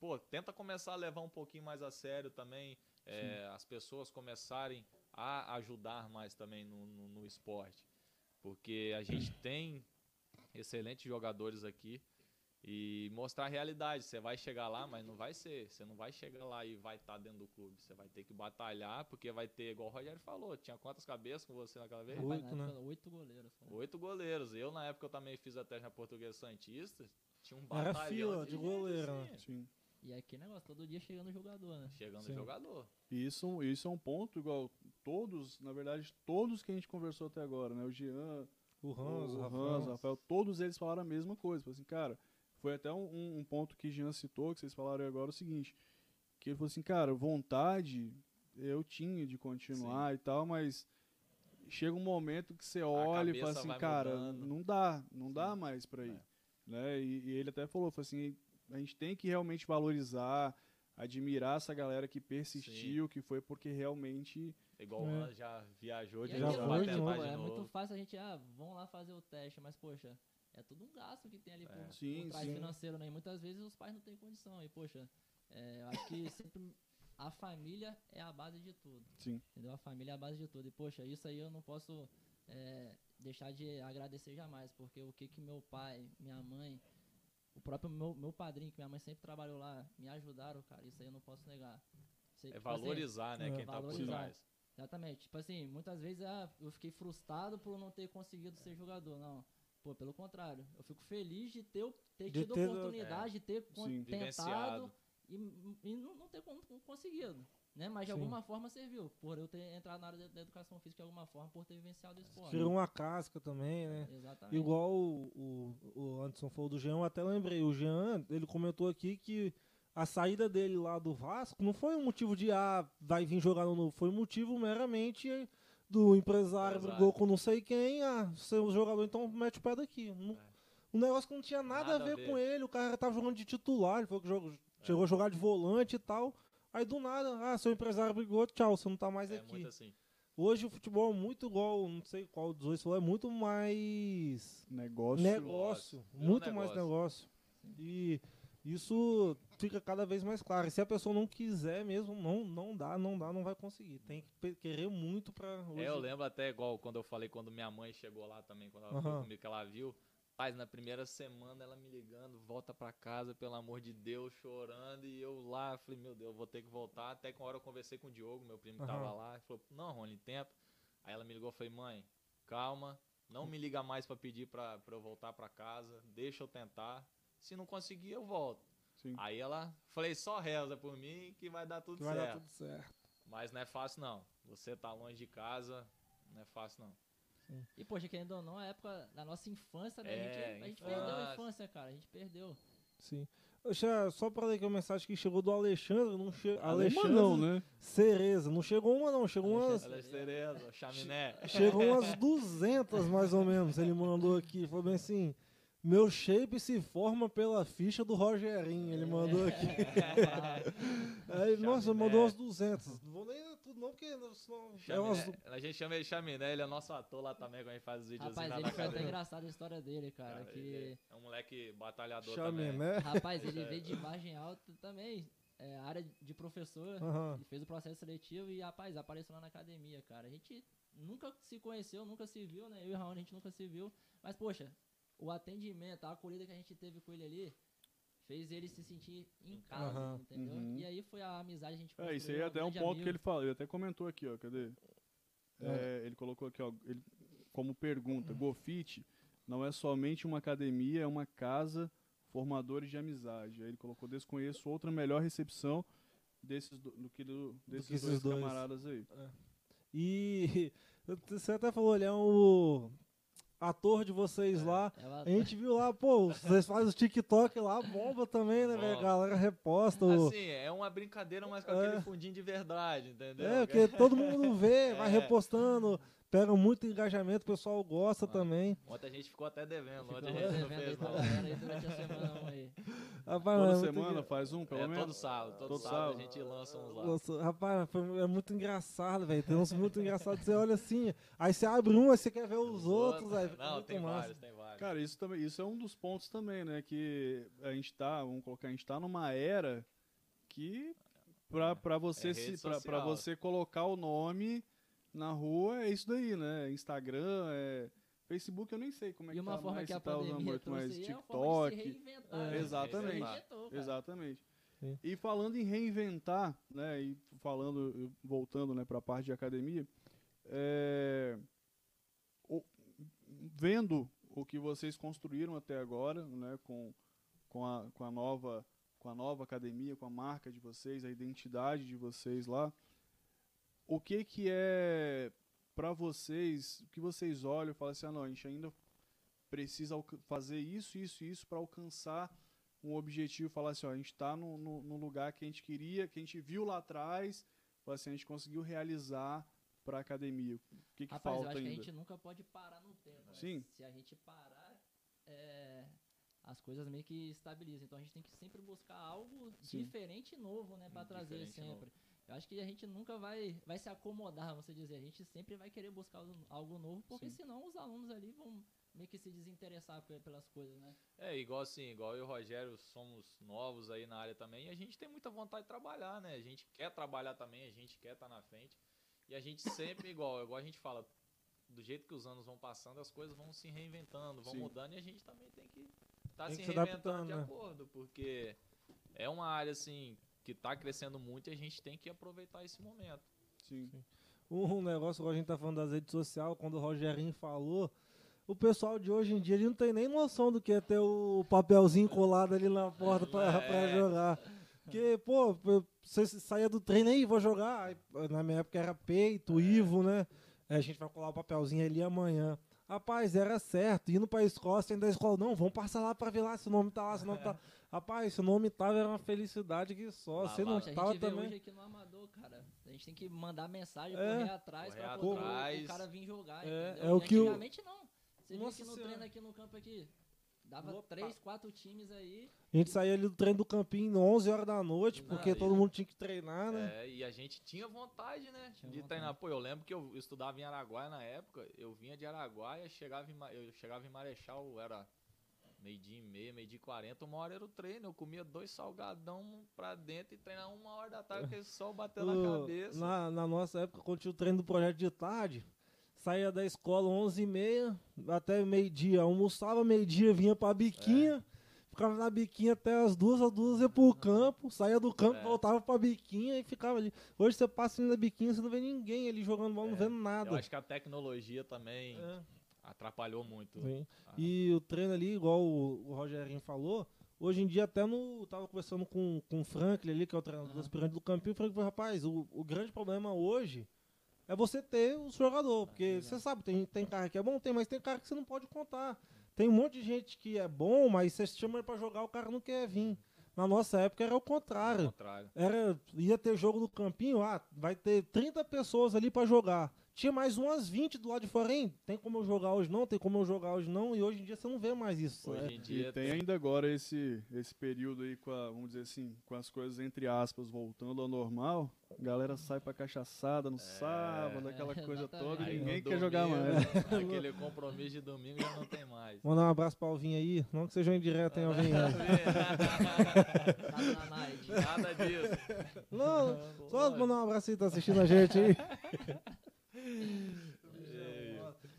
Speaker 3: Pô, tenta começar a levar um pouquinho mais a sério também. É, as pessoas começarem a ajudar mais também no, no, no esporte. Porque a gente tem excelentes jogadores aqui e mostrar a realidade. Você vai chegar lá, mas não vai ser. Você não vai chegar lá e vai estar tá dentro do clube. Você vai ter que batalhar, porque vai ter, igual o Rogério falou, tinha quantas cabeças com você naquela vez?
Speaker 2: Oito, né? Oito goleiros.
Speaker 3: Oito goleiros. Eu, na época, eu também fiz a teste na Portuguesa Santista. Tinha um batalhão.
Speaker 1: Era fila de, de goleiro, né?
Speaker 4: Sim.
Speaker 2: E é aquele negócio, todo dia chegando jogador, né?
Speaker 3: Chegando
Speaker 1: Sim.
Speaker 3: jogador.
Speaker 4: E isso, isso é um ponto igual todos, na verdade, todos que a gente conversou até agora, né? O Jean,
Speaker 1: O Hans,
Speaker 4: o
Speaker 1: o
Speaker 4: Hans, o
Speaker 1: Rafael.
Speaker 4: Rafael, todos eles falaram a mesma coisa. Falaram assim, cara, foi até um, um ponto que Jean citou, que vocês falaram agora, o seguinte, que ele falou assim, cara, vontade eu tinha de continuar e tal, mas chega um momento que você olha e fala assim, cara,
Speaker 3: mudando.
Speaker 4: não dá, não dá mais pra ir.
Speaker 3: É.
Speaker 4: Né? E, e ele até falou, falou assim, a gente tem que realmente valorizar, admirar essa galera que persistiu, que foi porque realmente
Speaker 3: Igual
Speaker 1: É.
Speaker 3: Hans já viajou de
Speaker 2: é
Speaker 1: Já
Speaker 2: aquilo,
Speaker 1: foi de novo.
Speaker 2: é
Speaker 3: novo.
Speaker 2: muito fácil a gente, ah, vamos lá fazer o teste, mas poxa, é tudo um gasto que tem ali por,
Speaker 3: É.
Speaker 2: por
Speaker 4: Sim,
Speaker 2: trás
Speaker 4: sim.
Speaker 2: financeiro, né? E muitas vezes os pais não têm condição. E, poxa, é, eu acho que sempre a família é a base de tudo.
Speaker 4: Sim.
Speaker 2: Entendeu? A família é a base de tudo. E, poxa, isso aí eu não posso é, deixar de agradecer jamais, porque o que que meu pai, minha mãe, o próprio meu, meu padrinho, que minha mãe sempre trabalhou lá, me ajudaram, cara, isso aí eu não posso negar.
Speaker 3: É
Speaker 2: tipo assim,
Speaker 3: valorizar, né, quem tá por
Speaker 2: valorizar.
Speaker 3: trás.
Speaker 2: Exatamente. Tipo assim, muitas vezes ah, eu fiquei frustrado por não ter conseguido ser jogador. Não. Pô, pelo contrário. Eu fico feliz de ter, ter
Speaker 1: De
Speaker 2: tido
Speaker 1: ter-
Speaker 2: oportunidade, de ter
Speaker 4: Sim.
Speaker 2: tentado e, e não, não ter con- conseguido. Né? Mas de
Speaker 1: Sim.
Speaker 2: alguma forma serviu. Por eu ter entrado na área da, educação física de alguma forma, por ter vivenciado o esporte.
Speaker 1: Tirou uma casca também, né?
Speaker 2: Exatamente.
Speaker 1: Igual o, o, o Anderson falou do Jean, eu até lembrei. O Jean, ele comentou aqui que a saída dele lá do Vasco não foi um motivo de, ah, vai vir jogar no novo. Foi um motivo meramente do empresário,
Speaker 3: Empresário.
Speaker 1: brigou com não sei quem, ah, seu jogador então mete o pé daqui. Não- Um negócio que não tinha nada,
Speaker 3: Nada
Speaker 1: a,
Speaker 3: a
Speaker 1: ver
Speaker 3: ver.
Speaker 1: com ele, o cara tava jogando de titular, ele falou que jogou- chegou a jogar de volante e tal. Aí do nada, ah, seu empresário brigou, tchau, você não tá mais
Speaker 3: É
Speaker 1: aqui.
Speaker 3: muito assim.
Speaker 1: Hoje o futebol é muito igual, não sei qual dos dois falou, é muito mais
Speaker 4: negócio.
Speaker 1: negócio, muito mais
Speaker 3: negócio.
Speaker 1: negócio. E isso fica cada vez mais claro. E se a pessoa não quiser mesmo, não, não dá, não dá, não vai conseguir. Tem que querer muito pra hoje.
Speaker 3: É, eu lembro até igual quando eu falei quando minha mãe chegou lá também, quando ela foi
Speaker 1: Aham.
Speaker 3: comigo, que ela viu. Paz, na primeira semana ela me ligando, volta pra casa, pelo amor de Deus, chorando. E eu lá, falei, meu Deus, eu vou ter que voltar. Até que uma hora eu conversei com o Diogo, meu primo que tava
Speaker 1: Aham.
Speaker 3: lá. Ele falou, não, Rony, tempo. Aí ela me ligou, falei, mãe, calma, não me liga mais pra pedir pra eu voltar pra casa, deixa eu tentar. Se não conseguir, eu volto.
Speaker 4: Sim.
Speaker 3: Aí ela, falei, só reza por mim que vai dar tudo
Speaker 1: que vai
Speaker 3: certo.
Speaker 1: dar tudo certo.
Speaker 3: Mas não é fácil, não. Você tá longe de casa, não é fácil, não.
Speaker 2: E, poxa, querendo ou não, a época da nossa infância, né?
Speaker 3: É,
Speaker 2: a gente, a gente perdeu a
Speaker 3: infância.
Speaker 2: cara. A gente perdeu.
Speaker 1: Sim. Deixa, só pra ler aqui uma mensagem que chegou do Alexandre, não che...
Speaker 4: Alemã
Speaker 1: Alexandre
Speaker 4: não, né?
Speaker 1: Cereza. Não chegou uma não, chegou umas,
Speaker 3: Ela é cereza, chaminé.
Speaker 1: chegou umas 200 mais ou menos. Ele mandou aqui, falou bem assim: "Meu shape se forma pela ficha do Rogerinho". Ele mandou aqui. *laughs* Aí, nossa,
Speaker 3: Chaminé.
Speaker 1: mandou umas 200. Não vou nem tudo não, porque senão é umas
Speaker 3: Chaminé. A gente chama ele chaminé, ele é nosso ator lá também, quando a gente faz os vídeos
Speaker 2: Rapaz, ele foi até engraçado a história dele, cara.
Speaker 3: Cara,
Speaker 2: que...
Speaker 3: É um moleque batalhador também.
Speaker 1: chaminé.
Speaker 2: Rapaz, ele *laughs* veio de margem alta também, é, área de professor, e fez o processo seletivo e, rapaz, apareceu lá na academia, cara. A gente nunca se conheceu, nunca se viu, né? Eu e o Raoni, a gente nunca se viu. Mas, poxa, o atendimento, a acolhida que a gente teve com ele ali, fez ele se sentir em casa,
Speaker 1: Aham.
Speaker 2: entendeu?
Speaker 4: Uhum.
Speaker 2: E aí foi a amizade que a gente
Speaker 4: É, isso aí
Speaker 2: construiu,
Speaker 4: é até um ponto
Speaker 2: amigo.
Speaker 4: que ele falou. Ele até comentou aqui, ó. Cadê? É, ele colocou aqui, ó. Ele, como pergunta: Gofit não é somente uma academia, é uma casa formadores de amizade. Aí ele colocou: desconheço outra melhor recepção desses do, do que do, desses
Speaker 1: que esses
Speaker 4: dois,
Speaker 1: dois.
Speaker 4: camaradas aí.
Speaker 1: E *laughs* você até falou, ele é o ator de vocês lá.
Speaker 2: É uma-
Speaker 1: A gente viu lá, pô, vocês fazem os TikTok lá, bomba também, né, velho? A galera reposta. o-
Speaker 3: Assim, é uma brincadeira, mas com
Speaker 1: É.
Speaker 3: aquele fundinho de verdade, entendeu?
Speaker 1: É, porque todo mundo vê, vai *laughs*
Speaker 3: É.
Speaker 1: repostando, pega muito engajamento, o pessoal gosta
Speaker 3: Ah.
Speaker 1: também.
Speaker 3: Ontem a gente ficou até devendo, ontem a gente não fez não.
Speaker 2: durante a semana um aí. *laughs*
Speaker 1: Rapaz,
Speaker 4: Toda
Speaker 1: é
Speaker 4: semana faz um, pelo
Speaker 3: É,
Speaker 4: menos.
Speaker 3: todo sábado, todo,
Speaker 4: Todo
Speaker 3: sábado,
Speaker 4: sábado.
Speaker 3: a gente lança uns lá.
Speaker 1: Nossa, rapaz, foi- é muito engraçado, velho. Tem uns muito engraçados. Você olha assim, aí você abre um, aí você quer ver os, outros. Aí fica
Speaker 3: Não, tem
Speaker 1: massa.
Speaker 3: vários, tem vários.
Speaker 4: Cara, isso também, isso é um dos pontos também, né? Que a gente tá, vamos colocar, a gente tá numa era que pra, pra você
Speaker 3: É
Speaker 4: se, pra, pra você colocar o nome na rua é isso daí, né? Instagram, é Facebook, eu nem sei como é
Speaker 2: E
Speaker 4: que
Speaker 2: uma
Speaker 4: tá
Speaker 2: forma
Speaker 4: mais,
Speaker 2: que a
Speaker 4: tá usando
Speaker 2: pandemia
Speaker 4: muito,
Speaker 2: aí é uma forma de se
Speaker 4: TikTok.
Speaker 2: reinventar.
Speaker 1: É,
Speaker 4: exatamente. Exatamente.
Speaker 1: Sim.
Speaker 4: E falando em reinventar, né, e falando, voltando, né, para a parte de academia, é, o- vendo o que vocês construíram até agora, né, com, com, a, com a nova com a nova academia, com a marca de vocês, a identidade de vocês lá, o que que é para vocês, o que vocês olham e falam assim, ah, não, a gente ainda precisa fazer isso, isso, isso para alcançar um objetivo, falar assim, ó, a gente está no, no, no, lugar que a gente queria, que a gente viu lá atrás, assim, a gente conseguiu realizar para a academia. O que, que
Speaker 2: Rapaz,
Speaker 4: falta
Speaker 2: eu acho
Speaker 4: ainda?
Speaker 2: que a gente nunca pode parar no tempo. né?
Speaker 4: Sim.
Speaker 2: Se a gente parar, é, as coisas meio que estabilizam. Então a gente tem que sempre buscar algo
Speaker 4: Sim.
Speaker 2: diferente e novo, né, para trazer
Speaker 3: diferente
Speaker 2: sempre. Eu acho que a gente nunca vai, vai se acomodar, vamos dizer. A gente sempre vai querer buscar algo- novo, porque
Speaker 4: Sim.
Speaker 2: senão os alunos ali vão meio que se desinteressar pe- pelas coisas, né?
Speaker 3: É, igual assim, igual eu e o Rogério somos novos aí na área também, e a gente tem muita vontade de trabalhar, né? A gente quer trabalhar também, a gente quer estar na frente. E a gente sempre, igual, igual a gente fala, do jeito que os anos vão passando, as coisas vão se reinventando, vão
Speaker 4: Sim.
Speaker 3: mudando, e a gente também tem que estar
Speaker 1: Tem
Speaker 3: se
Speaker 1: que se
Speaker 3: reinventando
Speaker 1: adaptando,
Speaker 3: de
Speaker 1: né?
Speaker 3: acordo, porque é uma área assim que está crescendo muito e a gente tem que aproveitar esse momento.
Speaker 4: Sim.
Speaker 1: Um negócio, igual a gente tá falando das redes sociais, quando o Rogerinho falou, o pessoal de hoje em dia ele não tem nem noção do que é ter o papelzinho colado ali na porta pra, pra
Speaker 3: É.
Speaker 1: jogar. Porque, pô, você saía do treino aí, vou jogar. Na minha época era peito, Ivo, né? Aí a gente vai colar o papelzinho ali amanhã. Rapaz, era certo. Indo pra escola, saindo da escola, não, vamos passar lá pra ver lá se o nome tá lá, se o nome tá. *laughs* Rapaz, se o nome tava, era uma felicidade que só.
Speaker 3: Lá.
Speaker 1: não
Speaker 2: a
Speaker 1: tava
Speaker 2: gente vê
Speaker 1: também.
Speaker 2: hoje aqui no Amador, cara. A gente tem que mandar mensagem,
Speaker 1: É.
Speaker 2: correr atrás
Speaker 3: Correr
Speaker 2: pra poder o-
Speaker 3: atrás.
Speaker 2: o cara vir jogar,
Speaker 1: É,
Speaker 2: entendeu?
Speaker 1: é o que o-
Speaker 2: Antigamente não. Você
Speaker 1: Nossa
Speaker 2: que no
Speaker 1: Senhora.
Speaker 2: treino aqui no campo aqui, dava
Speaker 1: Lotado.
Speaker 2: três, quatro times aí.
Speaker 1: A gente saía ali do treino do campinho 11 horas da noite, porque
Speaker 3: Aí.
Speaker 1: todo mundo tinha que treinar, né?
Speaker 3: É, e a gente tinha vontade, né?
Speaker 2: Tinha
Speaker 3: de
Speaker 2: vontade.
Speaker 3: treinar. Pô, eu lembro que eu estudava em Araguaia na época. Eu vinha de Araguaia, chegava em, eu chegava em Marechal, era meio-dia e meia, meio-dia e quarenta. Uma hora era o treino. Eu comia dois salgadão pra dentro e treinava uma hora da tarde, *laughs* porque o sol bateu na cabeça.
Speaker 1: na, na nossa época, quando tinha o treino do projeto de tarde, saía da escola 11h30 até meio-dia. Almoçava meio-dia, vinha pra biquinha. Ficava na biquinha até as duas, as duas ia pro campo, saía do campo,
Speaker 3: É.
Speaker 1: voltava pra biquinha e ficava ali. Hoje você passa ali na biquinha, você não vê ninguém ali jogando bola, não
Speaker 3: É,
Speaker 1: vendo
Speaker 3: Eu
Speaker 1: nada.
Speaker 3: acho que a tecnologia também
Speaker 1: É.
Speaker 3: atrapalhou muito. Ah.
Speaker 1: E o treino ali, igual o, o Rogerinho falou, hoje em dia até no. Tava conversando com, com o Franklin ali, que é o treinador do aspirante do Campinho, o Franklin falou, rapaz, o, o grande problema hoje é você ter o jogador. Porque
Speaker 2: exato.
Speaker 1: você sabe, tem, tem cara que é bom, tem, mas tem cara que você não pode contar. Tem um monte de gente que é bom, mas você chama ele pra jogar, o cara não quer vir. Na nossa época era o contrário.
Speaker 3: contrário.
Speaker 1: Era, ia ter jogo do campinho, ah, vai ter 30 pessoas ali pra jogar. Tinha mais umas 20 do lado de fora, hein? Tem como eu jogar hoje não, tem como eu jogar hoje não, e hoje em dia você não vê mais isso.
Speaker 3: Hoje
Speaker 1: né?
Speaker 3: em
Speaker 4: E
Speaker 3: dia
Speaker 4: tem ainda agora esse, esse período aí com a, vamos dizer assim, com as coisas entre aspas voltando ao normal. A galera sai pra cachaçada no sábado, aquela
Speaker 2: É,
Speaker 4: coisa *laughs* toda, e
Speaker 3: Aí
Speaker 4: ninguém quer jogar
Speaker 3: domingo,
Speaker 4: mais. *laughs* *laughs*
Speaker 3: Aquele compromisso de domingo já não tem mais.
Speaker 1: Mandar um abraço pra Alvinho aí, não que seja um indireto, hein,
Speaker 2: night.
Speaker 3: Nada disso.
Speaker 1: não, só mandar um abraço aí, tá assistindo a gente aí.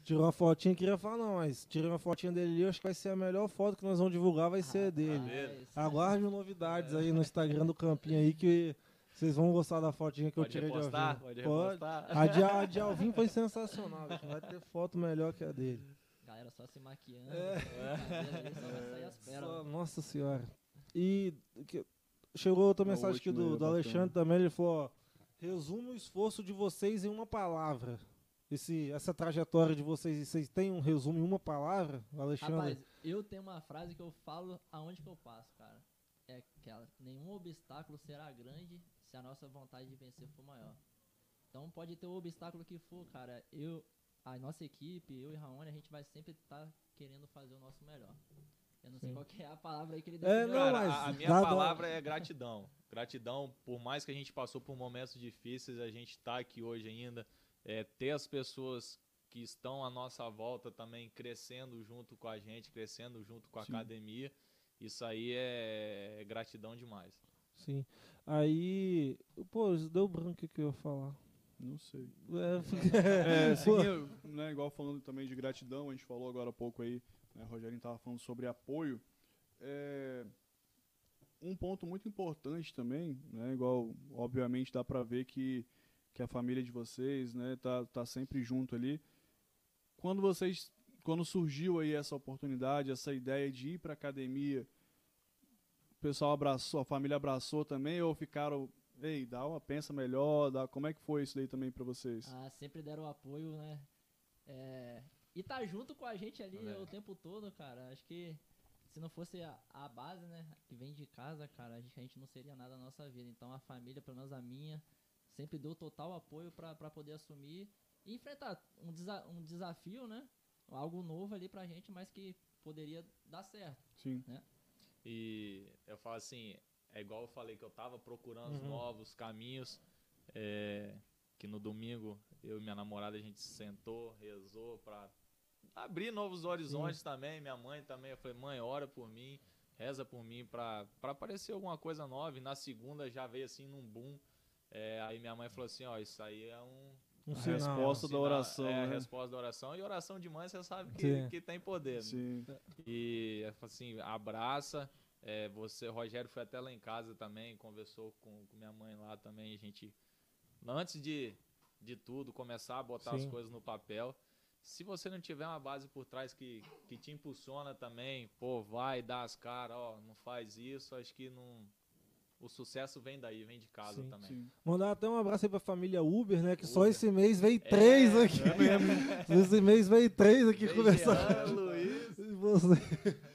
Speaker 1: Tirou uma fotinha, queria falar não, mas tirei uma fotinha dele ali, acho que vai ser a melhor foto que nós vamos divulgar, vai ser dele.
Speaker 2: Rapaz,
Speaker 1: Aguarde novidades aí no Instagram do Campinho aí que vocês vão gostar da fotinha que eu
Speaker 3: Pode
Speaker 1: tirei de
Speaker 3: repostar?
Speaker 1: Alvinho.
Speaker 3: Pode
Speaker 1: Pode.
Speaker 3: repostar?
Speaker 1: A de, a de Alvin foi sensacional, bicho. vai ter foto melhor que a dele.
Speaker 2: Galera só se maquiando.
Speaker 1: É.
Speaker 2: cabelo ali, só as
Speaker 1: Só- nossa senhora. E que- chegou outra
Speaker 4: A
Speaker 1: mensagem aqui do,
Speaker 4: é
Speaker 1: do. Alexandre também, ele falou, ó, resume o esforço de vocês em uma palavra. Esse, essa trajetória de vocês, vocês têm um resumo em uma palavra, Alexandre?
Speaker 2: Rapaz, eu tenho uma frase que eu falo aonde que eu passo, cara. É aquela, nenhum obstáculo será grande se a nossa vontade de vencer for maior. Então pode ter o obstáculo que for, cara. Eu, a nossa equipe, eu e Raoni, a gente vai sempre estar querendo fazer o nosso melhor. Eu não sei
Speaker 1: Sim.
Speaker 2: qual que é a palavra aí que ele
Speaker 1: É,
Speaker 2: definiu.
Speaker 1: não,
Speaker 3: Cara,
Speaker 1: mas
Speaker 3: a, a minha palavra é gratidão. Gratidão, por mais que a gente passou por momentos difíceis, a gente tá aqui hoje ainda. É, ter as pessoas que estão à nossa volta também crescendo junto com a gente, crescendo junto com a
Speaker 4: Sim.
Speaker 3: academia. Isso aí é, é gratidão demais.
Speaker 1: Sim. Aí, pô, isso deu branco o que eu ia falar.
Speaker 4: Não sei.
Speaker 1: É, *laughs*
Speaker 4: É,
Speaker 1: pô,
Speaker 4: seguindo, né, igual falando também de gratidão, a gente falou agora há pouco aí, né, o Rogerinho estava falando sobre apoio. É, um ponto muito importante também, né, igual, obviamente, dá para ver que, que a família de vocês né, tá, tá sempre junto ali. Quando vocês, quando surgiu aí essa oportunidade, essa ideia de ir para academia, pessoal abraçou, a família abraçou também, ou ficaram, ei, dá uma pensa melhor, dá, como é que foi isso daí também pra vocês?
Speaker 2: Ah, sempre deram apoio, né? É, e tá junto com a gente ali
Speaker 3: É.
Speaker 2: o tempo todo, cara. Acho que se não fosse a, a base, né, que vem de casa, cara, a gente, a gente não seria nada na nossa vida. Então a família, pelo menos a minha, sempre deu total apoio pra pra poder assumir e enfrentar um, desa um desafio, né? Algo novo ali pra gente, mas que poderia dar certo.
Speaker 4: Sim.
Speaker 3: E eu falo assim, é igual eu falei que eu tava procurando
Speaker 1: Uhum.
Speaker 3: novos caminhos. é, que no domingo eu e minha namorada a gente sentou, rezou pra abrir novos horizontes também. Minha mãe também. Eu falei, mãe, ora por mim, reza por mim pra aparecer alguma coisa nova. E na segunda já veio assim num boom. É, aí minha mãe falou assim, ó, isso aí é um,
Speaker 1: Um
Speaker 4: A
Speaker 1: sinal.
Speaker 4: resposta da
Speaker 3: sinal-
Speaker 4: oração,
Speaker 3: É, a
Speaker 4: né?
Speaker 3: resposta da oração. E oração de mãe, você sabe que,
Speaker 1: Sim.
Speaker 3: que tem poder. né?
Speaker 4: Sim.
Speaker 3: E assim, abraça. É, você, Rogério foi até lá em casa também, conversou com, com minha mãe lá também. A gente, antes de, de tudo, começar a botar as
Speaker 1: Sim.
Speaker 3: coisas no papel. Se você não tiver uma base por trás que, que te impulsiona também, pô, vai, dá as caras, ó, não faz isso, acho que não. O sucesso vem daí, vem de casa
Speaker 1: Sim,
Speaker 3: também.
Speaker 4: Sim.
Speaker 1: Mandar até um abraço aí pra família Uber, né? Que só
Speaker 3: Uber.
Speaker 1: esse mês veio três
Speaker 3: É,
Speaker 1: aqui. Esse mês veio três aqui
Speaker 3: Vem
Speaker 1: conversar.
Speaker 3: Luiz,
Speaker 1: E você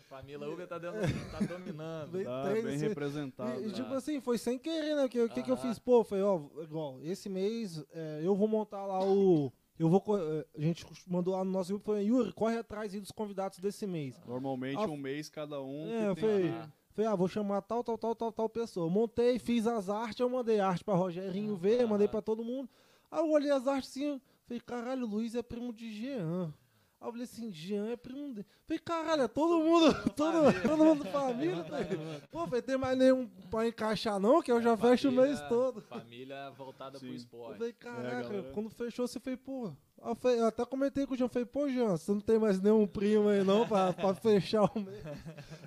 Speaker 3: família Uber tá, dando, tá dominando.
Speaker 1: Veio
Speaker 4: Tá
Speaker 1: três,
Speaker 4: bem
Speaker 1: assim,
Speaker 4: representado.
Speaker 1: E, e,
Speaker 4: né?
Speaker 1: tipo assim, foi sem querer, né? O que, que eu fiz? Pô, foi, ó, igual, esse mês é, eu vou montar lá o. Eu vou. é, A gente mandou lá no nosso grupo, foi, Yuri, corre atrás aí dos convidados desse mês.
Speaker 4: Normalmente
Speaker 1: Ah,
Speaker 4: um mês cada um.
Speaker 1: É, foi-
Speaker 3: Ah,
Speaker 1: Falei, ah, vou chamar tal, tal, tal, tal, tal pessoa. Montei, fiz as artes, eu mandei arte pra Rogerinho ver,
Speaker 3: Ah.
Speaker 1: mandei pra todo mundo. Aí eu olhei as artes assim, falei, caralho, o Luiz é primo de Jean. Aí eu falei assim, Jean é primo dele. Falei, caralho, é todo mundo, *laughs* todo, todo mundo família. velho. Pô, falei, tem mais nenhum pra encaixar não, que eu já fecho o mês
Speaker 3: família-
Speaker 1: todo.
Speaker 3: Família voltada
Speaker 4: Sim.
Speaker 3: pro
Speaker 1: Eu
Speaker 3: esporte.
Speaker 1: falei,
Speaker 4: É,
Speaker 1: caraca,
Speaker 4: galera.
Speaker 1: quando fechou, você foi, pô. Eu, falei- eu até comentei com o Jean, falei, pô, Jean, você não tem mais nenhum primo aí não pra, pra *laughs* fechar o mês.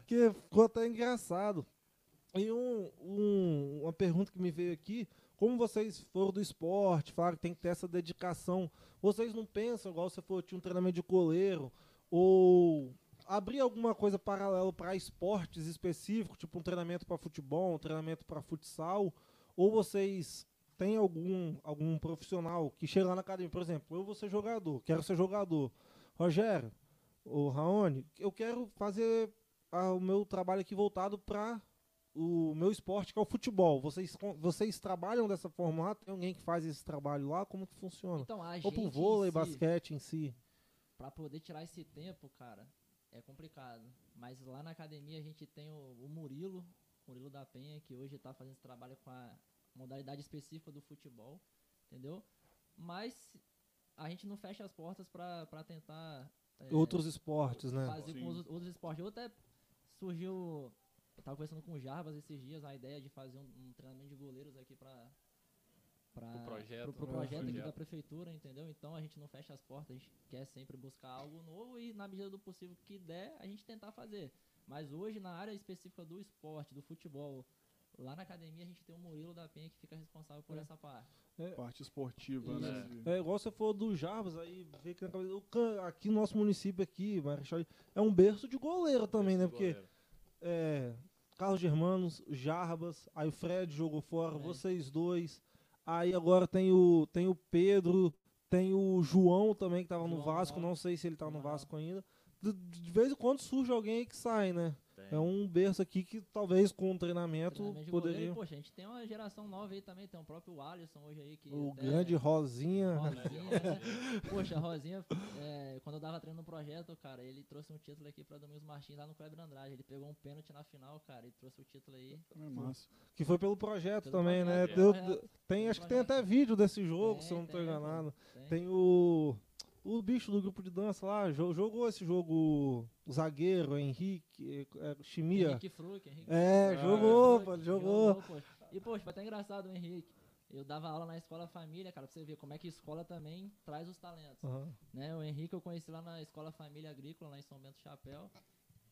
Speaker 1: Que ficou até engraçado. E um, um- uma pergunta que me veio aqui, como vocês foram do esporte, falaram que tem que ter essa dedicação, vocês não pensam, igual você falou, tinha um treinamento de goleiro, ou abrir alguma coisa paralelo para esportes específicos, tipo um treinamento para futebol, um treinamento para futsal, ou vocês têm algum, algum profissional que chega lá na academia, por exemplo, eu vou ser jogador, quero ser jogador. Rogério, o Raoni, eu quero fazer ah, o meu trabalho aqui voltado para o meu esporte, que é o futebol. Vocês, vocês trabalham dessa forma lá? Tem alguém que faz esse trabalho lá? Como que funciona?
Speaker 2: Então, a
Speaker 1: Ou pro vôlei,
Speaker 2: si-
Speaker 1: basquete em si?
Speaker 2: Pra poder tirar esse tempo, cara, é complicado. Mas lá na academia a gente tem o, o Murilo, Murilo da Penha, que hoje tá fazendo esse trabalho com a modalidade específica do futebol, entendeu? Mas a gente não fecha as portas pra, pra tentar é,
Speaker 1: Outros esportes, né?
Speaker 2: fazer
Speaker 4: Sim.
Speaker 2: com os outros esportes. Eu até surgiu, eu tava conversando com o Jarbas esses dias, a ideia de fazer um, um treinamento de goleiros aqui pra... Pra,
Speaker 3: Pro projeto,
Speaker 2: pro, pro
Speaker 3: né?
Speaker 2: projeto aqui
Speaker 3: Projeto.
Speaker 2: da prefeitura, entendeu? Então a gente não fecha as portas, a gente quer sempre buscar algo novo e na medida do possível que der, a gente tentar fazer. Mas hoje na área específica do esporte, do futebol, lá na academia a gente tem o Murilo da Penha que fica responsável por
Speaker 1: É.
Speaker 2: essa parte.
Speaker 4: Parte esportiva, né?
Speaker 1: É igual você falou do Jarbas, aí vê aqui na cabeça. o Can- Aqui no nosso município aqui, Marechal, é um berço de goleiro também, né? Porque
Speaker 3: Goleiro.
Speaker 1: É, Carlos Germanos, Jarbas, aí o Fred jogou fora,
Speaker 2: É.
Speaker 1: vocês dois. Aí agora tem o, tem o Pedro, tem o João também que tava no Vasco, não sei se ele tá no. Vasco ainda. De, de vez em quando surge alguém aí que sai, né?
Speaker 3: Tem.
Speaker 1: É um berço aqui que talvez com o treinamento,
Speaker 2: Treinamento de
Speaker 1: poderia.
Speaker 2: goleiro, poxa, a gente tem uma geração nova aí também, tem o próprio Alisson hoje aí que
Speaker 1: o
Speaker 2: até-
Speaker 1: grande Rosinha.
Speaker 2: Rosinha, né? *laughs* Poxa, Rosinha, é, quando eu dava treino no projeto, cara, ele trouxe um título aqui pra Domingos Martins lá no Kleber Andrade. Ele pegou um pênalti na final, cara, e trouxe o título aí.
Speaker 4: É massa.
Speaker 1: Que foi pelo projeto
Speaker 2: Pelo
Speaker 1: também, né?
Speaker 2: projeto,
Speaker 1: Deu-
Speaker 2: é, projeto.
Speaker 1: tem, acho que tem até vídeo desse jogo,
Speaker 2: Tem,
Speaker 1: se eu não tô
Speaker 2: tem,
Speaker 1: enganado.
Speaker 2: Tem.
Speaker 1: Tem o. O bicho do grupo de dança lá, jo- jogou esse jogo, o zagueiro, Henrique, é, Chimia.
Speaker 2: Henrique Fruc, Henrique
Speaker 1: É,
Speaker 4: Ah,
Speaker 1: jogou, jogou.
Speaker 2: poxa. E, poxa, foi até engraçado o Henrique. Eu dava aula na escola família, cara, pra você ver como é que escola também traz os talentos.
Speaker 1: Aham.
Speaker 2: né? O Henrique eu conheci lá na Escola Família Agrícola, lá em São Bento Chapéu.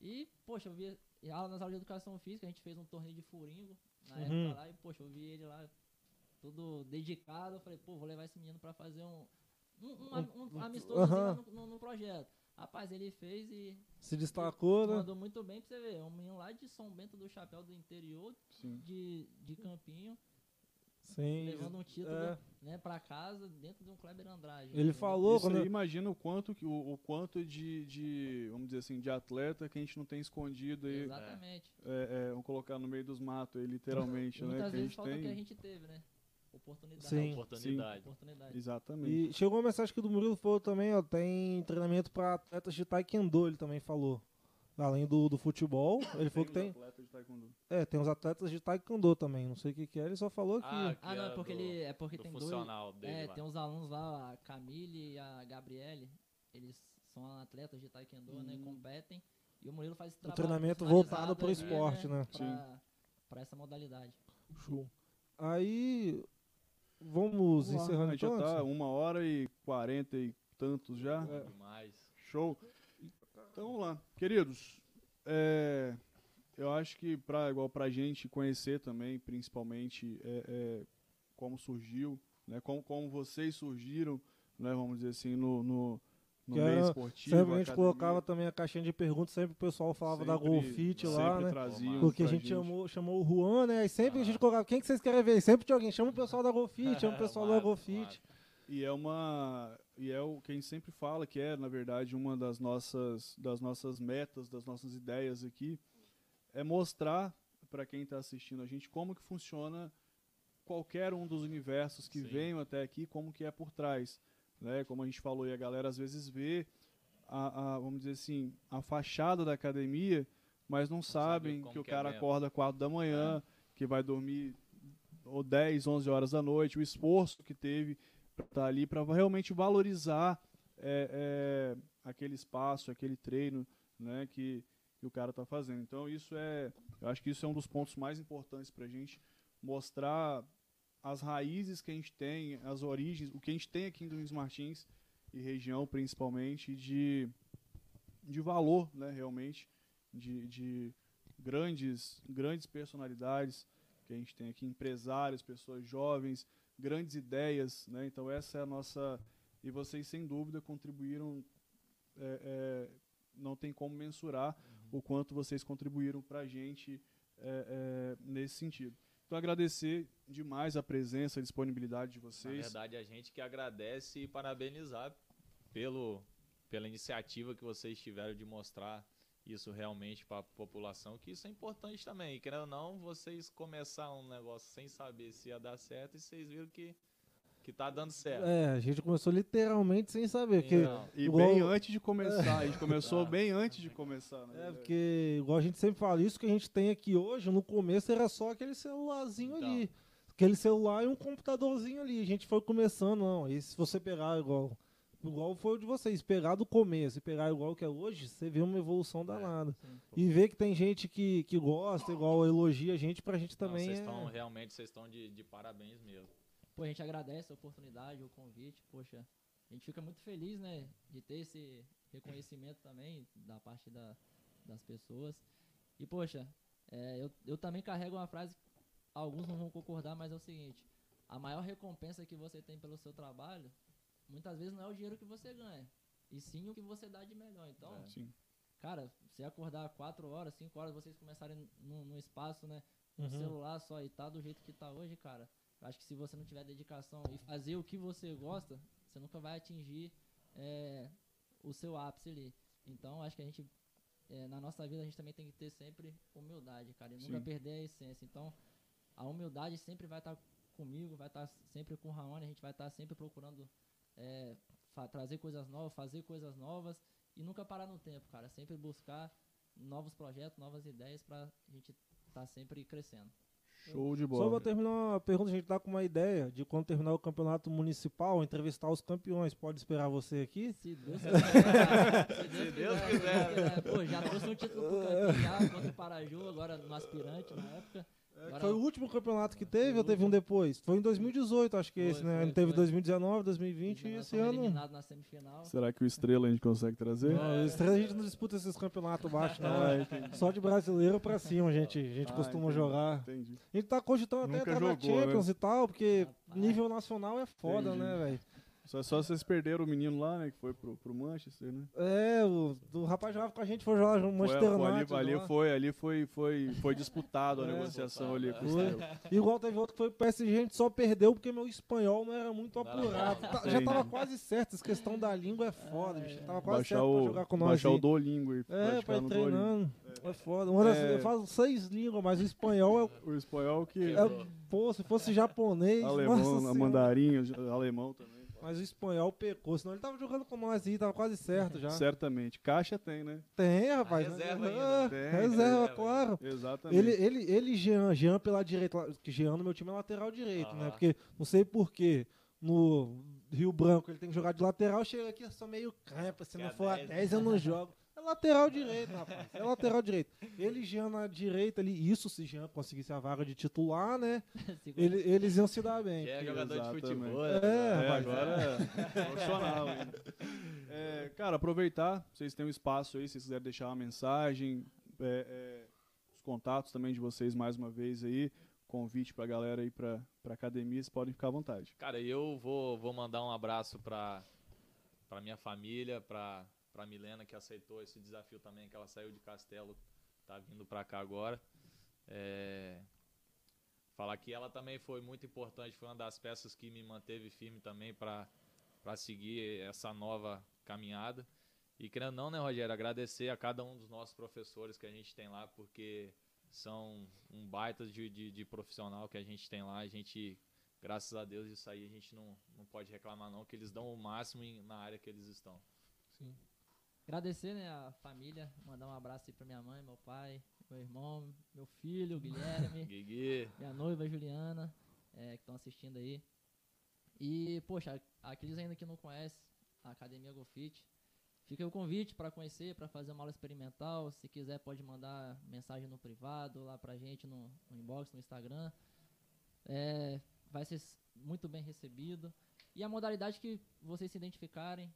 Speaker 2: E, poxa, eu vi aula nas aulas de educação física, a gente fez um torneio de furingo na
Speaker 1: Uhum.
Speaker 2: época lá, e, poxa, eu vi ele lá todo dedicado. Eu falei, pô, vou levar esse menino pra fazer um, um, um, um amistoso no, no- no projeto. Rapaz, ele fez e
Speaker 1: Se destacou, né?
Speaker 2: mandou muito bem pra você ver. Um menino lá de São Bento do Chapéu do interior,
Speaker 4: Sim.
Speaker 2: de, de Campinho,
Speaker 1: Sim.
Speaker 2: levando um título
Speaker 1: É.
Speaker 2: né, pra casa dentro de um Kleber Andrade.
Speaker 1: Ele
Speaker 2: entendeu?
Speaker 1: falou
Speaker 4: Isso
Speaker 1: quando.
Speaker 4: aí, imagina o quanto, que- o, o quanto de, de, vamos dizer assim, de atleta que a gente não tem escondido aí,
Speaker 2: Exatamente.
Speaker 4: é, é, vamos colocar no meio dos matos aí, literalmente, né?
Speaker 2: muitas
Speaker 4: Que a
Speaker 2: vezes
Speaker 4: gente
Speaker 2: falta o que a
Speaker 4: tem.
Speaker 2: gente teve, né? Oportunidade.
Speaker 1: Sim.
Speaker 3: Oportunidade.
Speaker 2: Oportunidade.
Speaker 4: Exatamente.
Speaker 1: E chegou uma mensagem que do Murilo falou também, ó, tem treinamento para atletas de taekwondo, ele também falou. Além do, do futebol, ele falou que tem.
Speaker 4: atletas de taekwondo.
Speaker 1: É, tem os atletas de taekwondo também, não sei o que, que é, ele só falou que.
Speaker 3: Ah,
Speaker 2: Ah, não, é porque
Speaker 3: do-
Speaker 2: ele. É porque
Speaker 3: do
Speaker 2: tem dois. É,
Speaker 3: lá.
Speaker 2: tem uns alunos lá, a Camille e a Gabriele. Eles são atletas de taekwondo, né?
Speaker 4: Hum.
Speaker 2: Competem. E o Murilo faz esse
Speaker 1: o
Speaker 2: trabalho
Speaker 1: treinamento voltado pro
Speaker 2: ali,
Speaker 1: esporte, né?
Speaker 2: Pra, pra essa modalidade.
Speaker 1: Show. Aí. Vamos encerrando
Speaker 4: a gente já
Speaker 1: então.
Speaker 4: tá uma hora e quarenta e tantos já.
Speaker 1: É.
Speaker 3: Demais.
Speaker 4: Show. Então vamos lá. Queridos, é, eu acho que pra, igual pra gente conhecer também, principalmente, é, é, como surgiu, né, como, como vocês surgiram, né, vamos dizer assim, no, no, no
Speaker 1: Que
Speaker 4: meio
Speaker 1: era-
Speaker 4: esportivo.
Speaker 1: Sempre a gente
Speaker 4: academia,
Speaker 1: colocava também a caixinha de perguntas, sempre o pessoal falava da
Speaker 4: sempre-
Speaker 1: Golfit lá,
Speaker 4: sempre
Speaker 1: né? Porque a
Speaker 4: pra
Speaker 1: gente chamou, chamou o Juan, né? Aí sempre a gente colocava, quem que vocês querem ver? Sempre tinha alguém, chama o pessoal da Golfit, chama o *laughs* pessoal da Golfit.
Speaker 4: E é uma e é o que a gente sempre fala que é, na verdade, uma das nossas das nossas metas, das nossas ideias aqui é mostrar para quem está assistindo a gente como que funciona qualquer um dos universos que
Speaker 3: Sim.
Speaker 4: venham até aqui, como que é por trás, né? Como a gente falou e a galera às vezes vê a, a- vamos dizer assim, a fachada da academia, mas não,
Speaker 3: sabe
Speaker 4: sabem
Speaker 3: como
Speaker 4: que o
Speaker 3: é
Speaker 4: cara
Speaker 3: dentro.
Speaker 4: acorda 4 da manhã, que vai dormir ou 10, 11 horas da noite, o esforço que teve para estar ali, para realmente valorizar é, é, aquele espaço, aquele treino né, que, que o cara está fazendo. Então, isso é. Eu acho que isso é um dos pontos mais importantes para a gente mostrar as raízes que a gente tem, as origens, o que a gente tem aqui em Domingos Martins e região, principalmente, de, de valor, né, realmente, de, de grandes, grandes personalidades que a gente tem aqui, empresários, pessoas jovens, grandes ideias, né? Então essa é a nossa e vocês sem dúvida contribuíram, é, é, não tem como mensurar o quanto vocês contribuíram para a gente é, é, nesse sentido. Então agradecer demais a presença, a disponibilidade de
Speaker 3: Na
Speaker 4: vocês.
Speaker 3: verdade, a gente que agradece e parabenizar pelo, pela iniciativa que vocês tiveram de mostrar isso realmente para a população, que isso é importante também. Querendo ou não, vocês começaram um negócio sem saber se ia dar certo e vocês viram que, que tá dando certo.
Speaker 1: É, a gente começou literalmente sem saber. Porque,
Speaker 4: E
Speaker 1: Igual-
Speaker 4: bem antes de começar, a gente começou *laughs* bem antes de começar. né?
Speaker 1: é, porque, igual a gente sempre fala, isso que a gente tem aqui hoje, no começo era só aquele celularzinho
Speaker 3: Então.
Speaker 1: ali. Aquele celular e um computadorzinho ali. A gente foi começando, não. E se você pegar igual. Igual foi o de vocês, pegar do começo e pegar igual que é hoje, você vê uma evolução danada.
Speaker 2: Sim.
Speaker 1: E ver que tem gente que, que gosta, igual elogia a gente, pra gente
Speaker 3: não,
Speaker 1: também
Speaker 3: vocês
Speaker 1: é...
Speaker 3: estão realmente vocês estão de, de parabéns mesmo.
Speaker 2: Pô, a gente agradece a oportunidade, o convite. Poxa, a gente fica muito feliz, né? De ter esse reconhecimento também da parte da, das pessoas. E, poxa, é, eu, eu também carrego uma frase, alguns não vão concordar, mas é o seguinte: a maior recompensa que você tem pelo seu trabalho, muitas vezes não é o dinheiro que você ganha, e sim o que você dá de melhor. Então,
Speaker 3: É.
Speaker 4: Sim.
Speaker 2: cara, você acordar 4 horas, 5 horas, vocês começarem no, no espaço, né? No
Speaker 1: Uhum.
Speaker 2: celular só e tá do jeito que tá hoje, cara. Acho que se você não tiver dedicação e fazer o que você gosta, você nunca vai atingir é, o seu ápice ali. Então, acho que a gente, é, na nossa vida, a gente também tem que ter sempre humildade, cara, e nunca
Speaker 4: Sim.
Speaker 2: perder a essência. Então, a humildade sempre vai estar comigo, vai estar sempre com o Raoni, a gente vai estar sempre procurando é, trazer coisas novas, fazer coisas novas e nunca parar no tempo, cara. Sempre buscar novos projetos, novas ideias pra gente estar sempre crescendo.
Speaker 4: Show de
Speaker 1: Só
Speaker 4: bola.
Speaker 1: vou terminar uma pergunta, a gente tá com uma ideia de quando terminar o campeonato municipal, entrevistar os campeões. Pode esperar você aqui?
Speaker 2: Se Deus *laughs* quiser. se Deus,
Speaker 3: Se Deus
Speaker 2: quiser.
Speaker 3: quiser.
Speaker 2: Pô, já trouxe um título pro Campinho já, contra o Paraju, agora no aspirante na época. Agora-
Speaker 1: Foi o último campeonato que teve
Speaker 2: o
Speaker 1: ou teve um depois? Foi em 2018, acho que
Speaker 2: Foi,
Speaker 1: esse, né?
Speaker 2: foi,
Speaker 1: Não teve
Speaker 2: foi.
Speaker 1: 2019, 2020 e esse ano.
Speaker 2: eliminados na semifinal.
Speaker 4: Será que o Estrela a gente consegue trazer?
Speaker 1: Não, esse três a gente não disputa esses campeonatos baixos, não. É. Só de brasileiro pra cima, gente. A gente
Speaker 4: Ah,
Speaker 1: costuma
Speaker 4: entendi,
Speaker 1: jogar.
Speaker 4: Entendi.
Speaker 1: A gente tá cogitando até entrar na
Speaker 4: jogou,
Speaker 1: Champions
Speaker 4: né?
Speaker 1: e tal, porque
Speaker 2: Rapaz.
Speaker 1: nível nacional é foda,
Speaker 4: Entendi.
Speaker 1: né, velho?
Speaker 4: Só, só vocês perderam o menino lá, né? Que foi pro, pro Manchester, né?
Speaker 1: É, o, o rapaz jogava com a gente, foi jogar no Manchester
Speaker 4: Foi-
Speaker 1: United.
Speaker 4: ali, ali
Speaker 1: lá.
Speaker 4: foi, ali foi, foi, foi disputado a
Speaker 1: É.
Speaker 4: negociação ali com o.
Speaker 1: Igual teve outro que foi pro PSG, a gente só perdeu porque meu espanhol não era muito apurado. Tá- já tava quase certo, essa questão da língua é foda, bicho. Tava quase
Speaker 4: Baixar
Speaker 1: certo
Speaker 4: o,
Speaker 1: pra jogar com nós.
Speaker 4: baixar o
Speaker 1: aí.
Speaker 4: Duolingo e
Speaker 1: É, pra ir
Speaker 4: Duolingo.
Speaker 1: treinando. É, foda. Uma das-
Speaker 4: É.
Speaker 1: Eu falo seis línguas, mas o espanhol é, o-
Speaker 4: O espanhol que...
Speaker 1: é o- Pô, se fosse japonês.
Speaker 4: Alemão, mandarim, alemão também.
Speaker 1: Mas o espanhol pecou, senão ele tava jogando com nós aí, tava quase certo *laughs* já.
Speaker 4: Certamente. Caixa tem, né?
Speaker 1: Tem, rapaz.
Speaker 3: reserva
Speaker 1: Ah,
Speaker 3: ainda, né?
Speaker 4: Tem,
Speaker 1: reserva,
Speaker 3: reserva
Speaker 1: claro.
Speaker 4: Exatamente.
Speaker 1: Ele, ele, ele e Jean, Jean pela direita, que Jean no meu time é lateral direito, né?
Speaker 3: Aham.
Speaker 1: Porque não sei porquê, no Rio Branco ele tem que jogar de lateral, chega aqui, eu sou meio campa, se
Speaker 3: Que
Speaker 1: não for a
Speaker 3: 10,
Speaker 1: 10 eu não jogo. É lateral direito, rapaz. É lateral direito. Ele Jean na direita ali, isso se Jean conseguisse a vaga de titular, né? *laughs* Ele- eles iam se dar bem.
Speaker 3: Que é jogador
Speaker 4: Exatamente.
Speaker 3: de futebol.
Speaker 1: É,
Speaker 3: né?
Speaker 4: É,
Speaker 1: rapaz.
Speaker 4: agora é profissional ainda. *laughs* É, cara, aproveitar, vocês têm um espaço aí, se vocês quiserem deixar uma mensagem, é, é, os contatos também de vocês mais uma vez aí, convite pra galera aí pra, pra academia, vocês podem ficar à vontade.
Speaker 3: Cara, eu vou, vou mandar um abraço pra, pra minha família, pra, pra Milena, que aceitou esse desafio também, que ela saiu de Castelo, tá vindo pra cá agora. É, falar que ela também foi muito importante, foi uma das peças que me manteve firme também pra pra seguir essa nova caminhada. E querendo não, né, Rogério, agradecer a cada um dos nossos professores que a gente tem lá, porque são um baita de, de, de profissional que a gente tem lá. A gente graças a Deus isso aí a gente não, não pode reclamar não, que eles dão o máximo em- na área que eles estão.
Speaker 2: Agradecer, né, a família, mandar um abraço aí pra minha mãe, meu pai, meu irmão, meu filho, Guilherme, *laughs* minha noiva, Juliana, é, que estão assistindo aí. E, poxa, aqueles ainda que não conhecem a Academia GoFit, fica o convite para conhecer, para fazer uma aula experimental. Se quiser, pode mandar mensagem no privado lá pra gente no, no inbox, no Instagram. É, vai ser muito bem recebido. E a modalidade que vocês se identificarem,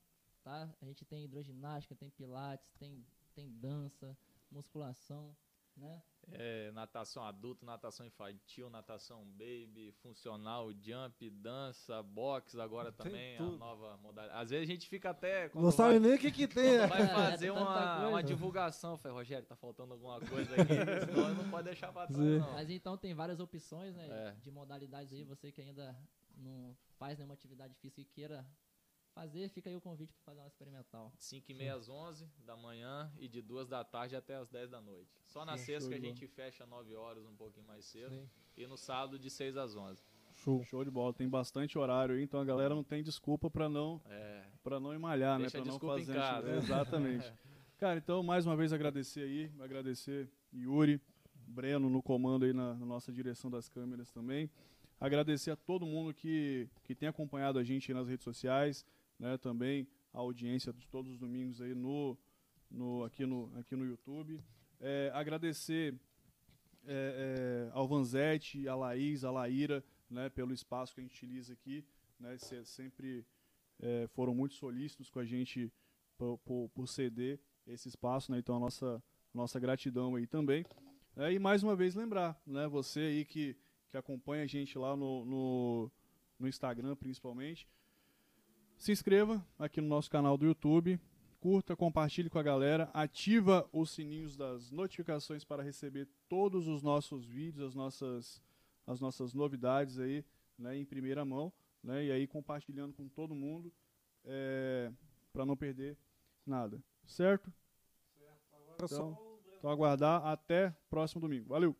Speaker 2: tá? A gente tem hidroginástica, tem pilates, tem, tem dança, musculação, né?
Speaker 3: é, natação adulto, natação infantil, natação baby, funcional, jump, dança, boxe agora
Speaker 1: Tem
Speaker 3: também, a
Speaker 1: tudo.
Speaker 3: nova modalidade. Às vezes a gente fica até...
Speaker 1: Não
Speaker 3: vai-
Speaker 1: sabe nem o que que tem.
Speaker 3: Quando vai *laughs*
Speaker 2: É,
Speaker 3: fazer
Speaker 2: tanta
Speaker 3: uma, uma divulgação, falei, Rogério, tá faltando alguma coisa aqui, senão não pode deixar pra trás,
Speaker 1: Sim.
Speaker 3: não.
Speaker 2: Mas então tem várias opções, né?
Speaker 3: É.
Speaker 2: De modalidades aí, você que ainda não faz nenhuma atividade física e queira fazer, fica aí o convite para fazer uma experimental.
Speaker 3: 5 e meia às 11 da manhã e de 2 da tarde até as 10 da noite. Só na sexta
Speaker 4: show
Speaker 3: que a gente fecha 9 horas, um pouquinho mais cedo.
Speaker 1: Sim.
Speaker 3: E no sábado de 6 às 11.
Speaker 1: Show.
Speaker 4: Show de bola, tem bastante horário aí, então a galera não tem desculpa pra não,
Speaker 3: É,
Speaker 4: pra não malhar,
Speaker 3: Deixa
Speaker 4: né?
Speaker 3: a
Speaker 4: Pra não
Speaker 3: desculpa em
Speaker 4: fazer.
Speaker 3: casa. *laughs*
Speaker 4: Exatamente. *laughs* Cara, então mais uma vez agradecer aí, agradecer Yuri, Breno no comando aí na, na nossa direção das câmeras também. Agradecer a todo mundo que, que tem acompanhado a gente aí nas redes sociais, né? Também a audiência de todos os domingos aí no, no, aqui, no, aqui no YouTube. É, agradecer é, é, ao Vanzetti, a Laís, a Laíra, né, pelo espaço que a gente utiliza aqui. Né, se- sempre é, foram muito solícitos com a gente por, por, por ceder esse espaço, né, então a nossa, nossa gratidão aí também. É, e mais uma vez lembrar, né, você aí que, que acompanha a gente lá no, no, no Instagram principalmente, se inscreva aqui no nosso canal do YouTube, curta, compartilhe com a galera, ativa os sininhos das notificações para receber todos os nossos vídeos, as nossas, as nossas novidades aí, né, em primeira mão, né, e aí compartilhando com todo mundo, para não perder nada, certo?
Speaker 1: Agora só
Speaker 4: Então, então aguardar até próximo domingo. Valeu!